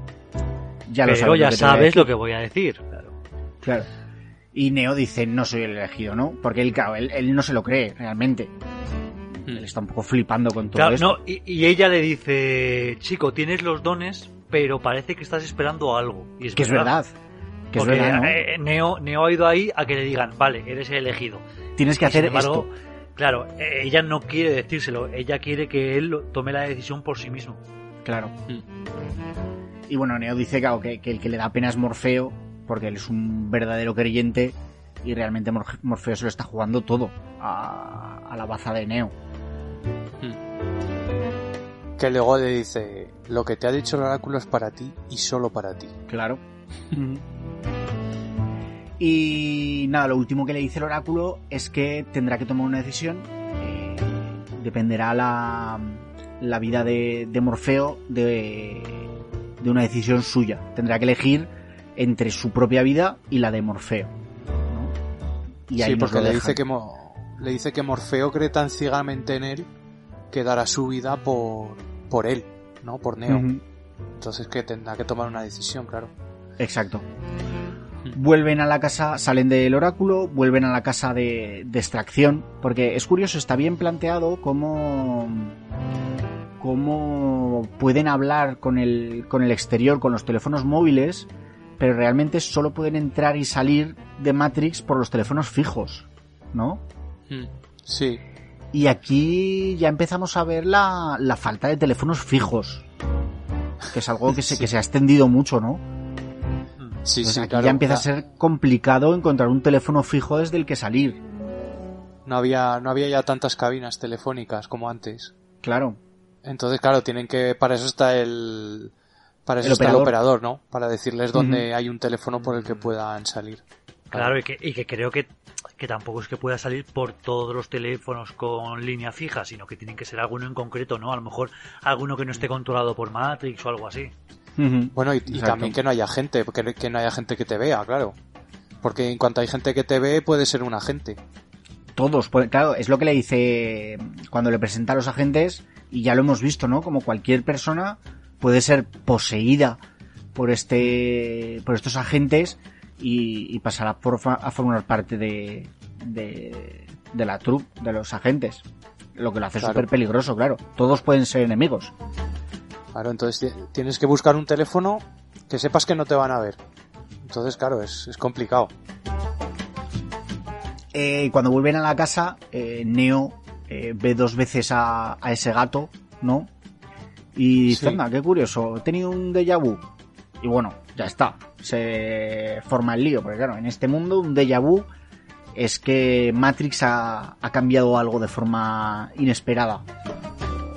Ya lo pero sabes ya lo que sabes lo que voy a decir. Claro. Claro. Y Neo dice, no soy el elegido, ¿no? Porque él, claro, él, él no se lo cree, realmente. Él está un poco flipando con todo Claro, esto. no, y, y ella le dice, chico, tienes los dones, pero parece que estás esperando algo. Y es que es verdad. Que es verdad, ¿no? eh, Neo, Neo ha ido ahí a que le digan, vale, eres el elegido. Tienes que Y, hacer embargo, esto. Claro, eh, ella no quiere decírselo, ella quiere que él tome la decisión por sí mismo. Claro. Mm. Y bueno, Neo dice claro, que, que el que le da pena es Morfeo, porque él es un verdadero creyente y realmente Mor- Morfeo se lo está jugando todo a, a la baza de Neo. Que luego le dice, lo que te ha dicho el oráculo es para ti y solo para ti. Claro. y nada, lo último que le dice el oráculo es que tendrá que tomar una decisión. eh, dependerá la, la vida de, de Morfeo de, de una decisión suya. Tendrá que elegir entre su propia vida y la de Morfeo. ¿no? Y ahí sí, porque le dice, que le dice que Morfeo cree tan ciegamente en él que dará su vida por, por él, ¿no? Por Neo. Entonces que tendrá que tomar una decisión, claro. Exacto. Vuelven a la casa, salen del oráculo, vuelven a la casa de, de extracción, porque es curioso, está bien planteado cómo, cómo pueden hablar con el, con el exterior, con los teléfonos móviles, pero realmente solo pueden entrar y salir de Matrix por los teléfonos fijos, ¿no? Sí, Y aquí ya empezamos a ver la, la falta de teléfonos fijos, que es algo que se, que se ha extendido mucho, ¿no? sí, Pues sí, aquí claro. ya empieza a ser complicado encontrar un teléfono fijo desde el que salir. No había, no había ya tantas cabinas telefónicas como antes. Claro. Entonces, claro, tienen que, para eso está el, para eso El está el operador. operador, ¿no? Para decirles dónde hay un teléfono por el que puedan salir. Claro, y que, y que creo que, que tampoco es que pueda salir por todos los teléfonos con línea fija, sino que tienen que ser alguno en concreto, ¿no? A lo mejor alguno que no esté controlado por Matrix o algo así. Bueno, y, también que no haya gente, que, que no haya gente que te vea, claro. Porque en cuanto hay gente que te ve, puede ser un agente. Todos, pues, claro, es lo que le dice cuando le presenta a los agentes, y ya lo hemos visto, ¿no? Como cualquier persona puede ser poseída por este, por estos agentes y, y pasar a, forma- a formar parte de, de, de la troupe, de los agentes. Lo que lo hace Claro. súper peligroso, claro. Todos pueden ser enemigos. Claro, entonces ti- tienes que buscar un teléfono que sepas que no te van a ver. Entonces, claro, es, es complicado. Eh, cuando vuelven a la casa, eh, Neo eh, ve dos veces a, a ese gato, ¿no? Y Sí. anda, qué curioso, he tenido un déjà vu. Y bueno, ya está, se forma el lío, porque claro, en este mundo un déjà vu es que Matrix ha, ha cambiado algo de forma inesperada.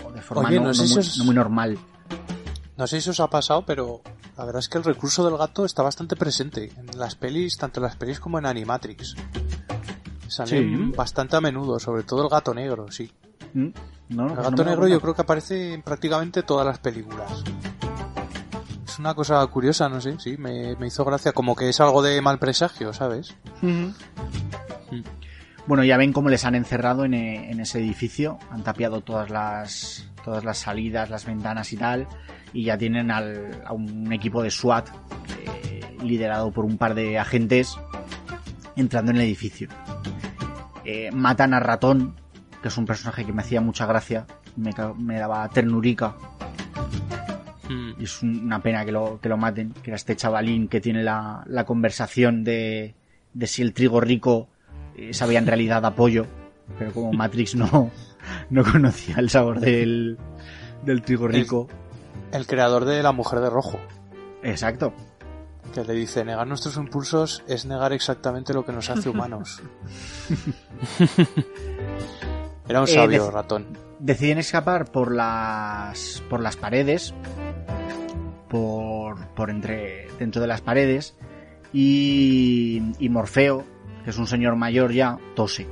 O de forma Oye, no, no sé no si muy, os- no muy normal. No sé si os ha pasado, pero la verdad es que el recurso del gato está bastante presente en las pelis, tanto en las pelis como en Animatrix. Salen Sí. bastante a menudo, sobre todo el gato negro, sí. ¿Mm? No, El pues no gato negro yo creo que aparece en prácticamente todas las películas. Es una cosa curiosa, no sé, sí, me, me hizo gracia, como que es algo de mal presagio, ¿sabes? Ujú. Bueno, ya ven cómo les han encerrado en, e- en ese edificio, han tapiado todas las, todas las salidas, las ventanas y tal, y ya tienen al- a un equipo de SWAT eh, liderado por un par de agentes entrando en el edificio. Eh, matan a Ratón, que es un personaje que me hacía mucha gracia, me, me daba ternurica, y es un- una pena que lo, que lo maten, que era este chavalín que tiene la, la conversación de, de si el trigo rico eh, sabía en realidad a pollo, pero como Matrix no, no conocía el sabor del, del trigo rico. El creador de La Mujer de Rojo, Exacto. que le dice, negar nuestros impulsos es negar exactamente lo que nos hace humanos. Era un Eh, sabio dec- ratón. Deciden escapar por las, por las paredes, por, por entre, dentro de las paredes, y, y Morfeo, que es un señor mayor ya, tose.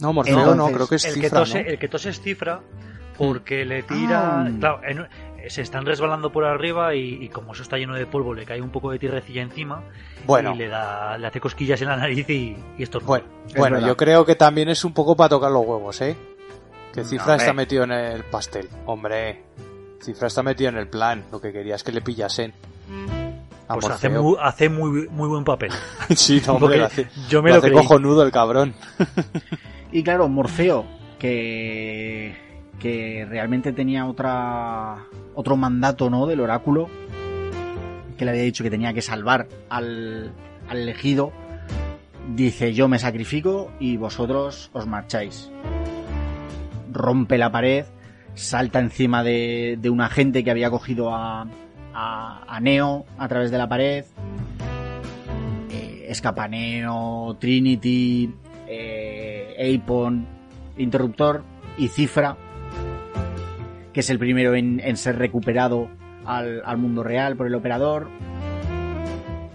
No, Morfeo no, creo que es El que, cifra, tose, ¿no? el que tose es cifra porque le tira... Ah. Claro, en- se están resbalando por arriba y, y como eso está lleno de polvo le cae un poco de tierrecilla encima Bueno, y le, da, le hace cosquillas en la nariz y, y esto bueno, Es bueno verdad. yo creo que también es un poco para tocar los huevos, ¿eh? Que No, Cifra está metido en el pastel. Hombre, Cifra está metido en el plan. Lo que quería es que le pillasen. A Pues hace muy, hace muy, muy buen papel. Sí, no, hombre, Porque lo hace, yo me lo lo hace creí. cojonudo el cabrón. Y claro, Morfeo, que, que realmente tenía otra, otro mandato, ¿no? Del oráculo, que le había dicho que tenía que salvar al, al elegido, dice yo me sacrifico y vosotros os marcháis. Rompe la pared, salta encima de, de un agente que había cogido a, a, Neo a través de la pared. Eh, Trinity, eh, Apon, Interruptor y Cifra que es el primero en, en ser recuperado al, al mundo real por el operador.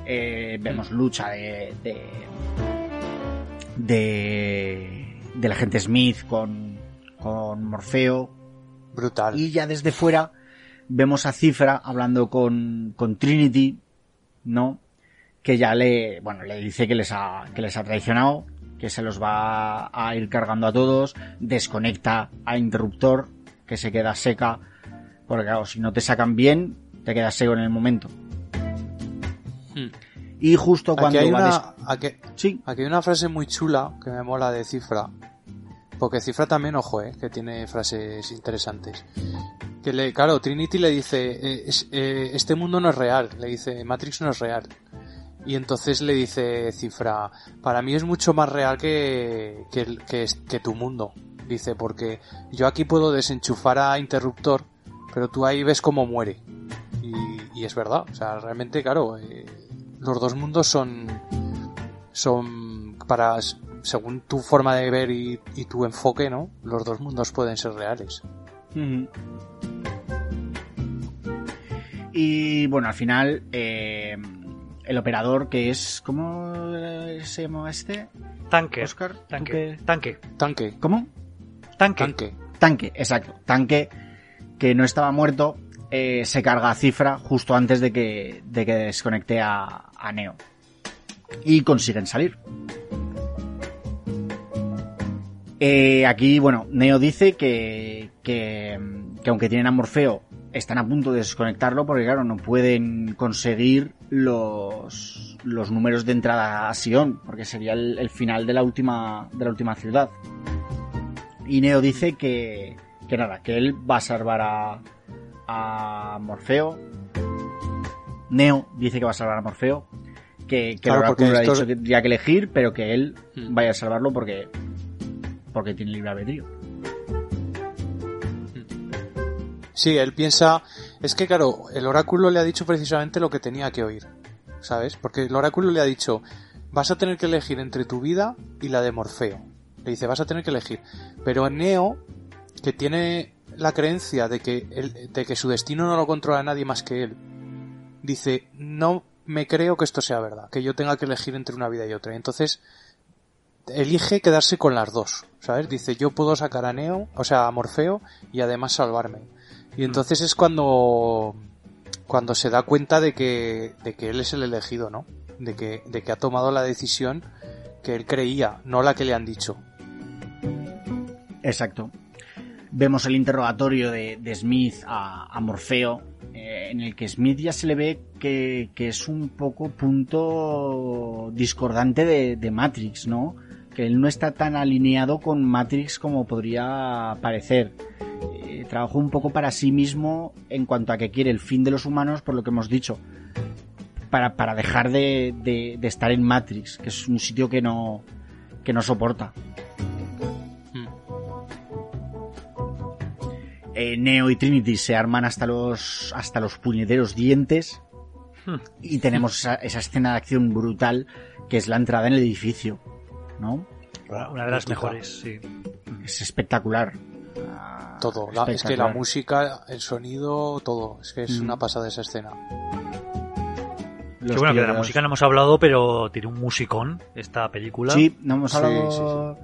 Eh, vemos lucha de, de, de, del agente Smith con, con Morfeo. Brutal. Y ya desde fuera vemos a Cifra hablando con, con Trinity, ¿no? Que ya le, bueno, le dice que les ha, que les ha traicionado, que se los va a ir cargando a todos, desconecta a Interruptor, que se queda seca, porque claro, si no te sacan bien, te quedas seco en el momento. Hmm. Y justo Aquí cuando hay, va una, des- aquí, Sí, aquí hay una frase muy chula que me mola de Cifra. Porque Cifra también, ojo, eh, que tiene frases interesantes. Que le, claro, Trinity le dice, eh, es- eh, este mundo no es real, le dice, Matrix no es real. Y entonces le dice Cifra, para mí es mucho más real que, que tu mundo. Dice, porque yo aquí puedo desenchufar a Interruptor, pero tú ahí ves cómo muere. Y, y es verdad, o sea, realmente, claro, eh, los dos mundos son, son para, según tu forma de ver y, y tu enfoque, ¿no? Los dos mundos pueden ser reales. Ujú. Y bueno, al final, eh, el operador que es. ¿Cómo se llama este? Tanque. Oscar. Tanque. Tanque. Tanque, ¿Cómo? Tanque. tanque. Tanque, exacto. Tanque que no estaba muerto, eh, se carga a cifra justo antes de que, de que desconecte a, a Neo. Y consiguen salir. Eh, aquí, bueno, Neo dice que, que, que aunque tienen a Morfeo, están a punto de desconectarlo porque, claro, no pueden conseguir los, los números de entrada a Sion, porque sería el, el final de la última, de la última ciudad. Y Neo dice que, que nada, que él va a salvar a, a Morfeo. Neo dice que va a salvar a Morfeo. Que, que Claro, el porque oráculo le ha dicho que tendría que elegir, pero que él Hmm. vaya a salvarlo porque, porque tiene libre albedrío. Sí, él piensa, es que claro, el oráculo le ha dicho precisamente lo que tenía que oír, ¿sabes? Porque el oráculo le ha dicho, vas a tener que elegir entre tu vida y la de Morfeo. Le dice, vas a tener que elegir. Pero Neo, que tiene la creencia de que, de que su destino no lo controla nadie más que él, dice, no me creo que esto sea verdad, que yo tenga que elegir entre una vida y otra. Y entonces, elige quedarse con las dos, ¿sabes? Dice, yo puedo sacar a Neo, o sea, a Morfeo, y además salvarme. Y entonces es cuando, cuando se da cuenta de que, de que él es el elegido, ¿no? De que, de que ha tomado la decisión que él creía, no la que le han dicho. Exacto. Vemos el interrogatorio de, Smith a, Morfeo, eh, en el que Smith ya se le ve que, que es un poco punto discordante de, de Matrix, ¿no? Que él no está tan alineado con Matrix como podría parecer. Eh, trabajó un poco para sí mismo en cuanto a que quiere el fin de los humanos, por lo que hemos dicho. Para, para dejar de, de- de estar en Matrix, que es un sitio que no, que no soporta. Eh, Neo y Trinity se arman hasta los hasta los puñeteros dientes Hmm. y tenemos esa, esa escena de acción brutal que es la entrada en el edificio, ¿no? Una de las mejores, sí. Es espectacular. Ah, Todo. La- es que la música, el sonido, todo. Es que es Mm. una pasada esa escena. Los Que bueno, que de la música no hemos hablado, pero tiene un musicón esta película. Sí, no hemos Sí, hablado.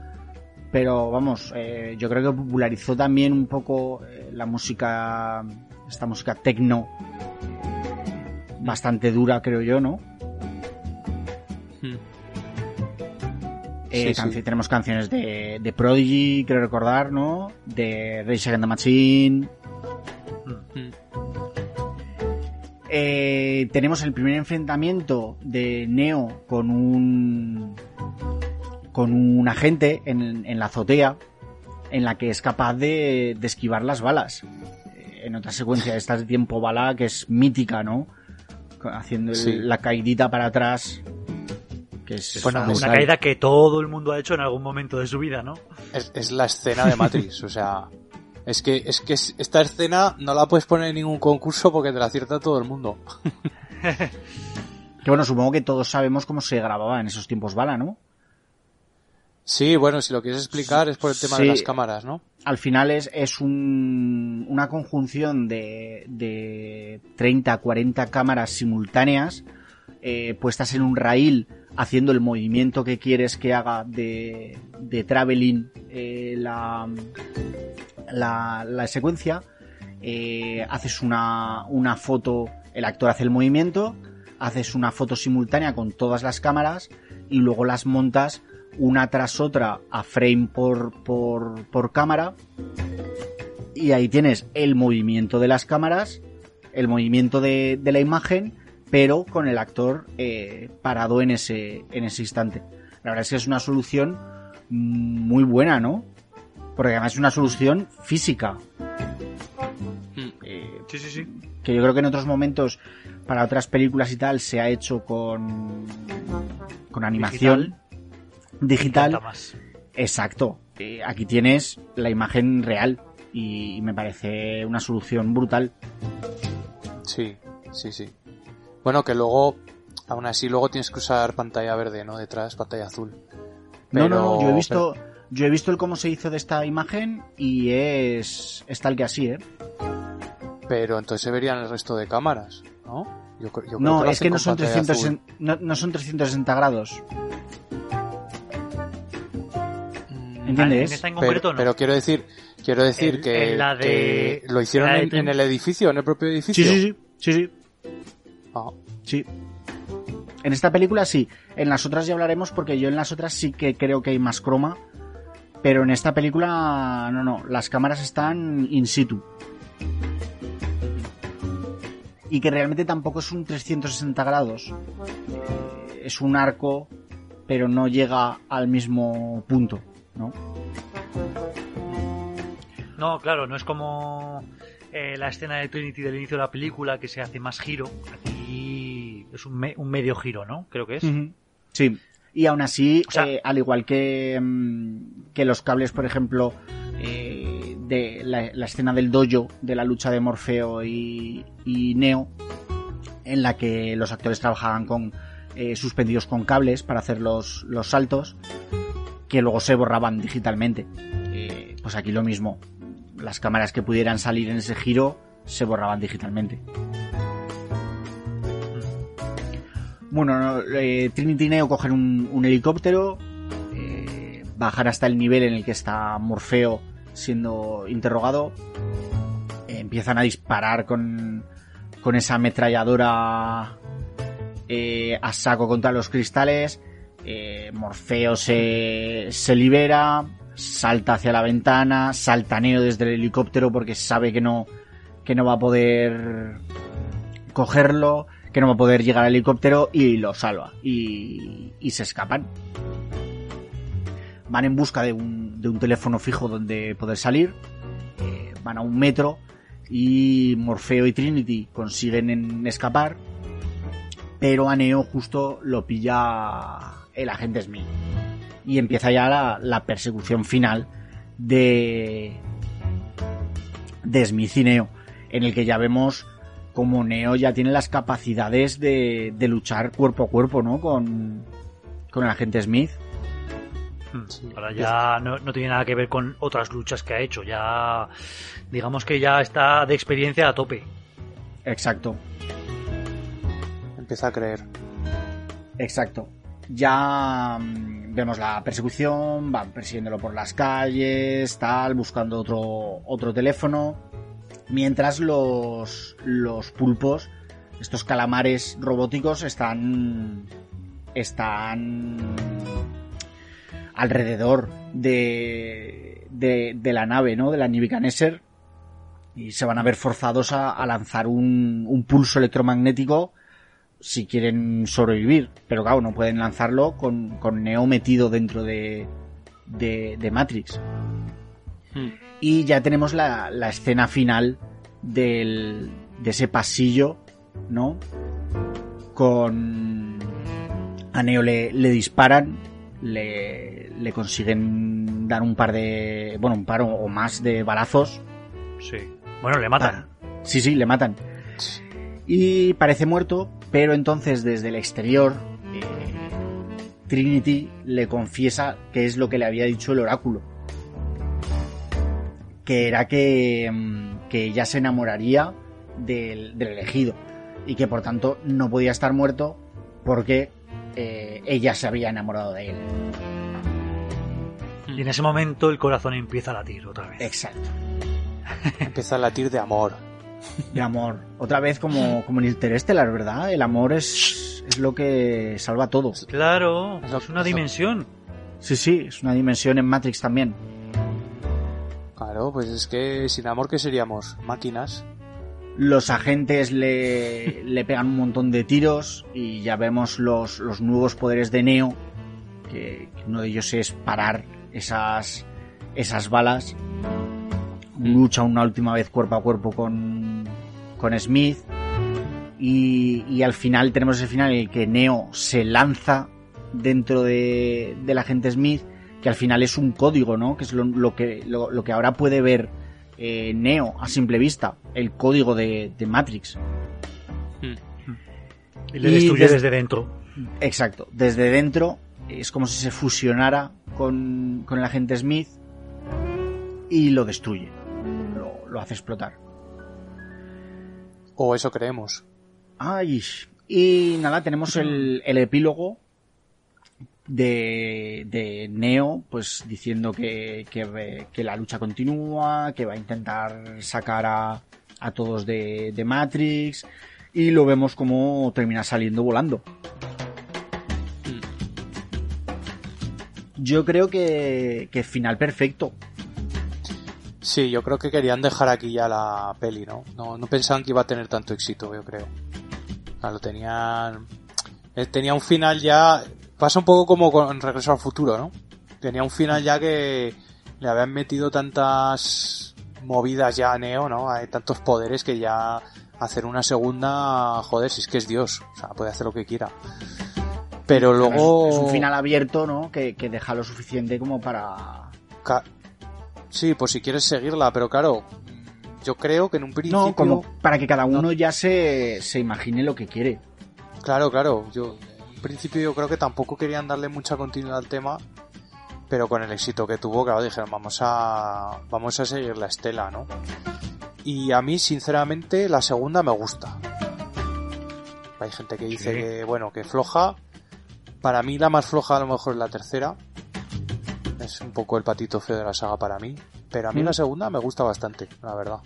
Pero vamos, eh, yo creo que popularizó también un poco eh, la música, esta música techno, bastante dura, creo yo, ¿no? Hmm. Eh, Sí, canci- sí. Tenemos canciones de, de Prodigy, creo recordar, ¿no? De Rage Against the Machine. Hmm. Tenemos el primer enfrentamiento de Neo con un con un agente en, en la azotea en la que es capaz de, de esquivar las balas. En otra secuencia de estas de tiempo bala que es mítica, ¿no? Haciendo el- Sí. la caidita para atrás. Que es Bueno, Una caída que todo el mundo ha hecho en algún momento de su vida, ¿no? Es, es la escena de Matrix, o sea, es que, es que es- esta escena no la puedes poner en ningún concurso porque te la acierta todo el mundo. Que bueno, supongo que todos sabemos cómo se grababa en esos tiempos bala, ¿no? Sí, bueno, si lo quieres explicar es por el tema de las cámaras, ¿no? Al final es, es un- una conjunción de, de 30, 40 cámaras simultáneas eh, puestas en un raíl haciendo el movimiento que quieres que haga de, de traveling eh, la, la, la secuencia. Eh, haces una, una foto, el actor hace el movimiento, haces una foto simultánea con todas las cámaras y luego las montas una tras otra a frame por, por, por cámara. Y ahí tienes el movimiento de las cámaras, el movimiento de, de la imagen, pero con el actor eh, parado en ese, en ese instante. La verdad es que es una solución muy buena, ¿no? Porque además es una solución física. Eh, Sí, sí, sí. que yo creo que en otros momentos para otras películas y tal se ha hecho con con animación digital, Encanta más. exacto Eh, aquí tienes la imagen real y me parece una solución brutal Sí, sí, sí. Bueno, que luego, aún así, luego tienes que usar pantalla verde, ¿no? Detrás, pantalla azul. no no no yo he visto yo he visto el cómo se hizo de esta imagen y es es tal que así eh Pero entonces se verían el resto de cámaras, ¿no? Yo, yo creo no lo es que no son pantalla 360 no, no son 360 grados. ¿Entiendes? En esta en Pero, concreto no. pero quiero decir, quiero decir En- que, en la de- que lo hicieron la de en, el edificio, en el propio edificio. sí sí sí sí sí Ah, Sí. En esta película sí. En las otras ya hablaremos porque yo en las otras sí que creo que hay más croma. Pero en esta película no, no. Las cámaras están in situ. Y que realmente tampoco es un 360 grados. Eh, Es un arco, pero no llega al mismo punto, ¿no? No, claro, no es como eh, la escena de Trinity del inicio de la película que se hace más giro. Aquí es un, me- un medio giro, ¿no? Creo que es. Sí. Y aún así, O sea- eh, al igual que, mm, que los cables, por ejemplo, eh, de la, la escena del dojo, de la lucha de Morfeo y, y Neo, en la que los actores trabajaban con eh, suspendidos con cables para hacer los, los saltos, que luego se borraban digitalmente. Eh, pues aquí lo mismo. Las cámaras que pudieran salir en ese giro se borraban digitalmente. Bueno, no, eh, Trinity y Neo cogen un, un helicóptero, eh, bajar hasta el nivel en el que está Morfeo siendo interrogado, eh, empiezan a disparar con, con esa ametralladora eh, a saco contra los cristales, eh, Morfeo se, se libera, salta hacia la ventana, salta Neo desde el helicóptero porque sabe que no, que no va a poder cogerlo, que no va a poder llegar al helicóptero y lo salva. Y, y se escapan. Van en busca de un, de un teléfono fijo donde poder salir. eh, van a un metro y Morfeo y Trinity consiguen en- escapar. Pero a Neo justo lo pilla el agente Smith. Y empieza ya la, la persecución final de, de Smith y Neo. En el que ya vemos como Neo ya tiene las capacidades de, de luchar cuerpo a cuerpo, ¿no? Con, con el agente Smith. Hmm. Sí. Ahora ya no, no tiene nada que ver con otras luchas que ha hecho. Ya, digamos que ya está de experiencia a tope. Exacto, empieza a creer. exacto. Ya mm, vemos la persecución, van persiguiéndolo por las calles, tal, buscando otro, otro teléfono. Mientras los, los pulpos, estos calamares robóticos, están. están. alrededor de. de, de la nave, ¿no? De la Nibicaneser. Y se van a ver forzados a, a lanzar un, un pulso electromagnético si quieren sobrevivir. Pero claro, no pueden lanzarlo con, con Neo metido dentro de, de, de Matrix. Y ya tenemos la, la escena final del, de ese pasillo, ¿no? Con... A Neo le, le disparan, le, le consiguen dar un par de... Bueno, un par o, o más de balazos. Sí. Bueno, le matan. Sí, sí, le matan. Y parece muerto, pero entonces desde el exterior, eh, Trinity le confiesa que es lo que le había dicho el oráculo. Que era que, mm, que ella se enamoraría del, del elegido y que por tanto no podía estar muerto porque eh, ella se había enamorado de él. Y en ese momento el corazón empieza a latir otra vez. Exacto. Empieza a latir de amor. De amor. Otra vez como, como en Interstellar, ¿verdad? El amor es, es lo que salva todo. Claro, Es una dimensión. Sí, sí, es una dimensión en Matrix también. Claro, pues es que sin amor, ¿qué seríamos? Máquinas. Los agentes le, le pegan un montón de tiros y ya vemos los, los nuevos poderes de Neo, que, que uno de ellos es parar esas, esas balas. Lucha una última vez cuerpo a cuerpo con, con Smith. Y, y al final tenemos el final en el que Neo se lanza dentro de, del agente Smith, que al final es un código, ¿no? Que es lo, lo que, lo, lo que ahora puede ver eh, Neo a simple vista, el código de, de Matrix. Y le Y destruye des- desde dentro. Exacto, desde dentro es como si se fusionara con, con el agente Smith y lo destruye, lo, hace explotar. O eso creemos. Ay, y nada, tenemos el, el epílogo de, de Neo, pues diciendo que, que, que la lucha continúa, que va a intentar sacar a, a todos de, de Matrix, y lo vemos como termina saliendo volando. Yo creo que, que final perfecto. Sí, yo creo que querían dejar aquí ya la peli, ¿no? No, no pensaban que iba a tener tanto éxito, yo creo. O sea, lo tenían... eh, Tenía un final ya... Pasa un poco como con Regreso al Futuro, ¿no? Tenía un final ya que le habían metido tantas movidas ya a Neo, ¿no? Hay tantos poderes que ya hacer una segunda, joder, si es que es Dios. O sea, puede hacer lo que quiera. Pero luego... Es, es un final abierto, ¿no? Que, que deja lo suficiente como para... Sí, pues si quieres seguirla, pero claro, yo creo que en un principio... No, como para que cada uno ya se, se imagine lo que quiere. Claro, claro, yo en principio yo creo que tampoco querían darle mucha continuidad al tema, pero con el éxito que tuvo, claro, dijeron, vamos a vamos a seguir la estela, ¿no? Y a mí, sinceramente, la segunda me gusta. Hay gente que dice Sí. que, bueno, que floja. Para mí la más floja a lo mejor es la tercera. Es un poco el patito feo de la saga para mí. Pero a mí Mm. la segunda me gusta bastante, la verdad.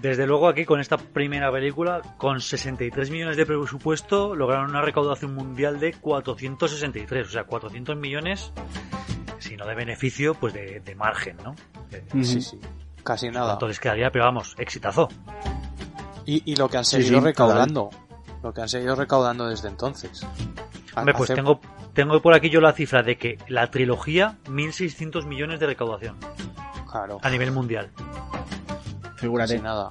Desde luego aquí con esta primera película, con 63 millones de presupuesto, lograron una recaudación mundial de 463, o sea, 400 millones, si no de beneficio, pues de, de margen, ¿no? Sí, sí. Casi nada. ¿Cuánto les quedaría? Pero vamos, exitazo. Y, y lo que han Sí, seguido sí, recaudando. Lo que han seguido recaudando desde entonces. Hombre, pues Hace- tengo, tengo por aquí yo la cifra de que la trilogía, 1.600 millones de recaudación Claro, a nivel mundial. Figúrate. nada.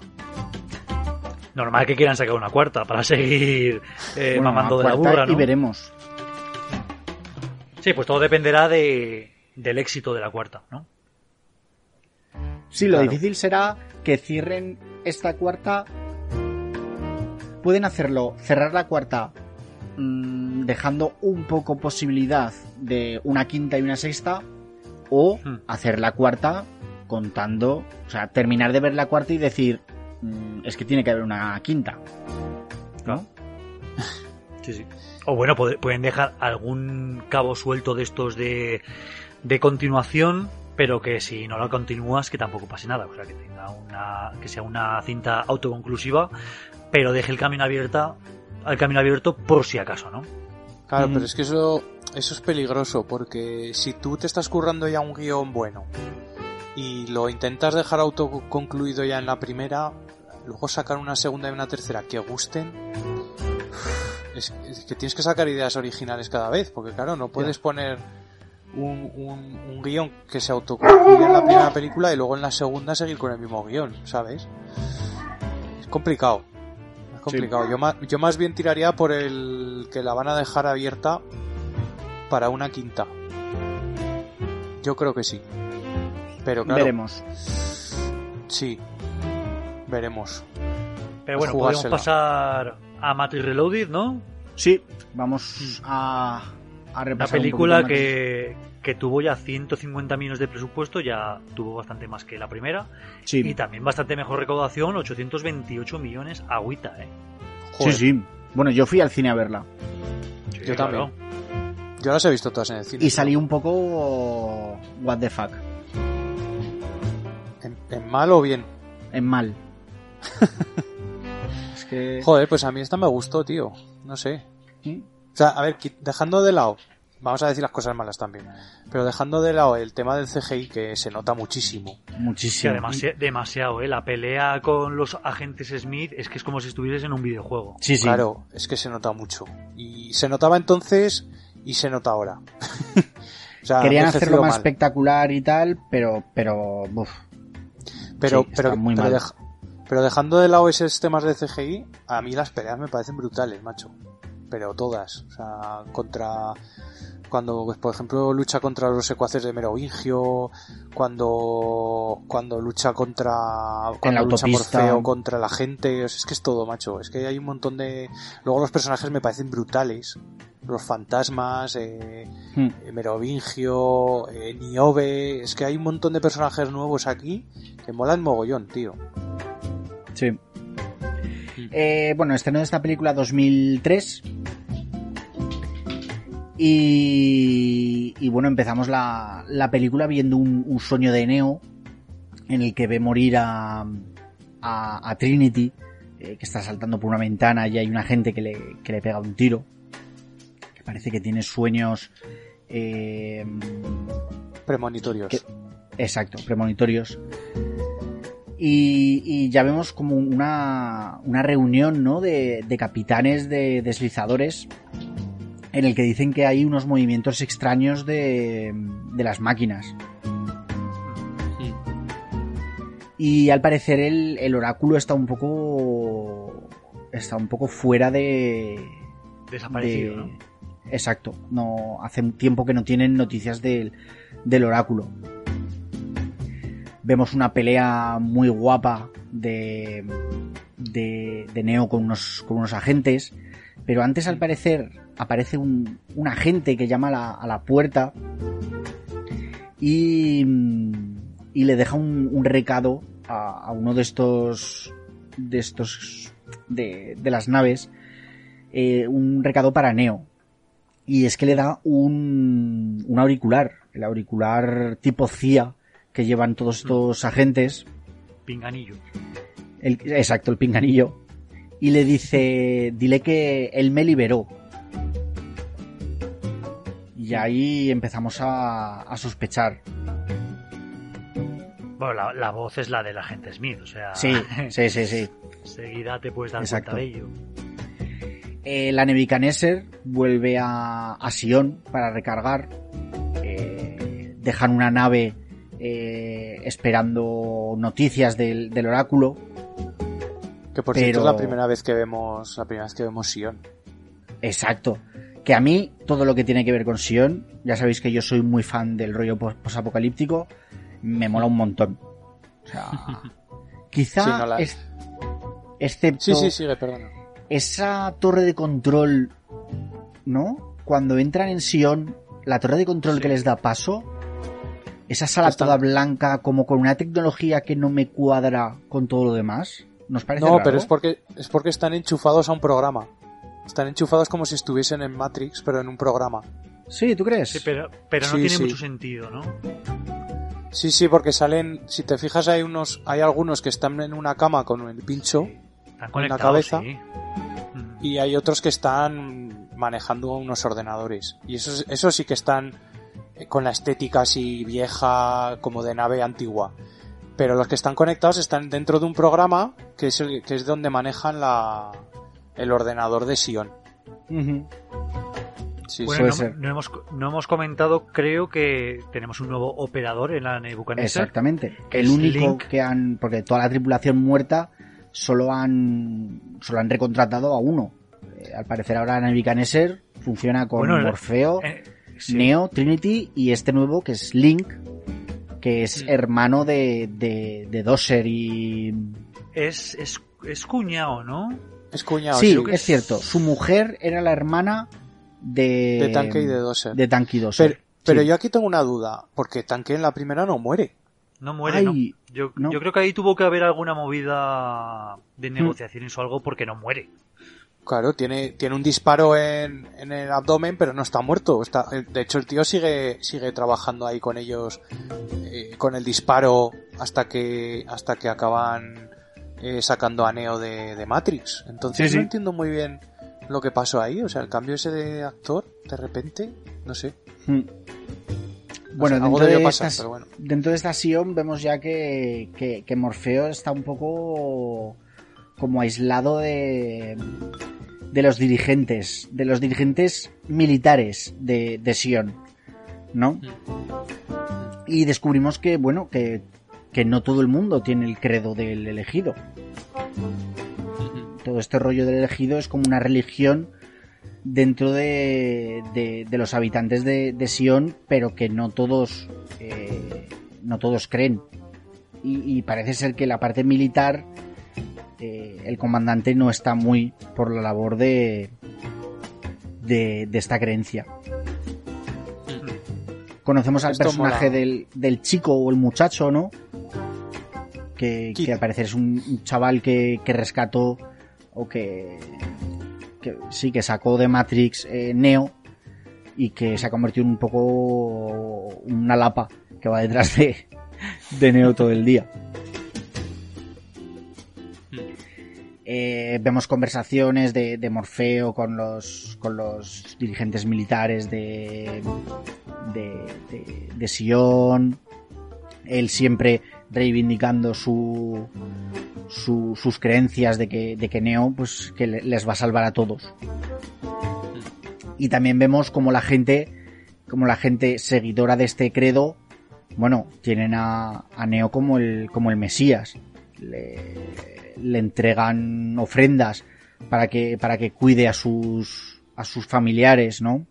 Normal que quieran sacar una cuarta para seguir eh, Bueno, mamando de la burra, ¿no? Y veremos. Sí, pues todo dependerá de, del éxito de la cuarta, ¿no? Sí, lo Claro. difícil será que cierren esta cuarta. Pueden hacerlo, cerrar la cuarta mm, dejando un poco posibilidad de una quinta y una sexta, o Hmm. hacer la cuarta contando, o sea, terminar de ver la cuarta y decir, mm, es que tiene que haber una quinta. ¿No? Sí, sí. O bueno, pueden dejar algún cabo suelto de estos de, de continuación, pero que si no lo continúas, que tampoco pase nada. O sea, que tenga una, que sea una cinta autoconclusiva, pero deje el camino abierta, al camino abierto por si acaso, ¿no? Claro, Mm. pero es que eso, eso es peligroso, porque si tú te estás currando ya un guion bueno y lo intentas dejar autoconcluido ya en la primera, luego sacar una segunda y una tercera que gusten, es, es que tienes que sacar ideas originales cada vez, porque claro, no puedes poner un, un, un guion que se autoconcluya en la primera película y luego en la segunda seguir con el mismo guion, ¿sabes? Es complicado. Es complicado. Yo, más, yo más bien tiraría por el que la van a dejar abierta para una quinta. Yo creo que sí. Pero claro, Veremos. sí. Veremos. Pero bueno, podemos pasar a Matrix Reloaded, ¿no? Sí, vamos a, a repasar un película que, que tuvo ya 150 millones de presupuesto, ya tuvo bastante más que la primera. Sí, Y también bastante mejor recaudación, 828 millones agüita, ¿eh? sí, Joder, sí. Bueno, yo fui al cine a verla. Sí, Yo también. claro. Yo las he visto todas en el cine. Y salí un poco... What the fuck. ¿En, en mal o bien? En mal. es que... Joder, pues a mí esta me gustó, tío. No sé. ¿Sí? O sea, a ver, dejando de lado, vamos a decir las cosas malas también, pero dejando de lado el tema del CGI que se nota muchísimo. Sí, Muchísimo. demasi- demasiado, ¿eh? La pelea con los agentes Smith es que es como si estuvieses en un videojuego. Sí, sí. Claro, es que se nota mucho. Y se notaba entonces y se nota ahora. o sea, Querían ha hacerlo más mal. espectacular y tal, pero... pero uf. Pero, Sí, pero, muy pero, mal. dej- pero dejando de lado esos temas de CGI, a mí las peleas me parecen brutales, macho. Pero todas. O sea, contra. Cuando, pues, por ejemplo, lucha contra los secuaces de Merovingio, cuando, cuando lucha contra, cuando lucha. Morfeo contra la gente, es que es todo, macho. Es que hay un montón de, luego los personajes me parecen brutales. Los fantasmas, eh, Hmm. eh, Merovingio, eh, Niobe, es que hay un montón de personajes nuevos aquí que molan mogollón, tío. Sí. Eh, bueno, estrenó esta película 2003. Y, y bueno, empezamos la, la película viendo un, un sueño de Neo en el que ve morir a, a, a Trinity, eh, que está saltando por una ventana y hay una gente que le, que le pega un tiro. Que parece que tiene sueños. eh, Premonitorios. Que- Exacto, premonitorios. Y, y ya vemos como una, una reunión ¿no? de, de capitanes de deslizadores en el que dicen que hay unos movimientos extraños de, de las máquinas. Y al parecer el, el oráculo está un poco. está un poco fuera de. Desaparecido, de- ¿no? Exacto. No, hace tiempo que no tienen noticias del, del oráculo. Vemos una pelea muy guapa de, de, de Neo con unos, con unos agentes. Pero antes, al parecer, aparece un, un agente que llama a la, a la puerta y, y le deja un, un recado a, a uno de estos de estos de, de las naves eh, un recado para Neo. Y es que le da un, un auricular el auricular tipo CIA que llevan todos estos agentes. Pinganillo. el, exacto el pinganillo y le dice dile que él me liberó y ahí empezamos a, a sospechar Bueno, la, la voz es la del agente Smith, o sea. sí sí sí sí Enseguida te puedes dar Exacto. cuenta de ello. Eh, la Nebuchadnezzar vuelve a, a Sion para recargar. Eh, dejan una nave eh, esperando noticias del, del oráculo. Que por cierto es la primera vez que vemos, la primera vez que vemos Sion. Exacto. Que a mí, todo lo que tiene que ver con Sion, ya sabéis que yo soy muy fan del rollo pos- posapocalíptico, me mola un montón. O sea, quizá, Sí, no la- es- excepto Sí, sí, sigue, perdona. esa torre de control, ¿no? Cuando entran en Sion, la torre de control que les da paso, esa sala Están- toda blanca, como con una tecnología que no me cuadra con todo lo demás, ¿nos parece No, raro? pero es porque, es porque están enchufados a un programa. Están enchufados como si estuviesen en Matrix, pero en un programa. Sí, ¿tú crees? Sí, pero, pero no Sí, tiene sí. mucho sentido, ¿no? Sí, sí, porque salen, si te fijas hay unos, hay algunos que están en una cama con el pincho Están conectados, cabeza. sí. Mm. y hay otros que están manejando unos ordenadores. Y esos, esos sí que están eh, con la estética así vieja, como de nave antigua. Pero los que están conectados están dentro de un programa que es, el- que es donde manejan la, el ordenador de Sion. Sí, Bueno, no, hemos, no hemos comentado, creo que tenemos un nuevo operador en la Nebuchadnezzar. Exactamente. que El único Link. que han, porque toda la tripulación muerta solo han, solo han recontratado a uno. Eh, al parecer ahora Nebuchadnezzar funciona con Bueno, la- Morfeo, Eh, sí. Neo, Trinity y este nuevo que es Link, que es Mm. hermano de, de, de Dosser y... Es, es, es cuñado, ¿no? Es cuñado, sí, sí. es cierto. Su mujer era la hermana de, De tanque y de doser. de tanque y doser. Pero, pero Sí. yo aquí tengo una duda, porque tanque en la primera no muere. No muere, Ay, ¿no? Yo, no. yo creo que ahí tuvo que haber alguna movida de Hmm. negociaciones o algo porque no muere. Claro, tiene, tiene un disparo en, en el abdomen, pero no está muerto. Está, eh, de hecho, el tío sigue, sigue trabajando ahí con ellos, eh, con el disparo, hasta que, hasta que acaban eh, sacando a Neo de, de Matrix. Entonces Sí, sí. no entiendo muy bien lo que pasó ahí. O sea, el cambio ese de actor, de repente, no sé. Mm. Bueno, dentro, de pasar, pero bueno. dentro de esta Sion vemos ya que, que, que Morfeo está un poco como aislado de, de los dirigentes, de los dirigentes militares de, de Sion, ¿no? Y descubrimos que, bueno, que, que no todo el mundo tiene el credo del elegido. Todo este rollo del elegido es como una religión dentro de, de, de los habitantes de, de Sion, pero que no todos eh, no todos creen. Y, y parece ser que la parte militar, eh, el comandante no está muy por la labor de, de, de esta creencia. Conocemos al Esto personaje del, del chico o el muchacho, ¿no? Que, que al parecer es un, un chaval que, que rescató o que, que sí, que sacó de Matrix eh, Neo y que se ha convertido en un poco una lapa que va detrás de, de Neo todo el día. Eh, vemos conversaciones de, Morfeo con los, con los dirigentes militares de, de, de, Sion. Él siempre reivindicando su, su- sus creencias de que, de que Neo pues, que le- les va a salvar a todos. Y también vemos como la gente, como la gente seguidora de este credo, bueno, tienen a, Neo como el, como el Mesías. Le entregan ofrendas para que, para que cuide a sus, a sus familiares, ¿no?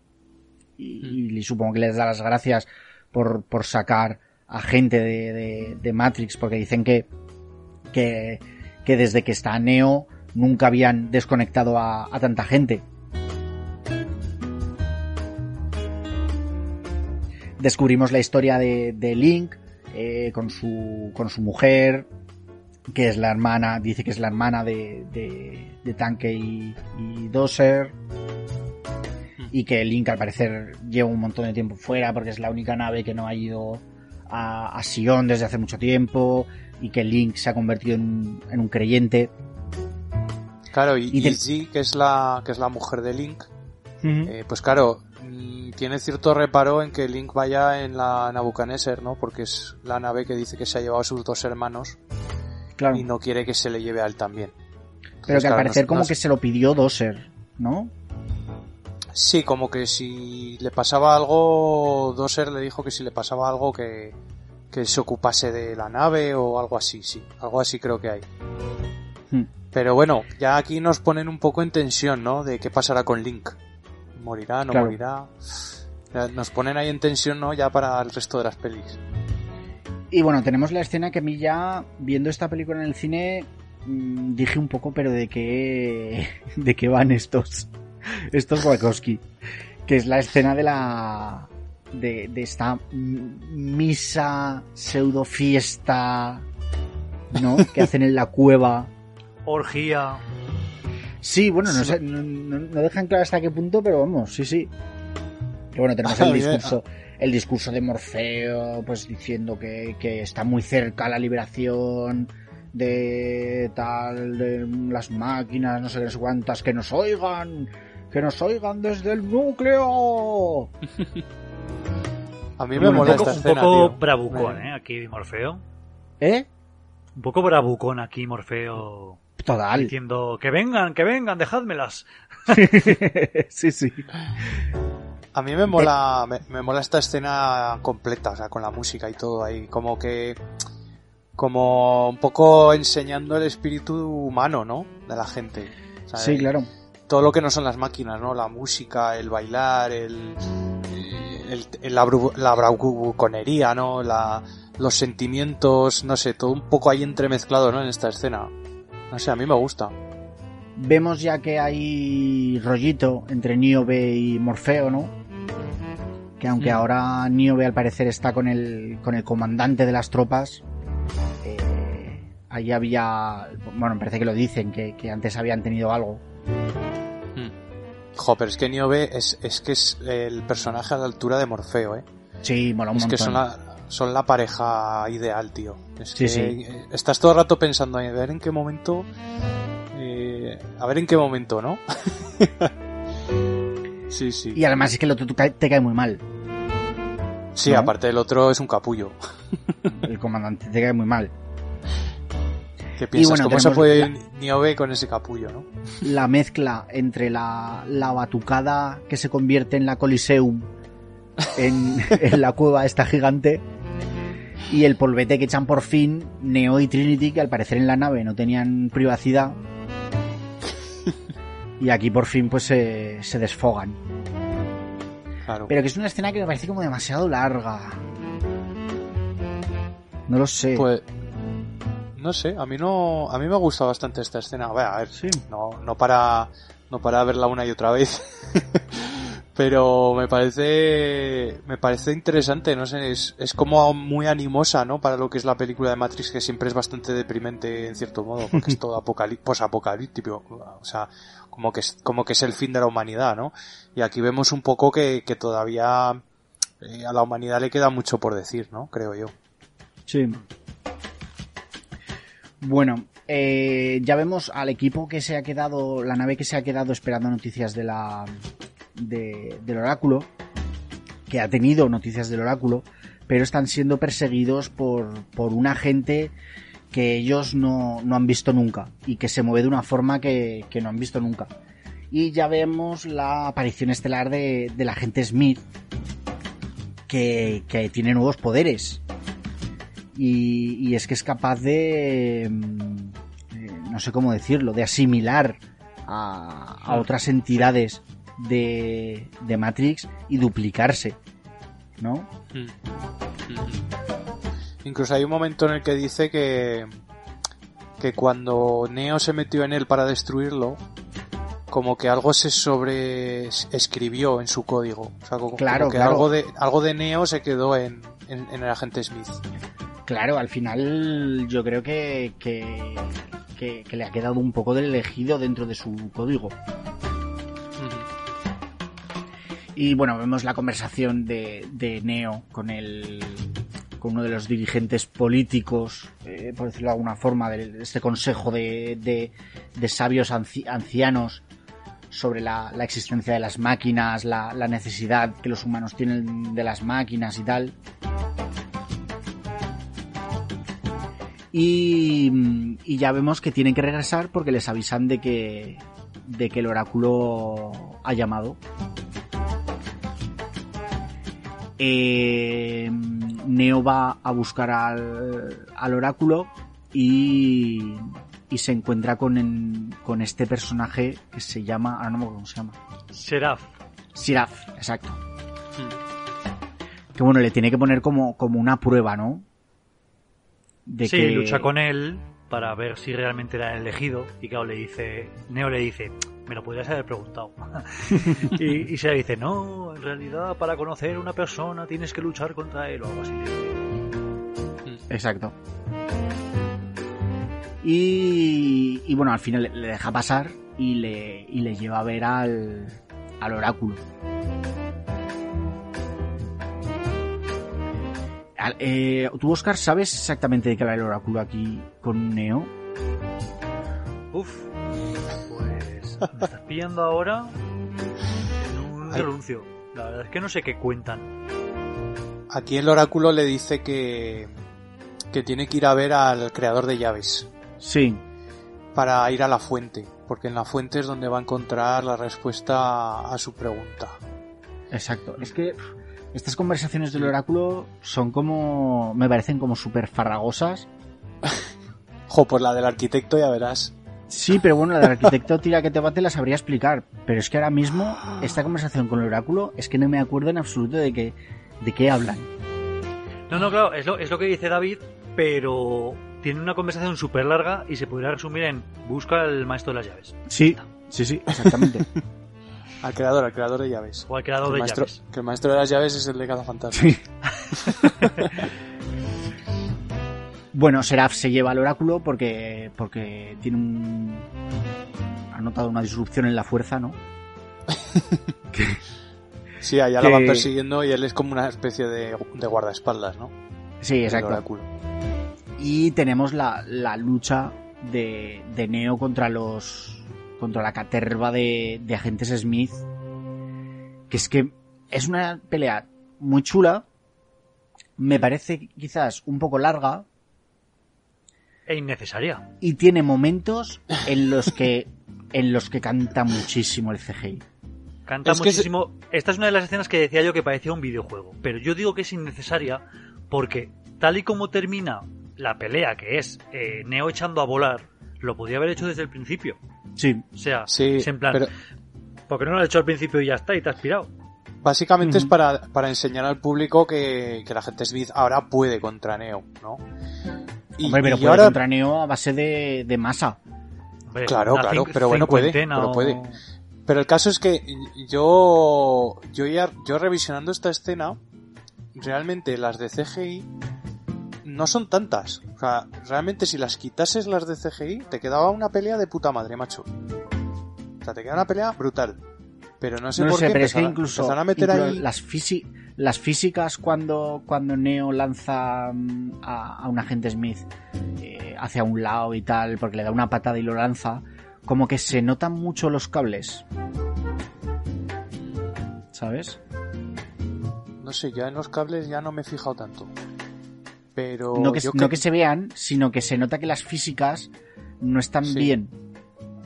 Y, y supongo que les da las gracias por, por sacar a gente de, de, de Matrix, porque dicen que, que, que desde que está Neo nunca habían desconectado a, a tanta gente. Descubrimos la historia de, de Link eh, con, su, con su mujer, que es la hermana, dice que es la hermana de, de, de Tanque y, y Doser. Y que Link al parecer lleva un montón de tiempo fuera porque es la única nave que no ha ido a, a Sion desde hace mucho tiempo. Y que Link se ha convertido en un, en un creyente. Claro, y, Y Izzy, que es la, que es la mujer de Link, eh, pues claro, mm, tiene cierto reparo en que Link vaya en la Nabucodonosor, ¿no? Porque es la nave que dice que se ha llevado a sus dos hermanos claro. y no quiere que se le lleve a él también. Pero que al claro, parecer no- como no- que se lo pidió Doser, ¿no? Sí, como que si le pasaba algo, Doser le dijo que si le pasaba algo que, que se ocupase de la nave o algo así, sí, algo así creo que hay. Hmm. Pero bueno, ya aquí nos ponen un poco en tensión, ¿no? De qué pasará con Link. ¿Morirá, no Claro. morirá? Nos ponen ahí en tensión, ¿no? Ya para el resto de las pelis. Y bueno, tenemos la escena que a mí ya, viendo esta película en el cine, mm, dije un poco, pero de qué, de qué van estos, estos Wachowski. Que es la escena de la, de, de esta misa, pseudo fiesta, ¿no? Que hacen en la cueva. Orgía. Sí, bueno, no, sé, no, no- no dejan claro hasta qué punto, pero vamos, sí, sí. Y bueno, tenemos el discurso, el discurso de Morfeo, pues diciendo que, que está muy cerca la liberación de tal, de las máquinas, no sé qué, no sé cuántas, que nos oigan, que nos oigan desde el núcleo. A mí me bueno, mola un poco, esta un escena, poco tío. bravucón, ¿eh? Aquí Morfeo. ¿Eh? Un poco bravucón aquí Morfeo. Total. Diciendo, que vengan, que vengan, dejádmelas. sí, sí. A mí me mola, me, me mola esta escena completa, o sea, con la música y todo ahí, como que, como un poco enseñando el espíritu humano, ¿no? De la gente. O sea, Sí, claro. Todo lo que no son las máquinas, ¿no? La música, el bailar, el, el- el- la, la bravuconería, ¿no? La, los sentimientos, no sé, todo un poco ahí entremezclado, ¿no? En esta escena. No sé, a mí me gusta. Vemos ya que hay rollito entre Niobe y Morfeo, ¿no? Que aunque Mm. ahora Niobe al parecer está con el, con el comandante de las tropas, eh, ahí había, bueno, me parece que lo dicen, que, que antes habían tenido algo. Jo, pero es que Niobe es, es que es el personaje a la altura de Morfeo, ¿eh? Sí, mola un Es que son la, son la pareja ideal, tío. Es Sí, que sí. estás todo el rato pensando a ver en qué momento... eh, a ver en qué momento, ¿no? sí, sí. Y además es que el otro te cae- muy mal. Sí, ¿no? aparte el otro es un capullo. El comandante te cae muy mal. ¿Qué piensas? bueno, ¿Cómo se puede la- ir Niobe con ese capullo, no? La mezcla entre la, la batucada que se convierte en la Coliseum en, en la cueva esta gigante y el polvete que echan por fin Neo y Trinity que al parecer en la nave no tenían privacidad y aquí por fin pues se, se desfogan. Claro. Pero que es una escena que me parece como demasiado larga. No lo sé. Pues no sé, a mí no, a mí me gusta bastante esta escena. A ver, a ver, Sí. no, no para, no para verla una y otra vez, pero me parece, me parece interesante, no sé, es, es como muy animosa, ¿no? Para lo que es la película de Matrix, que siempre es bastante deprimente en cierto modo, porque es todo apocalí- posapocalíptico, o sea, como que es, como que es el fin de la humanidad, ¿no? Y aquí vemos un poco que, que todavía eh, a la humanidad le queda mucho por decir, ¿no? Creo yo. Sí. Bueno, eh, ya vemos al equipo que se ha quedado, la nave que se ha quedado esperando noticias de la, de- del oráculo, que ha tenido noticias del oráculo, pero están siendo perseguidos por, por un agente que ellos no, no han visto nunca y que se mueve de una forma que, que no han visto nunca. Y ya vemos la aparición estelar de, del agente Smith, que, que tiene nuevos poderes y, y es que es capaz de mm, eh, no sé cómo decirlo de asimilar a, a otras entidades de, de Matrix y duplicarse ¿no? Incluso hay un momento en el que dice que que cuando Neo se metió en él para destruirlo, como que algo se sobre escribió en su código. O sea, como, Claro, como que claro. algo de algo de Neo se quedó en, en, en el agente Smith. Claro, al final yo creo que, que, que, que le ha quedado un poco del elegido dentro de su código. Y bueno, vemos la conversación de, de Neo con el con uno de los dirigentes políticos, eh, por decirlo de alguna forma, de este consejo de, de, sabios anci- ancianos sobre la, la existencia de las máquinas, la, la necesidad que los humanos tienen de las máquinas y tal. Y, y ya vemos que tienen que regresar porque les avisan de que, de que el oráculo ha llamado. Eh, Neo va a buscar al, al oráculo y, y se encuentra con, en- con este personaje que se llama, ahora no me acuerdo cómo se llama, Seraph. Siraf, exacto. Que bueno, le tiene que poner como, como una prueba, ¿no? De sí, que- lucha con él para ver si realmente era el elegido. Y claro, le dice, Neo le dice, me lo podrías haber preguntado. y, y se le dice, no, en realidad para conocer a una persona tienes que luchar contra él o algo así. Exacto. Y, y bueno, al final le, le deja pasar y le, y le lleva a ver al, al oráculo. Al- eh, ¿Tú, Oscar, sabes exactamente de qué va el oráculo aquí con Neo? Uf, pues me estás pillando ahora en un Ay. renuncio. La verdad es que no sé qué cuentan. Aquí el oráculo le dice que que tiene que ir a ver al creador de llaves Sí, para ir a la fuente, porque en la fuente es donde va a encontrar la respuesta a su pregunta. exacto. Es que estas conversaciones del oráculo son como... me parecen como súper farragosas. Jo, pues la del arquitecto ya verás. Sí, pero bueno, la del arquitecto tira que te bate la sabría explicar. Pero es que ahora mismo, esta conversación con el oráculo, es que no me acuerdo en absoluto de qué, de qué hablan. No, no, claro, es lo, es lo que dice David, pero tienen una conversación súper larga y se podría resumir en busca al maestro de las llaves. Sí, sí, sí, exactamente. Al creador, al creador de llaves. O al creador Que de maestro, llaves. que el maestro de las llaves es el de cada fantasma. Sí. bueno, Seraph se lleva al oráculo porque, porque tiene un... Ha notado una disrupción en la fuerza, ¿no? Sí, allá Que- la van persiguiendo y él es como una especie de, de guardaespaldas, ¿no? Sí, El exacto. oráculo. Y tenemos la, la lucha de, de Neo contra los. contra la caterva de, de agentes Smith. Que es que es una pelea muy chula. Me parece quizás un poco larga. E innecesaria. Y tiene momentos en los que. en los que canta muchísimo el CGI. Canta Es muchísimo. Esta es una de las escenas que decía yo que parecía un videojuego. Pero yo digo que es innecesaria porque, tal y como termina la pelea, que es eh, Neo echando a volar, lo podía haber hecho desde el principio. Sí. O sea, Sí, es en plan, pero porque no lo has hecho al principio y ya está, y te has pirado. básicamente es para, para enseñar al público que, que la gente Smith ahora puede contra Neo, ¿no? Y, Hombre, pero y puede ahora, contra Neo a base de, de masa. Hombre, Claro, claro, pero bueno, puede, pero o- puede. Pero el caso es que yo, yo ya, yo revisionando esta escena, realmente las de CGI no son tantas. O sea, realmente si las quitases las de CGI, te quedaba una pelea de puta madre, macho. O sea, te queda una pelea brutal. Pero no sé no por sé, qué pero es que incluso, empezaron a meter incluso ahí... las, fisi- las físicas cuando, cuando Neo lanza mm, a, a un agente Smith eh, hacia un lado y tal, porque le da una patada y lo lanza, como que se notan mucho los cables. ¿Sabes? No sé, ya en los cables ya no me he fijado tanto. Pero no, que, yo no que se vean, sino que se nota que las físicas no están Sí. bien.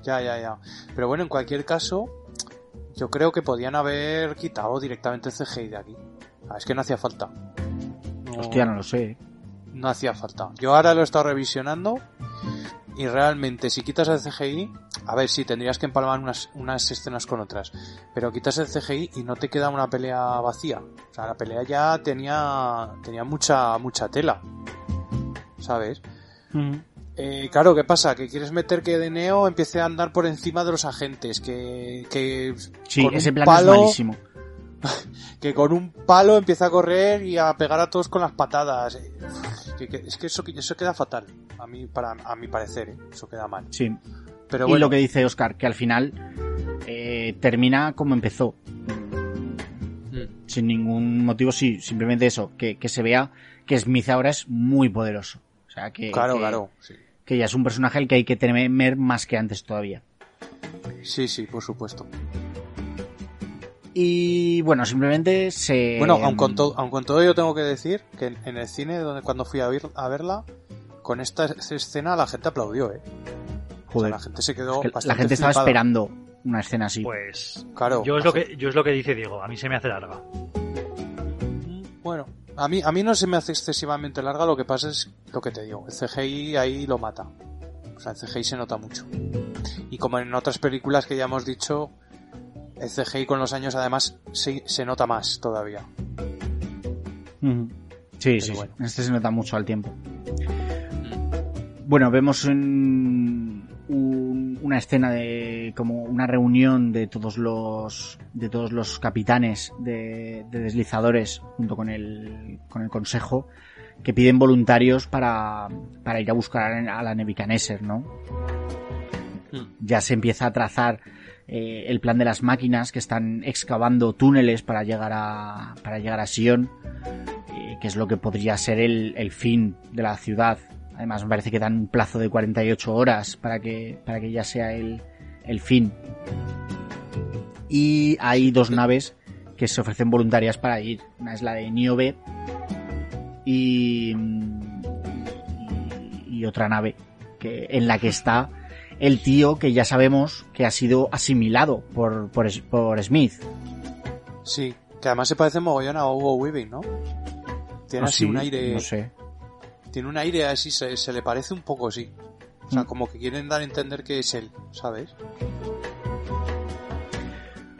Ya, ya, ya. Pero bueno, en cualquier caso, yo creo que podían haber quitado directamente el CGI de aquí. Ah, es que no hacía falta. No, Hostia, no lo sé. no hacía falta. Yo ahora lo he estado revisionando y realmente si quitas el CGI, a ver, sí, tendrías que empalmar unas, unas escenas con otras, pero quitas el CGI y no te queda una pelea vacía. O sea, la pelea ya tenía, tenía mucha, mucha tela. ¿Sabes? Eh, claro, ¿qué pasa? Que quieres meter que de Neo empiece a andar por encima de los agentes, que, que Sí, con ese un plan palo, es malísimo. que con un palo empieza a correr y a pegar a todos con las patadas. Que- que- es que eso, eso queda fatal, a mí, para, a mi parecer, ¿eh? eso queda mal. Sí. Pero y lo que dice Oscar, que al final eh, termina como empezó. Mm. Sin ningún motivo, sí, simplemente eso, que, que se vea que Smith ahora es muy poderoso. O sea, que, claro, que, claro, sí. que ya es un personaje al que hay que temer más que antes todavía. Sí, sí, por supuesto. Y bueno, simplemente se... Bueno, aun con, todo, aun con todo yo tengo que decir que en, en el cine, donde cuando fui a, ver- a verla, con esta escena la gente aplaudió, ¿eh? O sea, Joder, la gente se quedó es que la gente estaba flipada. esperando una escena así. Pues Claro. yo es, lo que, yo es lo que dice Diego, a mí se me hace larga. Bueno, a mí, a mí no se me hace excesivamente larga, lo que pasa es lo que te digo, el CGI ahí lo mata. O sea, el CGI se nota mucho. Y como en otras películas que ya hemos dicho, el CGI con los años además se, se nota más todavía. Sí, sí, bueno. Este se nota mucho al tiempo. Bueno, vemos un- una escena de como una reunión de todos los de todos los capitanes de, de deslizadores junto con el con el consejo que piden voluntarios para, para ir a buscar a la Nebuchadnezzar, ¿no? Ya se empieza a trazar eh, el plan de las máquinas que están excavando túneles para llegar a para llegar a Sion eh, que es lo que podría ser el, el fin de la ciudad. Además, me parece que dan un plazo de 48 horas para que, para que ya sea el, el fin. Y hay dos naves que se ofrecen voluntarias para ir. Una es la de Niobe y, y, y otra nave que, en la que está el tío que ya sabemos que ha sido asimilado por, por, por Smith. Sí, que además se parece mogollón a Hugo Weaving, ¿no? Tiene ¿Ah, así sí? un aire... No sé. Tiene un aire así, se, se le parece un poco, sí. O sea, Mm. como que quieren dar a entender que es él, ¿sabes?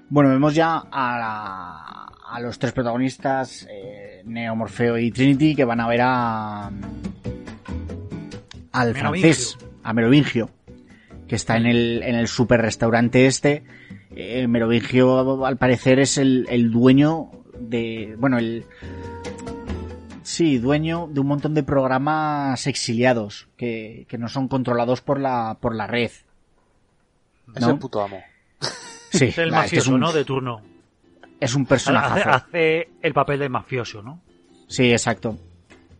Bueno, vemos ya a, la- a los tres protagonistas, eh, Neo, Morfeo y Trinity, que van a ver a, al Merovingio. francés, a Merovingio, que está en el, en el super restaurante este. Eh, Merovingio, al parecer, es el, el dueño de, bueno, el, sí, dueño de un montón de programas exiliados que, que no son controlados por la, por la red. Es el puto amo. Sí, Es el este es mafioso, un, ¿no? De turno. es un Hace, personaje. hace el papel de mafioso, ¿no? Sí, exacto.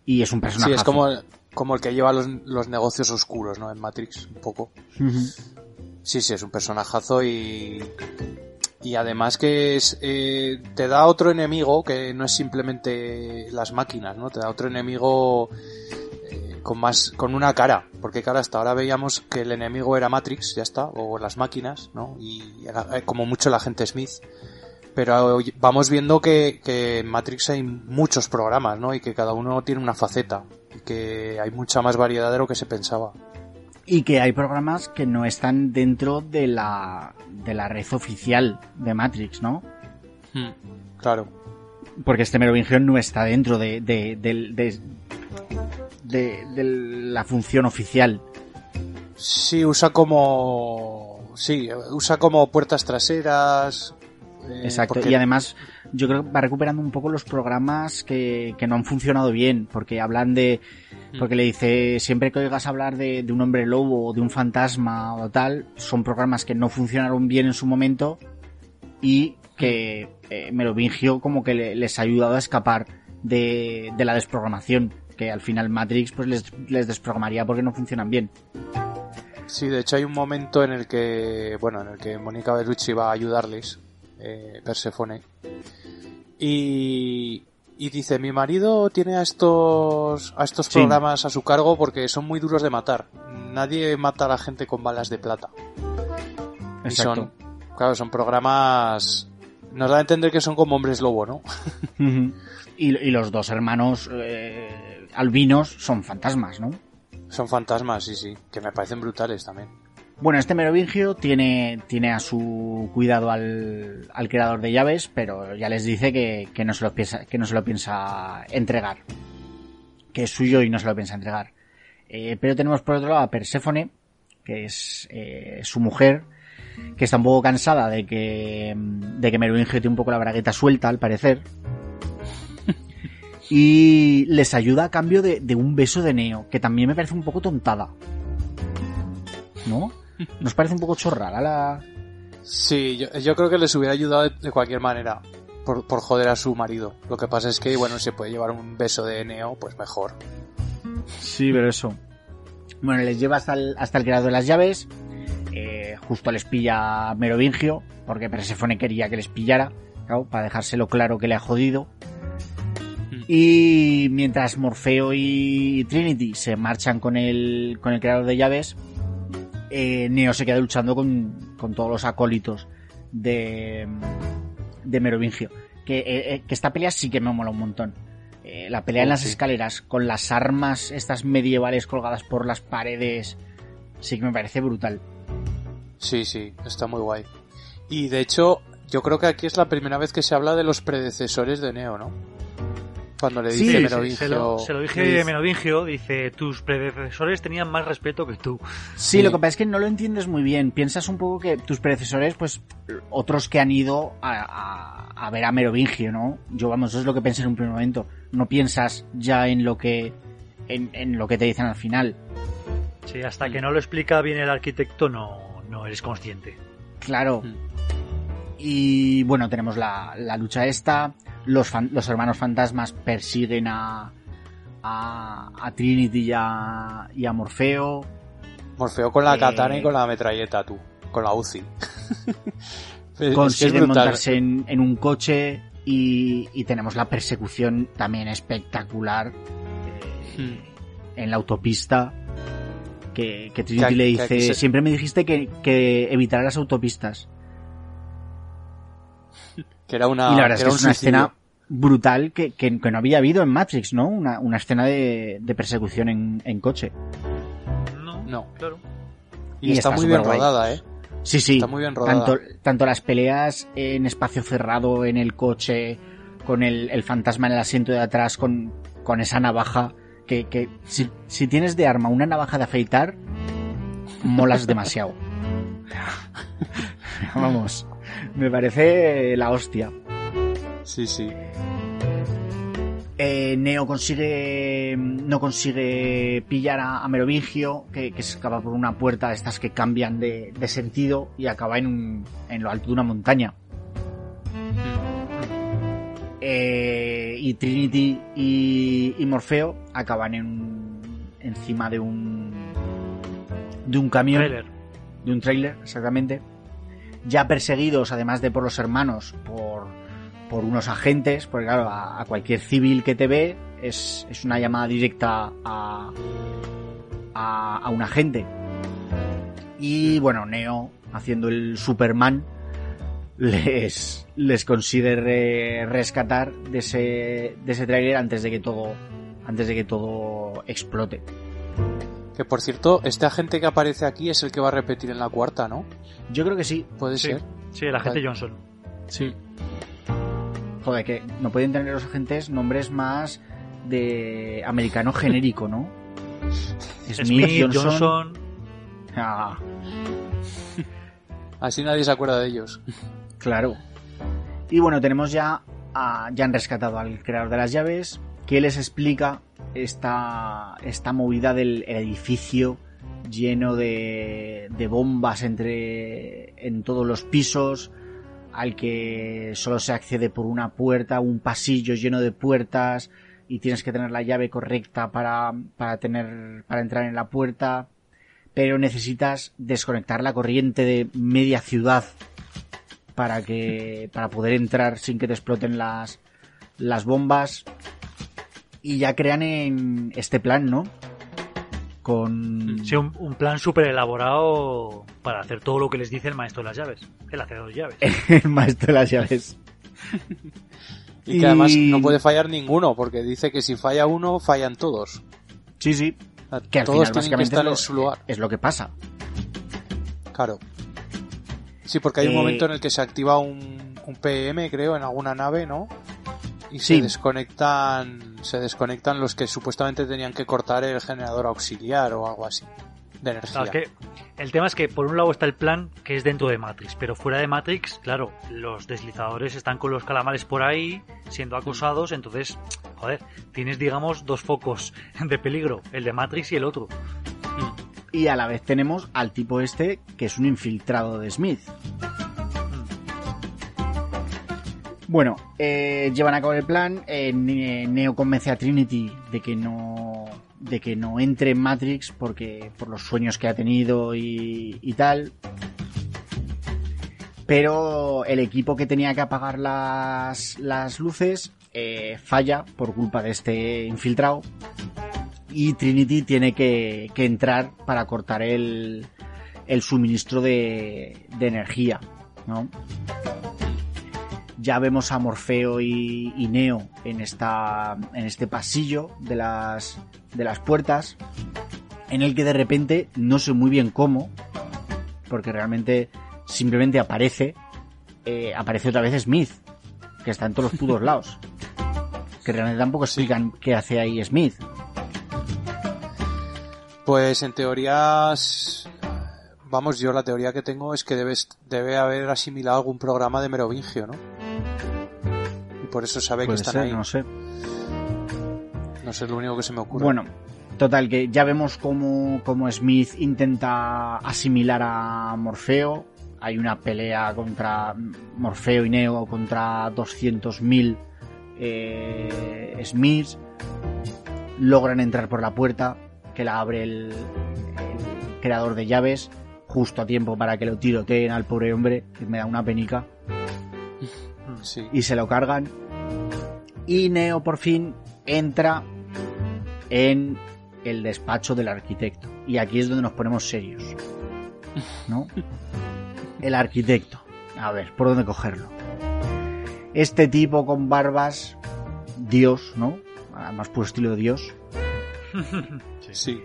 Y es un personaje. Sí, es como, como el que lleva los, los negocios oscuros, ¿no? En Matrix, un poco. Sí, sí, es un personajazo y... Y además que es, eh, te da otro enemigo que no es simplemente las máquinas, ¿no? Te da otro enemigo eh, con más, con una cara. Porque claro, hasta ahora veíamos que el enemigo era Matrix, ya está, o las máquinas, ¿no? Y era, eh, como mucho el agente Smith. Pero vamos viendo que, que en Matrix hay muchos programas, ¿no? Y que cada uno tiene una faceta. Y que hay mucha más variedad de lo que se pensaba. Y que hay programas que no están dentro de la, de la red oficial de Matrix, ¿no? Claro. Porque este Merovingio no está dentro de, de, del- de, de- de la función oficial. Sí, usa como... Sí, usa como puertas traseras. Eh, Exacto. porque- Y además, yo creo que va recuperando un poco los programas que, que no han funcionado bien, porque hablan de, Mm. porque le dice, siempre que oigas hablar de, de un hombre lobo o de un fantasma o tal, son programas que no funcionaron bien en su momento y que eh, Merovingio como que le- les ha ayudado a escapar de, de la desprogramación, que al final Matrix pues les, les desprogramaría porque no funcionan bien. Sí, de hecho hay un momento en el que, bueno, en el que Mónica Bellucci va a ayudarles, eh, Perséfone, y, y dice, mi marido tiene a estos, a estos Sí. programas a su cargo porque son muy duros de matar. Nadie mata a la gente con balas de plata. Y son, claro, son programas, nos da a entender que son como hombres lobo, ¿no? Y, y los dos hermanos eh, albinos son fantasmas, ¿no? Son fantasmas, sí, sí, que me parecen brutales también. Bueno, este Merovingio tiene, tiene a su cuidado al, al creador de llaves, pero ya les dice que, que no se lo piensa, que no se lo piensa entregar. Que es suyo y no se lo piensa entregar. Eh, pero tenemos por otro lado a Perséfone, que es eh, su mujer, que está un poco cansada de que, de que Merovingio tiene un poco la bragueta suelta, al parecer. Y les ayuda a cambio de, de un beso de Neo, que también me parece un poco tontada. ¿No? ¿Nos parece un poco chorrada la...? Sí, yo, yo creo que les hubiera ayudado de, de cualquier manera. Por, por joder a su marido. Lo que pasa es que, bueno, se puede llevar un beso de Neo, pues mejor. Sí, pero eso. Bueno, les lleva hasta el, hasta el creador de las llaves. Eh, justo les pilla Merovingio, porque Persephone quería que les pillara, claro, para dejárselo claro que le ha jodido. Y mientras Morfeo y Trinity se marchan con el, con el creador de llaves, eh, Neo se queda luchando con, con todos los acólitos de, de Merovingio. Que, eh, eh, que esta pelea sí que me mola un montón. Eh, la pelea en las sí. escaleras con las armas estas medievales colgadas por las paredes sí que me parece brutal. Sí, sí, está muy guay. Y de hecho, yo creo que aquí es la primera vez que se habla de los predecesores de Neo, ¿no? Cuando le dice sí, Merovingio... Se lo, se lo le dije Merovingio, dice, tus predecesores tenían más respeto que tú. Sí, Sí. lo que pasa es que no lo entiendes muy bien. Piensas un poco que tus predecesores, pues, otros que han ido a, a- a ver a Merovingio, ¿no? Yo, vamos, eso es lo que pensé en un primer momento. No piensas ya en lo que, en, en lo que te dicen al final. Sí, hasta que no lo explica bien el arquitecto no, no eres consciente. Claro. Mm. Y bueno, tenemos la, la lucha esta. Los, fan- los hermanos fantasmas persiguen a, a, a Trinity y a, y a Morfeo. Morfeo con la Eh, katana y con la metralleta, tú. Con la UCI. Es consiguen montarse en, en un coche y, y tenemos la persecución también espectacular eh, Hmm. en la autopista que, que Trinity Que- le dice siempre me dijiste que, que evitara las autopistas Que era una, y la verdad es que es una suicidio. escena brutal que, que- que no había habido en Matrix ¿no? una, una escena de, de persecución en, en coche No, No. claro. Y, y está, está muy bien rodada, ¿eh? sí sí Está muy bien rodada. tanto, tanto las peleas en espacio cerrado en el coche con el, el fantasma en el asiento de atrás con, con esa navaja que, que si, si tienes de arma una navaja de afeitar, molas demasiado. Vamos, me parece la hostia. Sí, sí. Eh, Neo consigue no consigue pillar a, a Merovingio, que, que se escapa por una puerta de estas que cambian de, de sentido y acaba en, un, en lo alto de una montaña. Eh, y Trinity y, y Morfeo acaban en encima de un de un camión Trailer. de un trailer, exactamente. Ya perseguidos, además de por los hermanos, por, por unos agentes, porque claro, a, cualquier civil que te ve es, es una llamada directa a, a, un agente. Y bueno, Neo, haciendo el Superman, les, les consigue re- rescatar de ese, de ese antes de que todo, antes de que todo explote. Que por cierto, este agente que aparece aquí es el que va a repetir en la cuarta, ¿no? Yo creo que sí. Puede Sí, ser. sí, el agente Vale. Johnson. Sí. Joder, que no pueden tener los agentes nombres más de americano genérico, ¿no? Smith, Johnson. Ah, Así nadie se acuerda de ellos. claro. Y bueno, tenemos ya, a- ya han rescatado al creador de las llaves, que les explica esta, esta movida del edificio lleno de, de bombas entre, en todos los pisos, al que solo se accede por una puerta, un pasillo lleno de puertas, y tienes que tener la llave correcta para, para tener, para entrar en la puerta, pero necesitas desconectar la corriente de media ciudad para que, para poder entrar sin que te exploten las, las bombas. Y ya crean en este plan, ¿no? Con, Sí, un, un plan súper elaborado para hacer todo lo que les dice el maestro de las llaves. El hacedor de llaves. el maestro de las llaves. Y que además no puede fallar ninguno, porque dice que si falla uno, fallan todos. Sí, sí. O sea, Que al todos final tienen que estar es lo, en su lugar. es lo que pasa. Claro. Sí, porque hay un Eh, momento en el que se activa un, un PM, creo, en alguna nave, ¿no? Y Sí. se desconectan, se desconectan los que supuestamente tenían que cortar el generador auxiliar o algo así de energía. Claro, es que el tema es que por un lado está el plan que es dentro de Matrix, pero fuera de Matrix, claro, los deslizadores están con los calamares por ahí siendo acosados, entonces, joder, tienes digamos dos focos de peligro, el de Matrix y el otro. Y a la vez tenemos al tipo este que es un infiltrado de Smith. Bueno, eh, llevan a cabo el plan. eh, Ne- Neo convence a Trinity de que no de que no entre en Matrix porque por los sueños que ha tenido y, y tal. Pero el equipo que tenía que apagar las, las luces eh, falla por culpa de este infiltrado y Trinity tiene que, que entrar para cortar el, el suministro de, de energía, ¿no? Ya vemos a Morfeo y, y Neo en esta en este pasillo de las de las puertas en el que de repente no sé muy bien cómo porque realmente simplemente aparece eh, aparece otra vez Smith que está en todos los putos lados que realmente tampoco explican qué hace ahí Smith Pues en teoría, s- vamos, yo la teoría que tengo es que debes, debe haber asimilado algún programa de Merovingio, ¿no? Por eso sabe que están ser, ahí. no sé No sé, es lo único que se me ocurre. Bueno, total, que ya vemos cómo, cómo Smith intenta asimilar a Morfeo. Hay una pelea contra Morfeo y Neo contra 200.000 eh, Smiths. Logran entrar por la puerta que la abre el, el creador de llaves justo a tiempo para que lo tiroteen al pobre hombre, que me da una penica Sí. y se lo cargan. Y Neo por fin entra en el despacho del arquitecto. Y aquí es donde nos ponemos serios. ¿No? El arquitecto. A ver, ¿por dónde cogerlo? Este tipo con barbas, Dios, ¿no? Más puro estilo de Dios. Sí.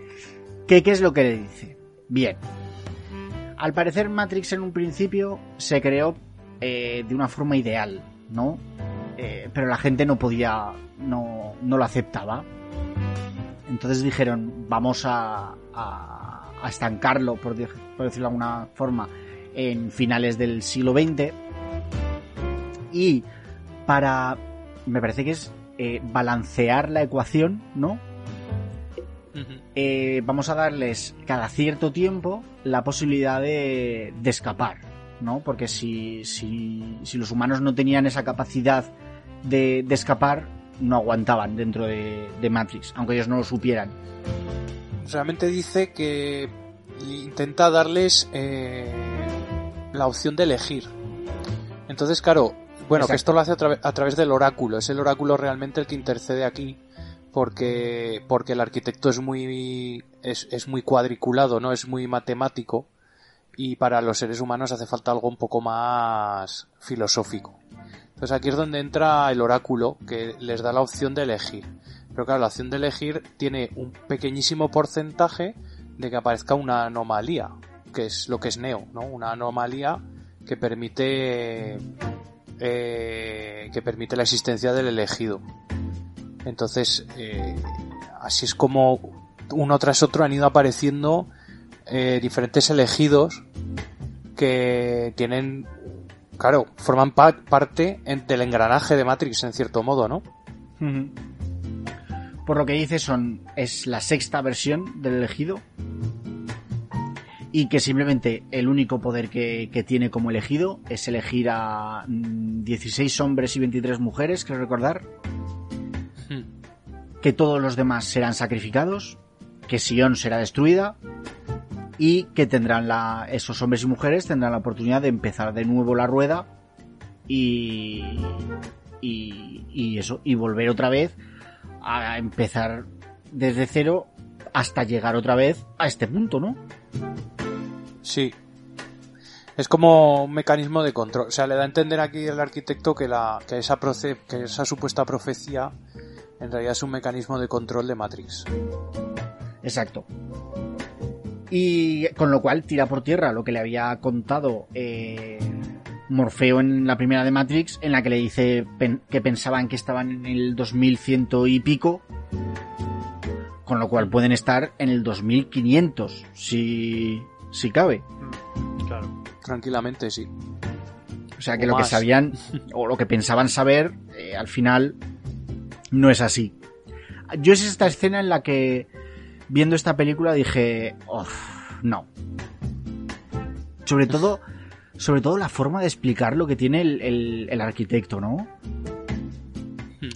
¿Qué, ¿Qué es lo que le dice? Bien. Al parecer Matrix en un principio se creó eh, de una forma ideal, ¿no? Eh, pero la gente no podía, no, no lo aceptaba. Entonces dijeron, vamos a, a, a estancarlo, por, de- por decirlo de alguna forma, en finales del siglo XX. Y para, me parece que es eh, balancear la ecuación, ¿no? Eh, vamos a darles cada cierto tiempo la posibilidad de, de escapar, ¿no? Porque si, si, si los humanos no tenían esa capacidad de, de escapar, no aguantaban dentro de, de Matrix, aunque ellos no lo supieran. Realmente dice que intenta darles eh, la opción de elegir. Entonces, claro, bueno, que esto lo hace a, tra- a través del oráculo. Es el oráculo realmente el que intercede aquí porque porque el arquitecto es muy es, es muy cuadriculado, no es muy matemático y para los seres humanos hace falta algo un poco más filosófico. Entonces aquí es donde entra el oráculo que les da la opción de elegir. Pero claro, la opción de elegir tiene un pequeñísimo porcentaje de que aparezca una anomalía, que es lo que es Neo, ¿no? Una anomalía que permite eh, que permite la existencia del elegido. Entonces, eh, así es como uno tras otro han ido apareciendo eh, diferentes elegidos que tienen, claro, forman pa- parte del engranaje de Matrix en cierto modo, ¿no? Por lo que dice, son, es la sexta versión del elegido. Y que simplemente el único poder que, que tiene como elegido es elegir a mm, 16 hombres y 23 mujeres, creo recordar. Que todos los demás serán sacrificados. Que Sion será destruida. Y que tendrán la, esos hombres y mujeres tendrán la oportunidad de empezar de nuevo la rueda. Y, y, y eso, y volver otra vez a empezar desde cero hasta llegar otra vez a este punto, ¿no? Sí. Es como un mecanismo de control. O sea, le da a entender aquí el arquitecto que, la, que, esa, proce- que esa supuesta profecía en realidad es un mecanismo de control de Matrix. Exacto. Y con lo cual tira por tierra lo que le había contado eh, Morfeo en la primera de Matrix, en la que le dice pen- que pensaban que estaban en el 2100 y pico, con lo cual pueden estar en el 2500, si, si cabe. Claro. Tranquilamente, sí. O sea que O lo que sabían o lo que pensaban saber, eh, al final no es así. Yo es esta escena en la que viendo esta película dije, "Uf, no. Sobre todo, sobre todo la forma de explicar lo que tiene el, el- el arquitecto, ¿no?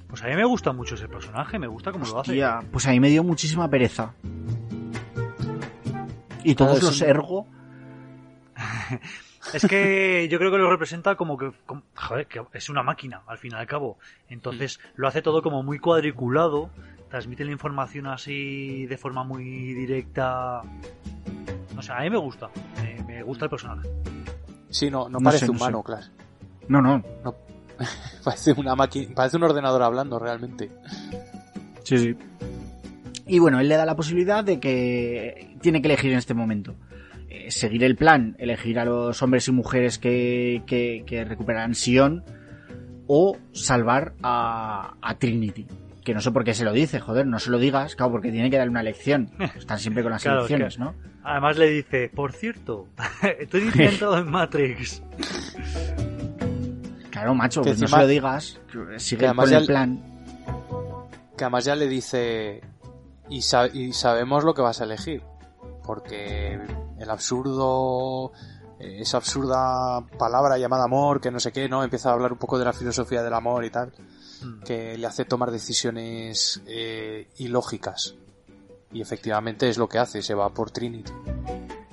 Pues a mí me gusta mucho ese personaje, me gusta cómo lo hace. Pues a mí me dio muchísima pereza. Y todos los ergo, Es que yo creo que lo representa como que, como- joder, que es una máquina, al fin y al cabo. Entonces lo hace todo como muy cuadriculado, transmite la información así de forma muy directa. No sé, a mí me gusta, me, me gusta el personaje. Sí, no, no, No parece sé, no humano, sé. claro. no, no, Parece una máquina, parece un ordenador hablando realmente. Sí, sí. Y bueno, él le da la posibilidad de que tiene que elegir en este momento. Eh, seguir el plan, elegir a los hombres y mujeres que, que, que recuperarán Sion o salvar a, a Trinity. Que no sé por qué se lo dice, joder, no se lo digas, claro, porque tiene que darle una lección. Están siempre con las Claro, elecciones, que- ¿no? Además le dice, por cierto, estoy intentado en Matrix. Claro, macho, Que pues no se lo digas, sigue con el el- plan. Que además ya le dice y, sa- y sabemos lo que vas a elegir. Porque el absurdo, eh, esa absurda palabra llamada amor, que no sé qué, ¿no? Empieza a hablar un poco de la filosofía del amor y tal. Mm. que le hace tomar decisiones eh, ilógicas. Y efectivamente es lo que hace, se va por Trinity.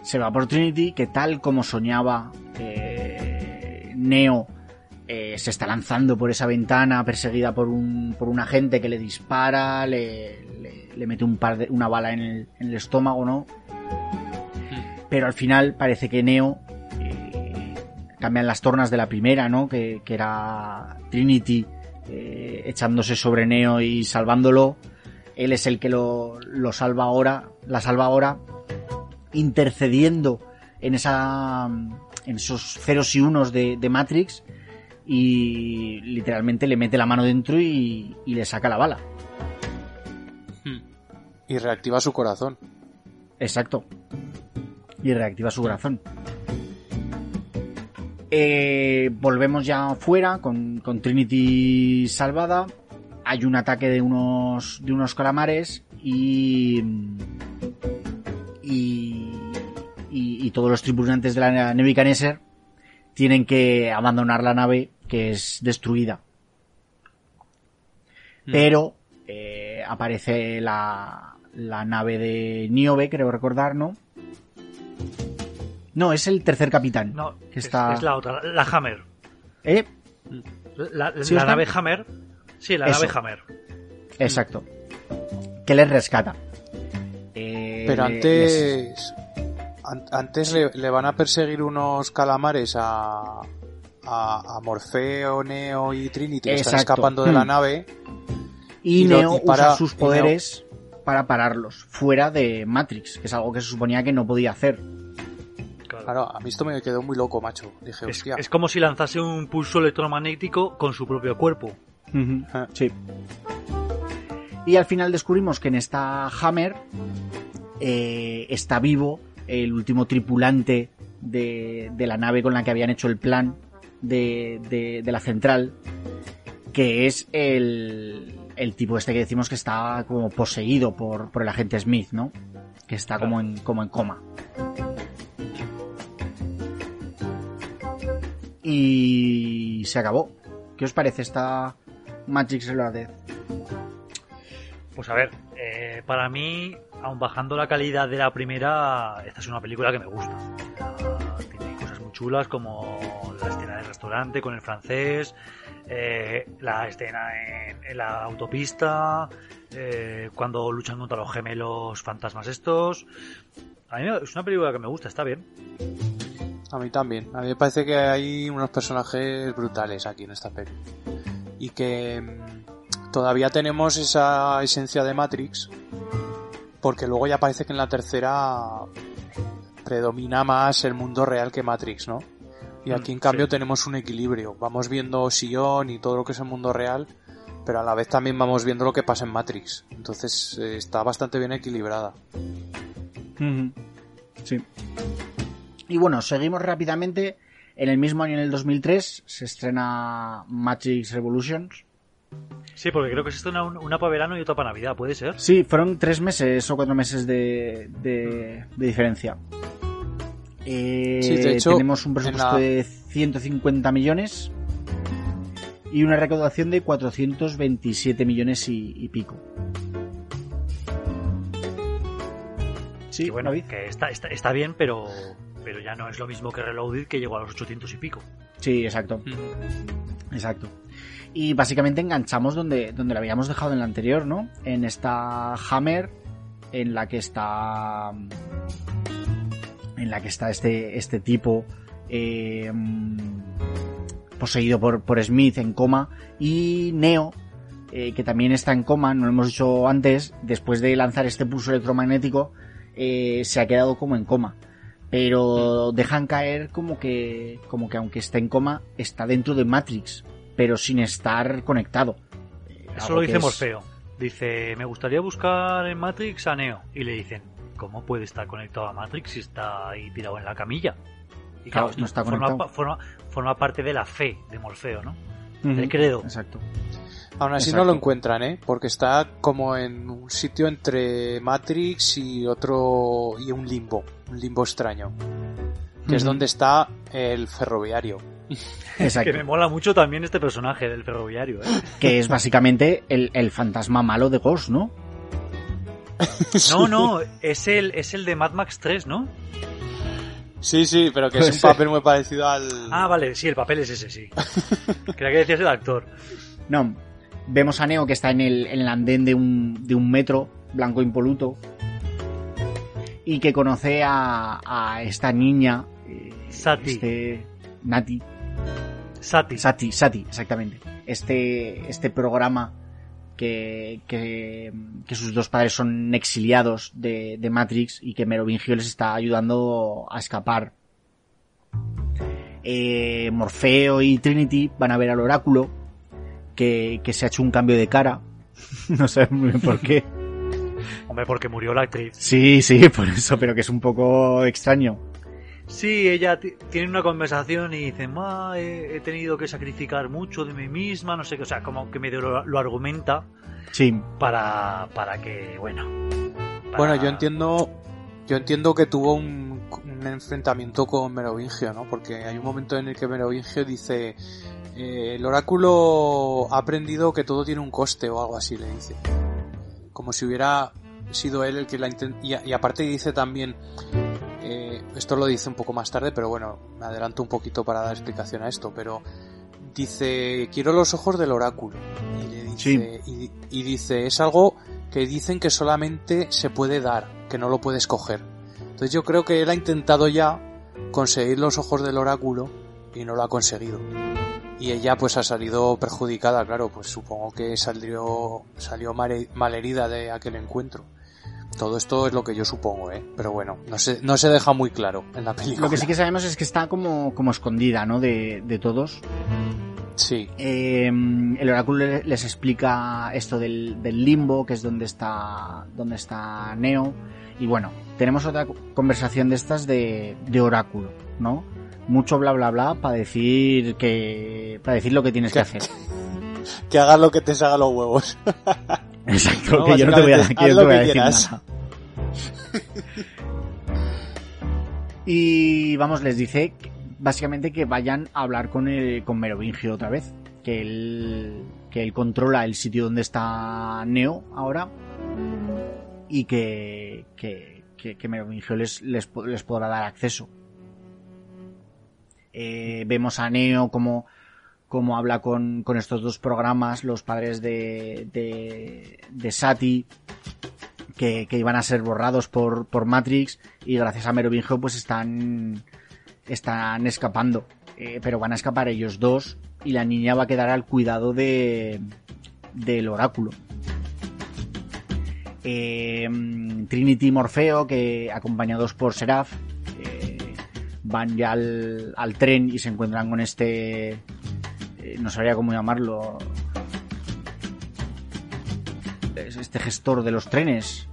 se va por Trinity, que tal como soñaba eh, Neo, eh, se está lanzando por esa ventana perseguida por un, por un agente que le dispara, le, le- le mete un par de, una bala en el, en el estómago, ¿no? Pero al final parece que Neo eh, cambian las tornas de la primera, ¿no? Que, que era Trinity eh, echándose sobre Neo y salvándolo. Él es el que lo, lo salva ahora, la salva ahora, intercediendo en esa en esos ceros y unos de, de Matrix y literalmente le mete la mano dentro y, y le saca la bala. Y reactiva su corazón. Exacto. Y reactiva su corazón. Eh, volvemos ya fuera con, con Trinity salvada. Hay un ataque de unos, de unos calamares y, y, y, y todos los tripulantes de la Nebuchadnezzar tienen que abandonar la nave que es destruida. Pero eh, aparece la, la nave de Niobe, creo recordar, ¿no? No, es el tercer capitán. No, que es, está... es la otra, la Hammer. ¿Eh? La, la ¿Sí la está? nave Hammer. Sí, la Eso. nave Hammer. Exacto. Que les rescata. Eh, Pero les- antes. an- antes le, le van a perseguir unos calamares a. A, a Morfeo, Neo y Trinity que están escapando de la Hmm. nave. Y, y lo- Neo y para- usa sus Neo- poderes para pararlos, fuera de Matrix, que es algo que se suponía que no podía hacer. Claro. Claro, a mí esto me quedó muy loco, macho. Dije, Es, hostia. es como si lanzase un pulso electromagnético con su propio cuerpo. Ah. Sí. Y al final descubrimos que en esta Hammer eh, está vivo el último tripulante de, de la nave con la que habían hecho el plan de, de- de la central, que es el, el tipo este que decimos que está como poseído por, por el agente Smith, ¿no? Que está como en, como en coma. Y se acabó. ¿Qué os parece esta Matrix Reloaded? Pues a ver, eh, para mí, aun bajando la calidad de la primera, esta es una película que me gusta. Tiene cosas muy chulas como la escena del restaurante con el francés, eh, la escena en, la autopista, eh, cuando luchan contra los gemelos fantasmas estos. A mí es una película que me gusta, está bien. A mí también. A mí me parece que hay unos personajes brutales aquí en esta peli. Y que mm, todavía tenemos esa esencia de Matrix. Porque luego ya parece que en la tercera predomina más el mundo real que Matrix, ¿no? Y aquí en Mm, cambio sí. tenemos un equilibrio. Vamos viendo Sion y todo lo que es el mundo real, pero a la vez también vamos viendo lo que pasa en Matrix. Entonces eh, está bastante bien equilibrada. Sí. Y bueno, seguimos rápidamente. En el mismo año, en el 2003, se estrena Matrix Revolutions. Sí, porque creo que es una, una para verano y otra para Navidad, ¿puede ser? Sí, fueron tres meses o cuatro meses de, de, de diferencia. Eh, Sí, de hecho, tenemos un presupuesto la- de 150 millones y una recaudación de 427 millones y, y pico. Sí, que bueno, David. que está, está, está bien, pero, pero ya no es lo mismo que Reloaded que llegó a los 800 y pico. Sí, exacto. Exacto. Y básicamente enganchamos donde, donde la habíamos dejado en la anterior, ¿no? En esta Hammer, en la que está. En la que está este, este tipo. eh, poseído por, por Smith en coma. Y Neo, eh, que también está en coma, no lo hemos dicho antes, después de lanzar este pulso electromagnético, eh, se ha quedado como en coma. Pero dejan caer como que, como que aunque esté en coma, está dentro de Matrix, pero sin estar conectado. Eh, Eso lo dice es- Morfeo. Dice, me gustaría buscar en Matrix a Neo. Y le dicen, ¿cómo puede estar conectado a Matrix si está ahí tirado en la camilla? Y Claro, no está forma, conectado. forma, forma parte de la fe de Morfeo, ¿no? Ujú, El credo. Exacto. Aún así Exacto. no lo encuentran, ¿eh? Porque está como en un sitio entre Matrix y otro... y un limbo, un limbo extraño. Que es donde está el ferroviario. Exacto. Que me mola mucho también este personaje del ferroviario, ¿eh? Que es básicamente el, el fantasma malo de Ghost, ¿no? No, no, es el, es el de Mad Max 3, ¿no? Sí, sí, pero que es un ser. papel muy parecido al... Ah, vale, sí, el papel es ese, sí. Creía que decías el actor. No. Vemos a Neo que está en el, en el andén de un, de un metro blanco impoluto y que conoce a, a esta niña. eh, Sati. Este, Nati. Sati. Sati, Sati, exactamente. Este, este programa que, que, que sus dos padres son exiliados de, de Matrix y que Merovingio les está ayudando a escapar. Eh, Morfeo y Trinity van a ver al oráculo que, que se ha hecho un cambio de cara. no sé muy bien por qué. Hombre, porque murió la actriz. Sí, sí, por eso, pero que es un poco extraño. Sí, ella ti- tiene una conversación y dice, Ma, he, he tenido que sacrificar mucho de mí misma, no sé qué, o sea, como que medio lo, lo argumenta Sí, para, para que, bueno. para- Bueno, yo entiendo, yo entiendo que tuvo un, un enfrentamiento con Merovingio, ¿no? Porque hay un momento en el que Merovingio dice, eh, el oráculo ha aprendido que todo tiene un coste o algo así, le dice. Como si hubiera sido él el que la intent- y, y aparte dice también, eh, esto lo dice un poco más tarde, pero bueno, me adelanto un poquito para dar explicación a esto, pero dice, quiero los ojos del oráculo. Y le dice, y, y dice, es algo que dicen que solamente se puede dar, que no lo puedes coger. Entonces yo creo que él ha intentado ya conseguir los ojos del oráculo y no lo ha conseguido. Y ella pues ha salido perjudicada, claro, pues supongo que salió, salió mal, malherida de aquel encuentro. Todo esto es lo que yo supongo, ¿eh? Pero bueno, no se, no se deja muy claro en la película. lo que sí que sabemos es que está como, como escondida, ¿no? De, de todos. Sí, Eh, el oráculo le- les explica esto del, del limbo, que es donde está, donde está Neo. Y bueno, tenemos otra conversación de estas de, de oráculo, ¿no? Mucho bla bla bla para decir que, para decir lo que tienes que hacer. que hagas lo que te salga los huevos. Exacto, No, que yo no te voy a, yo te voy a decir nada. Y vamos, les dice básicamente que vayan a hablar con el, con Merovingio otra vez. Que él, que él controla el sitio donde está Neo ahora. Y que, que, que, que Merovingio les, les, les podrá dar acceso. Eh, vemos a Neo como, como habla con, con estos dos programas, los padres de, de, Sati, que, que iban a ser borrados por, por Matrix y gracias a Merovingio pues están, están escapando. Eh, pero van a escapar ellos dos y la niña va a quedar al cuidado de, del oráculo. Eh, Trinity y Morfeo, que acompañados por Seraph, van ya al, al tren y se encuentran con este eh, no sabría cómo llamarlo Es este gestor de los trenes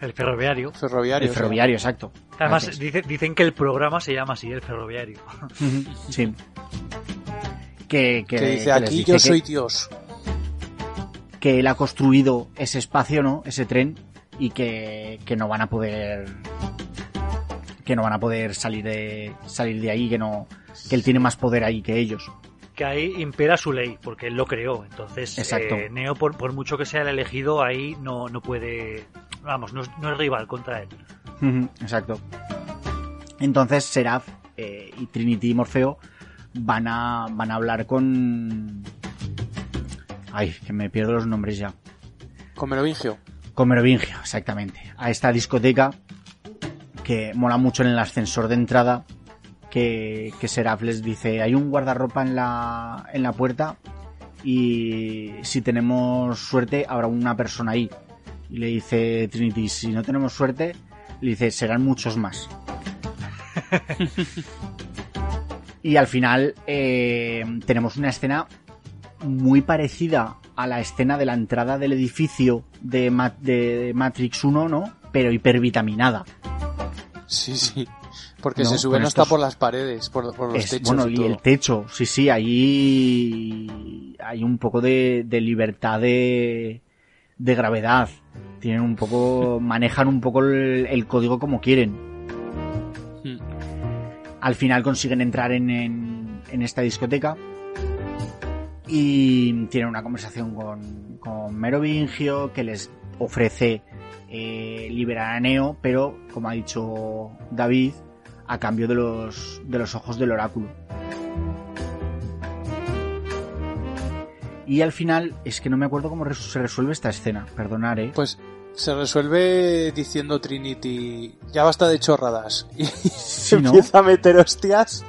El ferroviario. ferroviario. el ferroviario exacto Además, dice- dicen que el programa se llama así, el ferroviario. sí que, que, Que dice, que aquí dice yo que- soy Dios. que él ha construido ese espacio, ¿no? Ese tren y que, que no van a poder que no van a poder salir de salir de ahí, que no que él tiene más poder ahí que ellos. Que ahí impera su ley, porque él lo creó. Entonces, Exacto. eh, Neo, por, por mucho que sea el elegido, ahí no, no puede. Vamos, no es, no es rival contra él. Exacto. Entonces Seraph eh, y Trinity y Morfeo van a van a hablar con Ay, que me pierdo los nombres ya. Con Merovingio. Con Merovingio, exactamente. A esta discoteca que mola mucho en el ascensor de entrada. Que, que Seraph les dice: hay un guardarropa en la, en la puerta. Y si tenemos suerte, habrá una persona ahí. Y le dice Trinity: si no tenemos suerte, le dice: serán muchos más. y al final eh, tenemos una escena muy parecida a la escena de la entrada del edificio de, Ma- de Matrix 1, ¿no? Pero hipervitaminada. Sí, sí. Porque No, se sube con no está estos- por las paredes, por, por los Es- techos. bueno, y todo. el techo, sí, sí, ahí hay un poco de, de libertad de, de gravedad. Tienen un poco, manejan un poco el, el código como quieren. Hmm. Al final consiguen entrar en, en, en esta discoteca y tienen una conversación con, con Merovingio que les ofrece eh, liberar a Neo, pero como ha dicho David, a cambio de los, de los ojos del oráculo. Y al final, es que no me acuerdo cómo se resuelve esta escena, perdonar, ¿eh? Pues se resuelve diciendo Trinity, ya basta de chorradas. Y Sí, ¿no? empieza a meter hostias.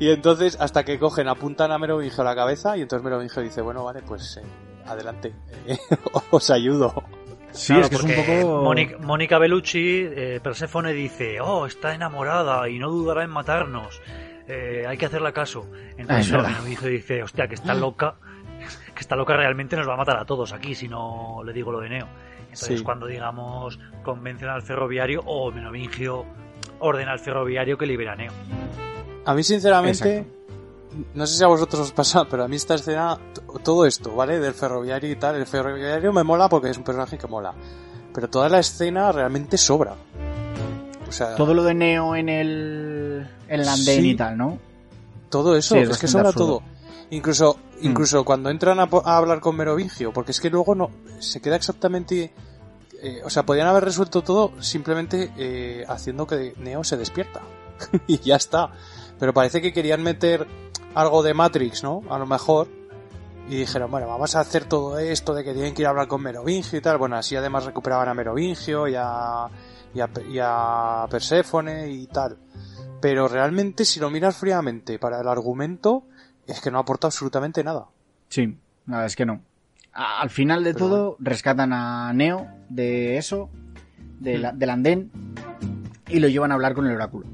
Y entonces, hasta que cogen, apuntan a Merovingio a la cabeza. Y entonces Merovingio dice, bueno, vale, pues eh, adelante. eh, os ayudo. Sí, Claro, es que es un poco... Mónica, Mónica Bellucci, eh, Perséfone dice, oh, está enamorada y no dudará en matarnos. Eh, hay que hacerle caso. Es Entonces mi hijo dice, hostia, que está loca, que esta loca realmente nos va a matar a todos aquí si no le digo lo de Neo. Entonces Sí. cuando digamos convencen al ferroviario o Menovingio ordena al ferroviario que libera a Neo. A mí, sinceramente, no sé si a vosotros os pasa, pero a mí esta escena, todo esto, ¿vale? Del ferroviario y tal, el ferroviario me mola porque es un personaje que mola. Pero toda la escena realmente sobra. O sea, Todo lo de Neo en el, en el andén Sí. y tal, ¿no? todo eso, Sí, es es que sobra absurdo. todo. Incluso, incluso cuando entran a hablar con Merovingio, porque es que luego no, se queda exactamente, eh, o sea, podían haber resuelto todo simplemente eh, haciendo que Neo se despierta. y ya está. Pero parece que querían meter algo de Matrix, ¿no? A lo mejor. Y dijeron, bueno, vamos a hacer todo esto de que tienen que ir a hablar con Merovingio y tal. Bueno, así además recuperaban a Merovingio y a, y a, y a Perséfone y tal. Pero realmente, si lo miras fríamente para el argumento, es que no aporta absolutamente nada. Sí, la verdad es que no. Al final de Pero todo, rescatan a Neo de eso, de la- del andén, y lo llevan a hablar con el oráculo.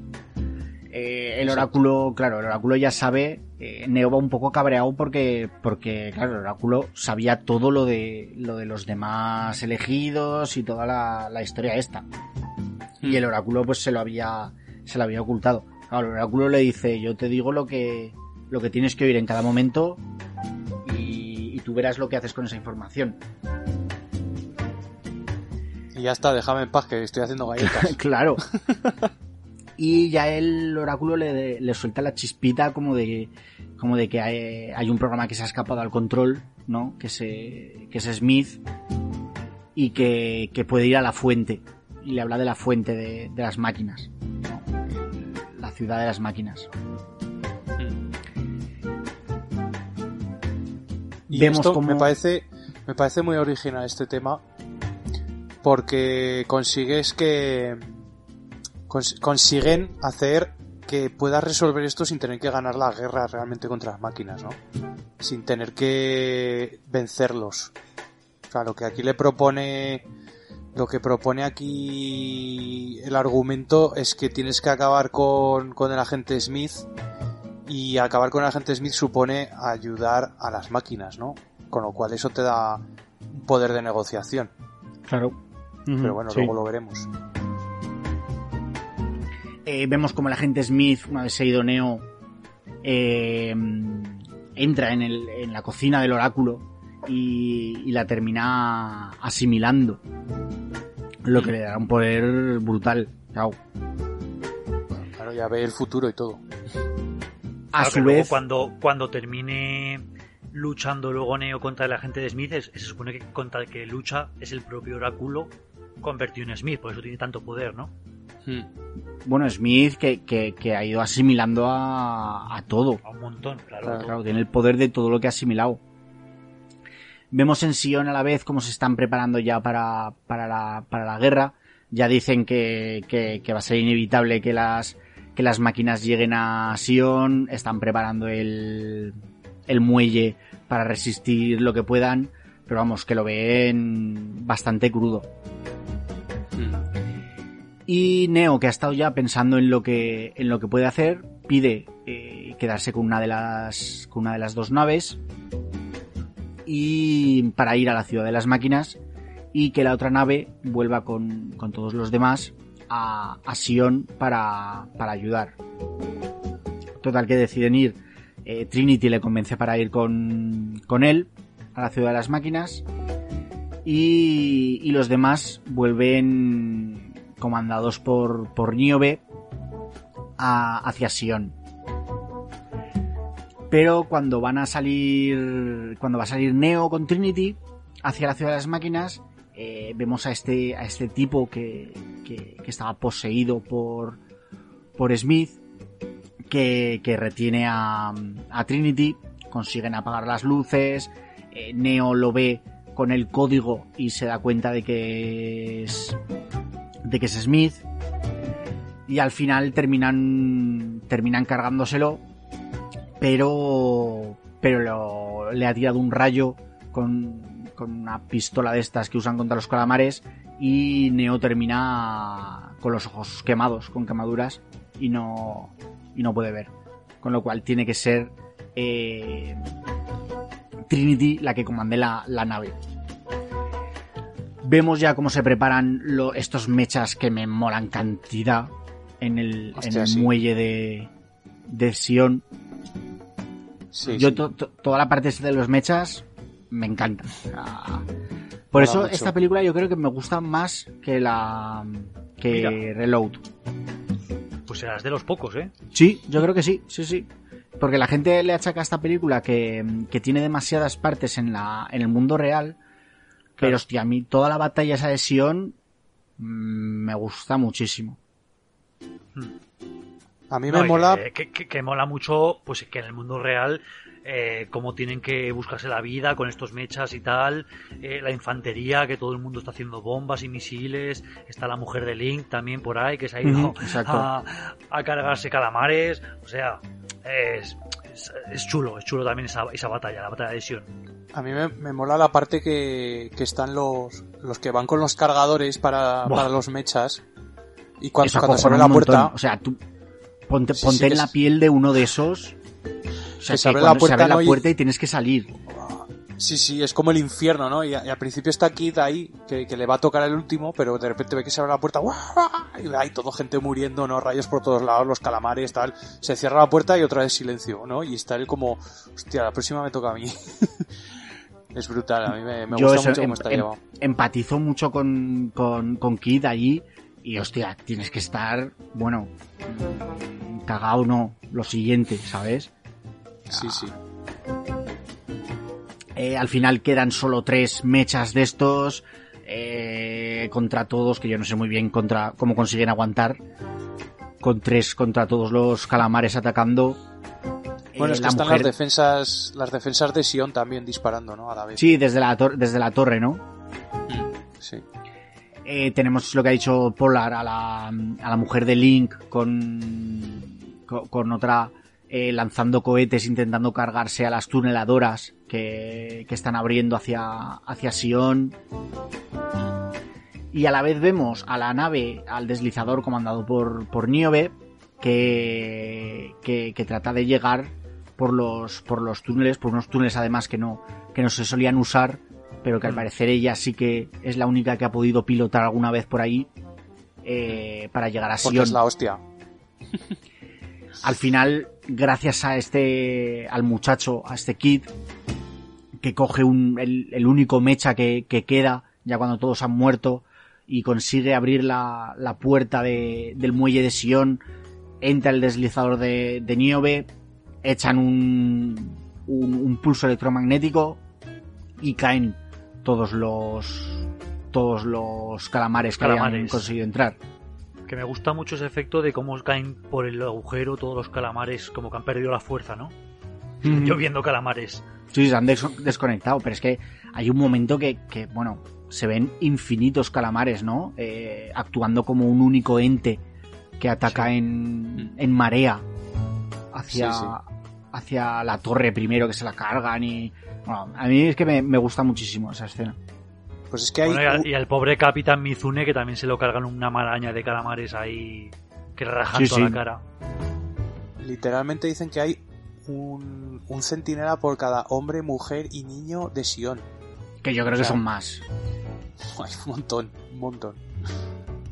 Eh, el oráculo, claro, el oráculo ya sabe, eh, Neo va un poco cabreado porque, porque, claro, el oráculo sabía todo lo de, lo de los demás elegidos y toda la, la historia esta. Y el oráculo pues se lo había, se lo había ocultado. Claro, el oráculo le dice, yo te digo lo que, lo que tienes que oír en cada momento y, y tú verás lo que haces con esa información. Y ya está, déjame en paz que estoy haciendo galletas. claro. Y ya el oráculo le, le suelta la chispita como de como de que hay, hay un programa que se ha escapado al control, ¿no? Que se que es Smith y que, que puede ir a la fuente y le habla de la fuente de, de las máquinas, ¿no? la ciudad de las máquinas. Y Vemos esto cómo- me parece me parece muy original este tema porque consigues que cons- consiguen hacer que puedas resolver esto sin tener que ganar la guerra realmente contra las máquinas, ¿no? Sin tener que vencerlos. O sea, lo que aquí le propone lo que propone aquí el argumento es que tienes que acabar con, con el agente Smith y acabar con el agente Smith supone ayudar a las máquinas, ¿no? Con lo cual eso te da un poder de negociación. Claro. Pero bueno, Sí. luego lo veremos. Eh, vemos como el agente Smith, una vez se ha ido Neo, eh, entra en, el- en la cocina del oráculo y, y la termina asimilando. Lo que le dará un poder brutal. Claro. Claro, ya ve el futuro y todo. A Claro su luego vez, cuando, cuando termine luchando luego Neo contra el agente de Smith, es- se supone que contra el que lucha es el propio oráculo convertido en Smith, por eso tiene tanto poder, ¿no? Bueno, Smith que, que- que ha ido asimilando a, a todo. A un montón, claro. Claro, todo. Claro, tiene el poder de todo lo que ha asimilado. Vemos en Sion a la vez cómo se están preparando ya para, para, la, para la guerra. Ya dicen que, que, que va a ser inevitable que las, que las máquinas lleguen a Sion. Están preparando el, el muelle para resistir lo que puedan. Pero vamos, que lo ven bastante crudo. Y Neo, que ha estado ya pensando en lo que, en lo que puede hacer, pide eh, quedarse con una de las, con una de las dos naves y para ir a la ciudad de las máquinas y que la otra nave vuelva con, con todos los demás a, a Sion para, para ayudar. Total que deciden ir. eh, Trinity le convence para ir con, con él a la ciudad de las máquinas y, y los demás vuelven comandados por, por Niobe a- hacia Sion. Pero cuando van a salir, cuando va a salir Neo con Trinity hacia la ciudad de las máquinas, eh, vemos a este, a este tipo que, que, estaba poseído por, por Smith, que, que retiene a, a Trinity, consiguen apagar las luces, eh, Neo lo ve con el código y se da cuenta de que es de que es Smith y al final terminan terminan cargándoselo pero pero lo- le ha tirado un rayo con, con una pistola de estas que usan contra los calamares y Neo termina con los ojos quemados, con quemaduras y no y no puede ver, con lo cual tiene que ser eh, Trinity la que comandé la, la nave. Vemos ya cómo se preparan lo- estos mechas que me molan cantidad en el, Hostia, en el sí. muelle de, de Sion. Sí, Yo sí. to- to- toda la parte de los mechas me encanta. Por eso mucho. esta película yo creo que me gusta más que la que Mira. Reload. Pues serás de los pocos, ¿eh? Sí, yo creo que sí, sí, sí. Porque la gente le achaca a esta película que, que tiene demasiadas partes en la en el mundo real. Pero hostia, a mí toda la batalla esa de Sion mm, me gusta muchísimo. A mí me mola. Que, que- que- que mola mucho, pues que en el mundo real, eh, cómo tienen que buscarse la vida con estos mechas y tal, eh, la infantería, que todo el mundo está haciendo bombas y misiles, está la mujer de Link también por ahí, que se ha ido a, a cargarse calamares, o sea, es, es, es chulo, es chulo también esa, esa batalla, la batalla de Sion. A mí me, me mola la parte que, que están los, los que van con los cargadores para, para los mechas. Y cuando, cuando se abre la montón. puerta, O sea, tú ponte, Sí, ponte sí, en la piel de uno de esos. O sea, Que se que abre la cuando se puerta, abre la ¿no? y- puerta y tienes que salir. Sí, sí, es como el infierno, ¿no? Y, a- y al principio está Kid ahí, que, que le va a tocar el último, pero de repente ve que se abre la puerta, ¡guau! y hay todo gente muriendo, ¿no? Rayos por todos lados, los calamares, tal. Se cierra la puerta y otra vez silencio, ¿no? Y está él como, hostia, la próxima me toca a mí. es brutal, a mí me, gusta eso, mucho em- cómo está em- llevado. empatizo mucho con, con, con Kid allí. Y hostia, tienes que estar, bueno, cagado no, lo siguiente, ¿sabes? Sí, sí. Eh, al final quedan solo tres mechas de estos eh, contra todos, que yo no sé muy bien contra cómo consiguen aguantar. Con tres contra todos los calamares atacando. Bueno, Eh, es que la están mujer- las defensas, las defensas de Sion también disparando, ¿no? A la vez. Sí, desde la, desde la torre, ¿no? Sí. Eh, tenemos lo que ha dicho Polar a la, a la mujer de Link con, con, con otra eh, lanzando cohetes intentando cargarse a las tuneladoras que, que están abriendo hacia, hacia Sion. Y a la vez vemos a la nave, al deslizador comandado por, por Niobe, que, que, que trata de llegar por los, por los túneles, por unos túneles además que no, que no se solían usar, pero que al Mm. parecer ella sí que es la única que ha podido pilotar alguna vez por ahí eh, para llegar a Porque Sion. es la hostia. Al final, gracias a este, al muchacho, a este kid, que coge un, el, el único mecha que, que queda, ya cuando todos han muerto, y consigue abrir la, la puerta de- del muelle de Sion, entra el deslizador de, de Niobe, echan un, un, un pulso electromagnético y caen todos los todos los calamares que Calamares. conseguido entrar. Que me gusta mucho ese efecto de cómo caen por el agujero todos los calamares, como que han perdido la fuerza, ¿no? Ujú. Lloviendo calamares. Sí, se han des- desconectado, pero es que hay un momento que, que, bueno, se ven infinitos calamares, ¿no? Eh, actuando como un único ente que ataca Sí. en, en marea hacia, Sí, sí. hacia la torre primero que se la cargan y... Bueno, a mí es que me, me gusta muchísimo esa escena. Pues es que hay... Bueno, y, al, y al pobre Capitán Mizune, que también se lo cargan una maraña de calamares ahí que rajan Sí, toda sí. la cara. Literalmente dicen que hay un, un centinela por cada hombre, mujer y niño de Sion. Que yo creo O que son más. Hay un montón, un montón.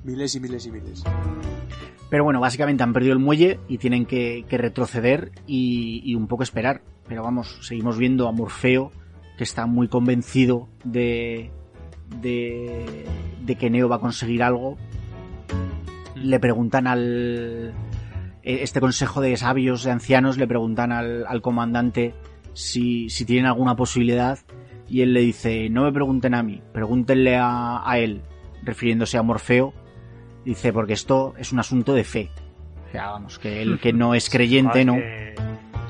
Miles y miles y miles. Pero bueno, básicamente han perdido el muelle y tienen que, que retroceder y, y un poco esperar. Pero vamos, seguimos viendo a Morfeo, que está muy convencido de, de, de que Neo va a conseguir algo. Le preguntan al... eh, Este consejo de sabios, de ancianos, le preguntan al, al comandante si, si tienen alguna posibilidad y él le dice, no me pregunten a mí, pregúntenle a, a él, refiriéndose a Morfeo, dice, porque esto es un asunto de fe. O sea, vamos, que él que no es creyente, ¿no? que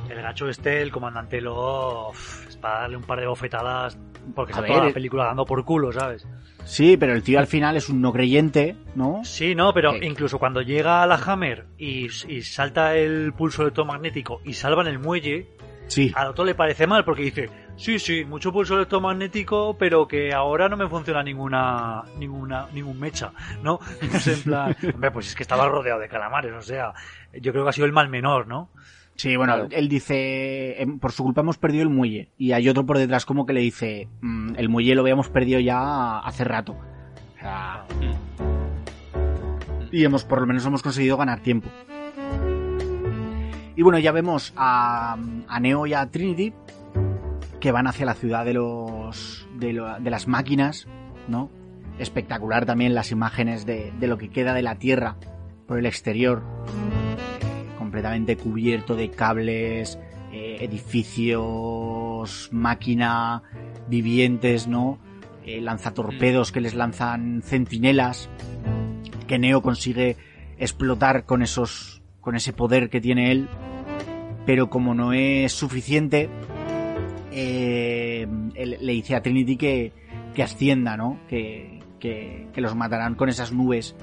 El gacho este, el comandante lo es para darle un par de bofetadas porque ver, toda la película dando por culo, ¿sabes? Sí, pero el tío al final es un no creyente, ¿no? Sí, no, pero incluso cuando llega a la Hammer y, y salta el pulso electromagnético y salvan el muelle, Sí. al otro le parece mal porque dice, sí, sí, mucho pulso electromagnético, pero que ahora no me funciona ninguna, ninguna, ningún mecha, ¿no? Es en plan, hombre, pues es que estaba rodeado de calamares, o sea, yo creo que ha sido el mal menor, ¿no? Sí, bueno, Claro. él dice, em, por su culpa hemos perdido el muelle. Y hay otro por detrás como que le dice, "Mm, el muelle lo habíamos perdido ya hace rato. O sea, y hemos, por lo menos hemos conseguido ganar tiempo. Y bueno, ya vemos a, a Neo y a Trinity que van hacia la ciudad de los de, lo- de las máquinas, ¿no? Espectacular también las imágenes de, de lo que queda de la Tierra por el exterior, completamente cubierto de cables, eh, edificios, máquina, vivientes, ¿no? Eh, lanzatorpedos que les lanzan centinelas, que Neo consigue explotar con esos, con ese poder que tiene él, pero como no es suficiente, eh, le dice a Trinity que, que ascienda, ¿no? Que, que, que los matarán con esas nubes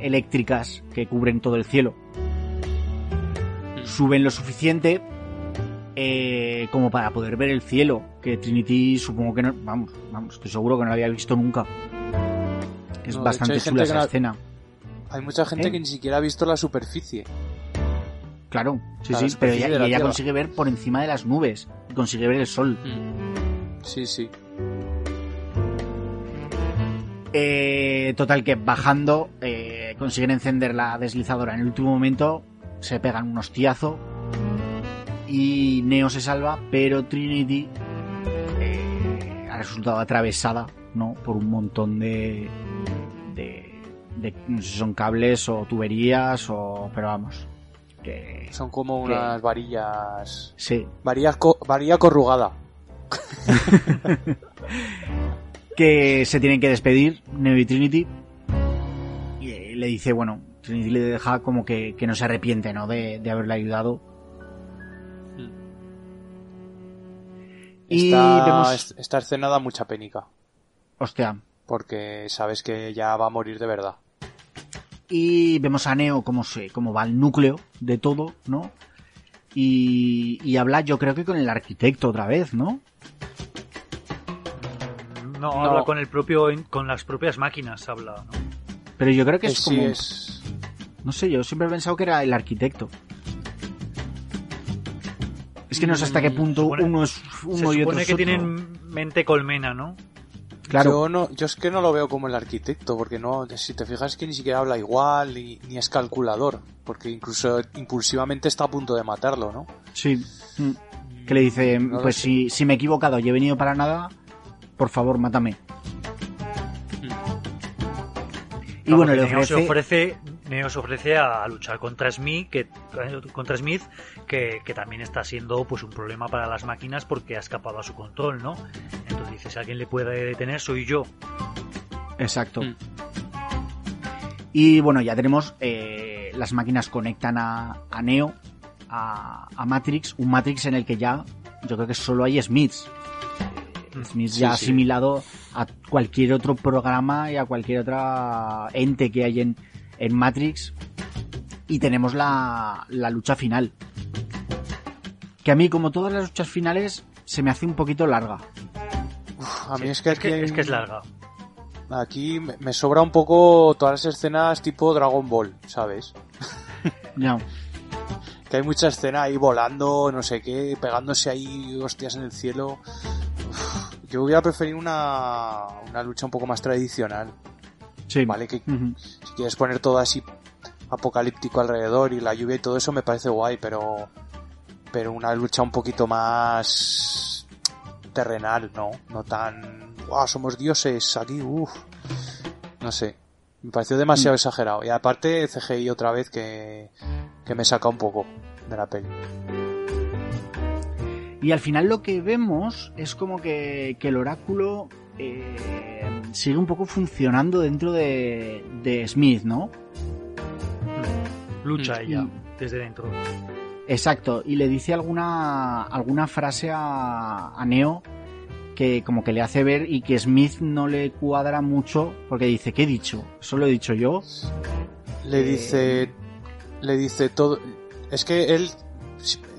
eléctricas que cubren todo el cielo. Suben lo suficiente eh, como para poder ver el cielo, que Trinity supongo que no, vamos, vamos, estoy seguro que no lo había visto nunca. Es No, bastante hecho, chula esa no- escena. Hay mucha gente ¿Eh? que ni siquiera ha visto la superficie. Claro, sí, La sí, pero ella, y consigue ver por encima de las nubes, y consigue ver el sol. Sí, sí. Eh, total que bajando eh, consiguen encender la deslizadora en el último momento, se pegan un hostiazo y Neo se salva, pero Trinity eh, ha resultado atravesada, ¿no? Por un montón de, de, de no sé si son cables o tuberías o, pero vamos, que Son como unas varillas. sí, Varillas co- varilla corrugada. que se tienen que despedir, Neo y Trinity. Y le dice, bueno, Trinity le deja como que, que no se arrepiente, ¿no? De, de haberle ayudado. Y Esta, vemos, es- esta escena da mucha penica. hostia, Porque sabes que ya va a morir de verdad. y vemos a Neo como se, como va al núcleo de todo, ¿no? Y, y habla, yo creo que con el arquitecto otra vez, ¿no? No, No. habla con el propio, con las propias máquinas, habla, ¿no? Pero yo creo que Eh, es sí, como, es- no sé, yo siempre he pensado que era el arquitecto. Es que no sé hasta qué Mm, punto supone- uno es Se uno y otro supone es que otro. tienen mente colmena, ¿no? Claro. Yo, no, yo es que no lo veo como el arquitecto, porque no, si te fijas es que ni siquiera habla igual, ni, ni es calculador, porque incluso impulsivamente está a punto de matarlo, ¿no? Sí. Mm. Que le dice, No pues si, si me he equivocado y he venido para nada, por favor, mátame. Y Vamos, bueno, le ofrece... se ofrece, Neo se ofrece a luchar contra Smith, que, contra Smith, que, que también está siendo pues un problema para las máquinas porque ha escapado a su control, ¿no? Entonces dice, si alguien le puede detener, soy yo. Exacto. Mm. Y bueno, ya tenemos... eh, las máquinas conectan a, a Neo, a, a Matrix, un Matrix en el que ya yo creo que solo hay Smiths. Eh, Smith ya ha sí. asimilado a cualquier otro programa y a cualquier otra ente que hay en, en Matrix. Y tenemos la, la lucha final. Que a mí, como todas las luchas finales, se me hace un poquito larga. A mí Sí, es que es, aquí, que, es que es larga. aquí me sobra un poco todas las escenas tipo Dragon Ball, ¿sabes? Ya. Que hay mucha escena ahí volando, no sé qué, pegándose ahí hostias en el cielo. Uf, yo hubiera preferido una, una lucha un poco más tradicional, Sí. ¿vale? Que si quieres poner todo así apocalíptico alrededor y la lluvia y todo eso me parece guay, pero pero una lucha un poquito más terrenal, ¿no? No tan, wow, somos dioses aquí, uff. No sé. Me pareció demasiado exagerado. Y aparte CGI otra vez que, que me saca un poco de la peli. Y al final lo que vemos es como que, que el oráculo eh, sigue un poco funcionando dentro de, de Smith, ¿no? Lucha Mm. ella, Y- desde dentro. Exacto, y le dice alguna, alguna frase a, a Neo que como que le hace ver y que Smith no le cuadra mucho porque dice, ¿qué he dicho? ¿Eso lo he dicho yo? Le Eh, dice, le dice todo, es que él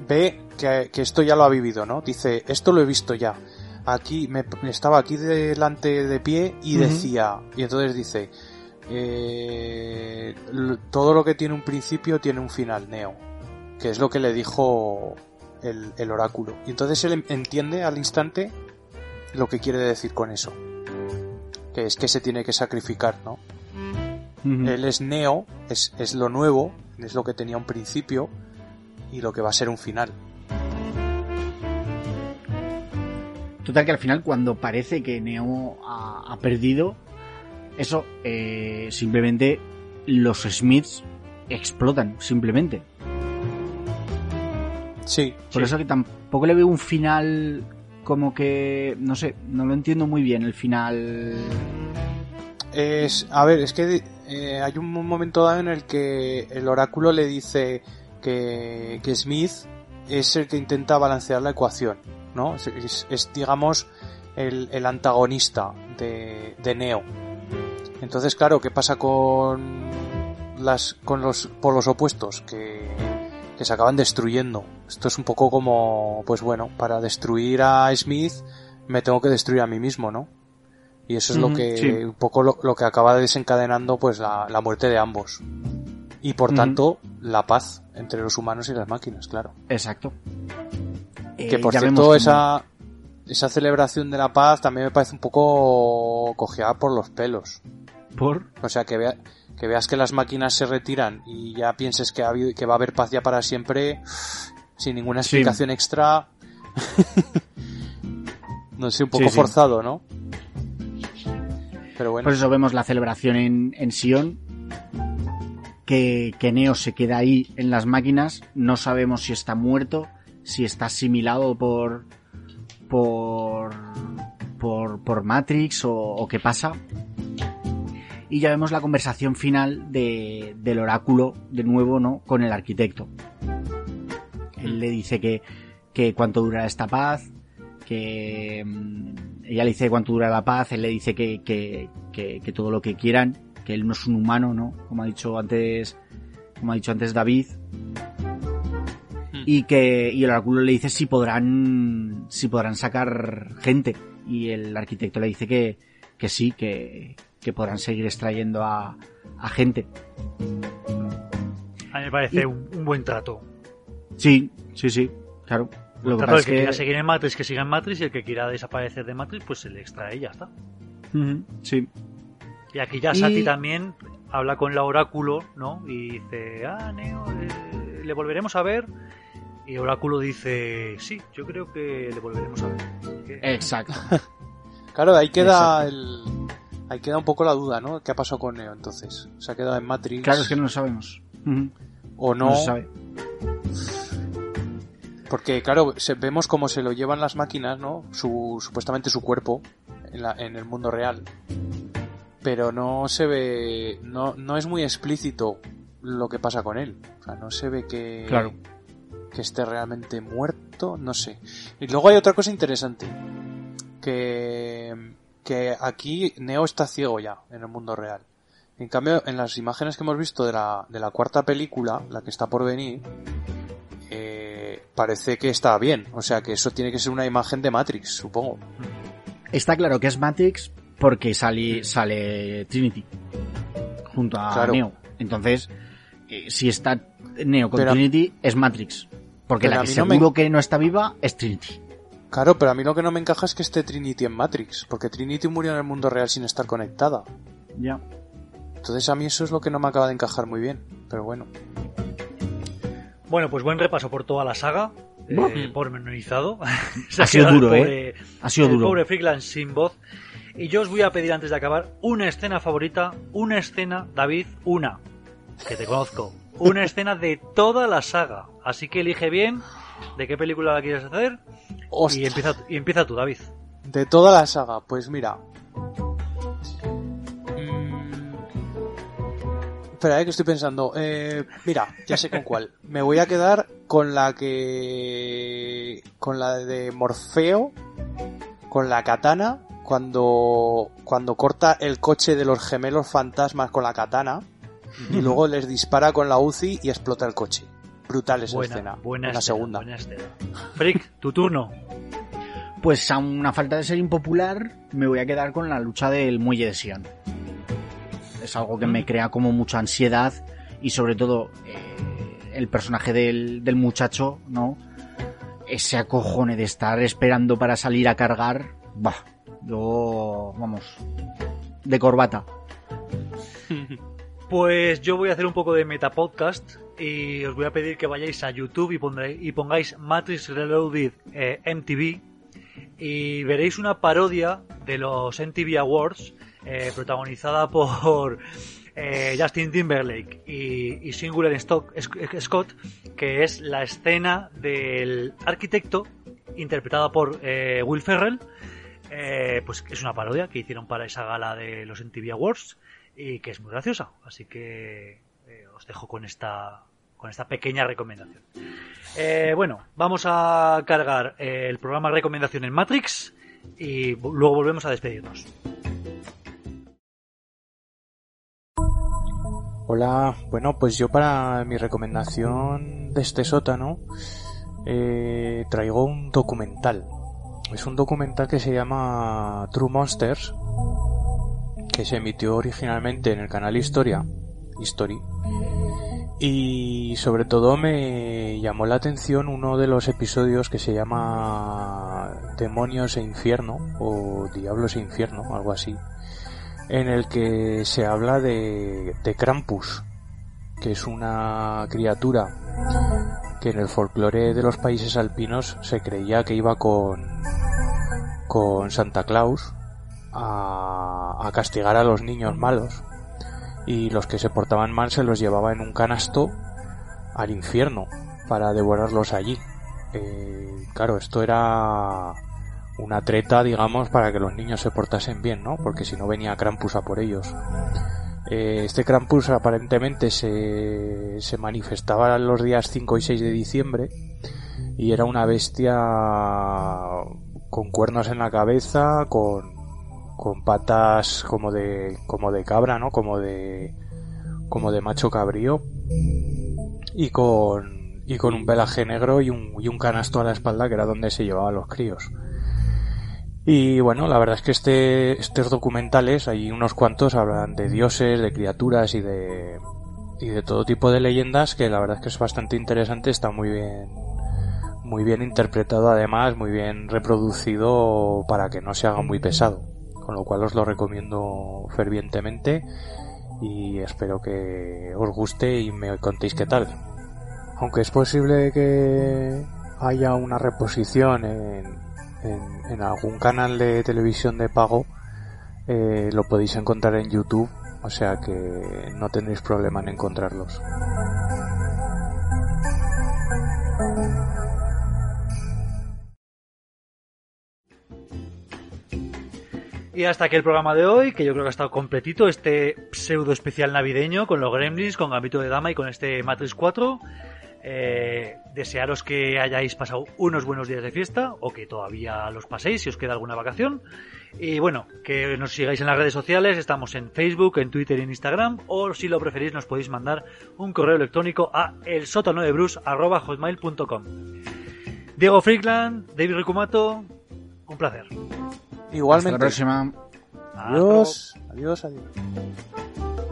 ve que, que esto ya lo ha vivido, ¿no? Dice, esto lo he visto ya. Aquí, me, estaba aquí delante de pie y decía, y entonces dice, eh, todo lo que tiene un principio tiene un final, Neo. que es lo que le dijo el, el oráculo. Y entonces él entiende al instante lo que quiere decir con eso. Que es que se tiene que sacrificar, ¿no? Él es Neo, es, es lo nuevo, es lo que tenía un principio y lo que va a ser un final. Total que al final cuando parece que Neo ha, ha perdido, eso eh, simplemente los Smiths explotan, simplemente. Sí. Por sí. eso que tampoco le veo un final como que, no sé, no lo entiendo muy bien el final. Es, a ver, es que eh, hay un momento dado en el que el oráculo le dice que, que Smith es el que intenta balancear la ecuación, ¿no? Es, es- es, digamos, el, el antagonista de, de Neo. Entonces, claro, ¿qué pasa con las con los polos opuestos? Que, que se acaban destruyendo. Esto es un poco como, pues bueno, para destruir a Smith me tengo que destruir a mí mismo, ¿no? Y eso es lo que, sí. un poco lo, lo que acaba desencadenando pues la, la muerte de ambos. Y por tanto, la paz entre los humanos y las máquinas, claro. Exacto. Que Eh, por ya vemos cierto, esa, esa celebración de la paz también me parece un poco cojeada por los pelos. Por... O sea, que, vea, que veas que las máquinas se retiran y ya pienses que, ha habido- que va a haber paz ya para siempre, sin ninguna Sí. explicación extra. no sé, un poco Sí, sí. forzado, ¿no? Pero bueno. Por eso vemos la celebración en, en Sion. Que, que Neo se queda ahí en las máquinas. No sabemos si está muerto, si está asimilado por. por. por, por Matrix o, qué pasa. Y ya vemos la conversación final de, del oráculo, de nuevo, ¿no? Con el arquitecto. Él le dice que, que cuánto dura esta paz, que mm, ella le dice cuánto dura la paz, él le dice que, que, que, que todo lo que quieran, que él no es un humano, ¿no? Como ha dicho antes, como ha dicho antes David. Y que, y el oráculo le dice si podrán, si podrán sacar gente. Y el arquitecto le dice que, que sí, que, que podrán seguir extrayendo a, a gente. A mí me parece Y- un, un buen trato. Sí, sí, sí, claro. Lo que Trato pasa el es que, quiera seguir en Matrix, que siga en Matrix, y el que quiera desaparecer de Matrix, pues se le extrae y ya está. Sí. Y aquí ya Y- Sati también habla con la oráculo, ¿no? Y dice, ah, Neo, eh, le volveremos a ver. Y oráculo dice, sí, yo creo que le volveremos a ver. Exacto. Claro, ahí queda Exacto. el. Ahí queda un poco la duda, ¿no? ¿Qué ha pasado con Neo entonces? ¿Se ha quedado en Matrix? Claro, es que no lo sabemos. ¿O No, no? se sabe. Porque, claro, vemos cómo se lo llevan las máquinas, ¿no? Su, supuestamente su cuerpo en, la- en el mundo real. Pero no se ve. No, no es muy explícito lo que pasa con él. O sea, no se ve que. Claro. Que esté realmente muerto, no sé. Y luego hay otra cosa interesante. Que. Que aquí Neo está ciego ya en el mundo real. En cambio, en las imágenes que hemos visto de la, de la cuarta película, la que está por venir, eh, parece que está bien. O sea que eso tiene que ser una imagen de Matrix, supongo. Está claro que es Matrix porque sale, sale Trinity junto a Claro. Neo. Entonces, eh, si está Neo con Pero Trinity, es Matrix. Porque Pero la a que mí no me- seguro que no está viva es Trinity. Claro, pero a mí lo que no me encaja es que esté Trinity en Matrix, porque Trinity murió en el mundo real sin estar conectada. Ya. Entonces a mí eso es lo que no me acaba de encajar muy bien. Pero bueno. Bueno, pues buen repaso por toda la saga. Eh, pormenorizado. Ha sido duro, pobre- Ha sido el duro. pobre Freakland sin voz. Y yo os voy a pedir antes de acabar una escena favorita, una escena, David, una, que te conozco, una escena de toda la saga. Así que elige bien de qué película la quieres hacer y empieza, y empieza tú, David. de toda la saga, pues mira. Mm, Espera, eh, que estoy pensando. Eh, mira, ya sé con cuál. Me voy a quedar con la que. con la de Morfeo. Con la katana. Cuando. cuando corta el coche de los gemelos fantasmas con la katana. Y luego les dispara con la UCI y explota el coche. Brutal esa Buena, escena. buena la escena, segunda. buena escena. Frick, tu turno. Pues a una falta de ser impopular, me voy a quedar con la lucha del muelle de Sion. Es algo que me crea como mucha ansiedad y sobre todo eh, el personaje del, del muchacho, ¿no? Ese acojone de estar esperando para salir a cargar, bah, yo, vamos, de corbata. Pues yo voy a hacer un poco de metapodcast y os voy a pedir que vayáis a YouTube y, y pongáis Matrix Reloaded eh, MTV y veréis una parodia de los MTV Awards eh, protagonizada por eh, Justin Timberlake y, y Singular Scott, que es la escena del arquitecto interpretada por Will Ferrell. Pues es una parodia que hicieron para esa gala de los MTV Awards y que es muy graciosa. Así que eh, os dejo con esta con esta pequeña recomendación. Eh, bueno, vamos a cargar eh, el programa recomendación en Matrix y luego volvemos a despedirnos. Hola, bueno, pues yo para mi recomendación de este sótano eh, traigo un documental. Es un documental que se llama True Monsters, que se emitió originalmente en el canal Historia, History, y sobre todo me llamó la atención uno de los episodios que se llama Demonios e Infierno, o Diablos e Infierno, algo así en el que se habla de, de Krampus, que es una criatura que en el folclore de los países alpinos se creía que iba con, con Santa Claus a, a castigar a los niños malos y los que se portaban mal se los llevaba en un canasto al infierno para devorarlos allí. Eh, claro, esto era una treta, digamos, para que los niños se portasen bien, ¿no? Porque si no venía Krampus a por ellos. Eh, este Krampus aparentemente se, se manifestaba los días 5 y 6 de diciembre y era una bestia con cuernos en la cabeza, con, con patas como de, como de cabra, ¿no? Como de, como de macho cabrío y con, y con un pelaje negro y un, y un canasto a la espalda que era donde se llevaban los críos. Y bueno, la verdad es que este, estos documentales, hay unos cuantos, hablan de dioses, de criaturas y de, y de todo tipo de leyendas que la verdad es que es bastante interesante, está muy bien, muy bien interpretado además, muy bien reproducido para que no se haga muy pesado. Con lo cual os lo recomiendo fervientemente y espero que os guste y me contéis qué tal. Aunque es posible que haya una reposición en, algún canal de televisión de pago, eh, lo podéis encontrar en YouTube, o sea que no tendréis problema en encontrarlos. Y hasta aquí el programa de hoy, que yo creo que ha estado completito, este pseudo especial navideño con los Gremlins, con Gambito de Dama y con este Matrix 4. Eh, desearos que hayáis pasado unos buenos días de fiesta o que todavía los paséis si os queda alguna vacación. Y bueno, que nos sigáis en las redes sociales, estamos en Facebook, en Twitter y en Instagram, o si lo preferís nos podéis mandar un correo electrónico a elsotanodebrus.com. Diego Frickland, David Ricumato, un placer. Hasta Igualmente. la próxima. Hasta. Adiós, adiós, adiós.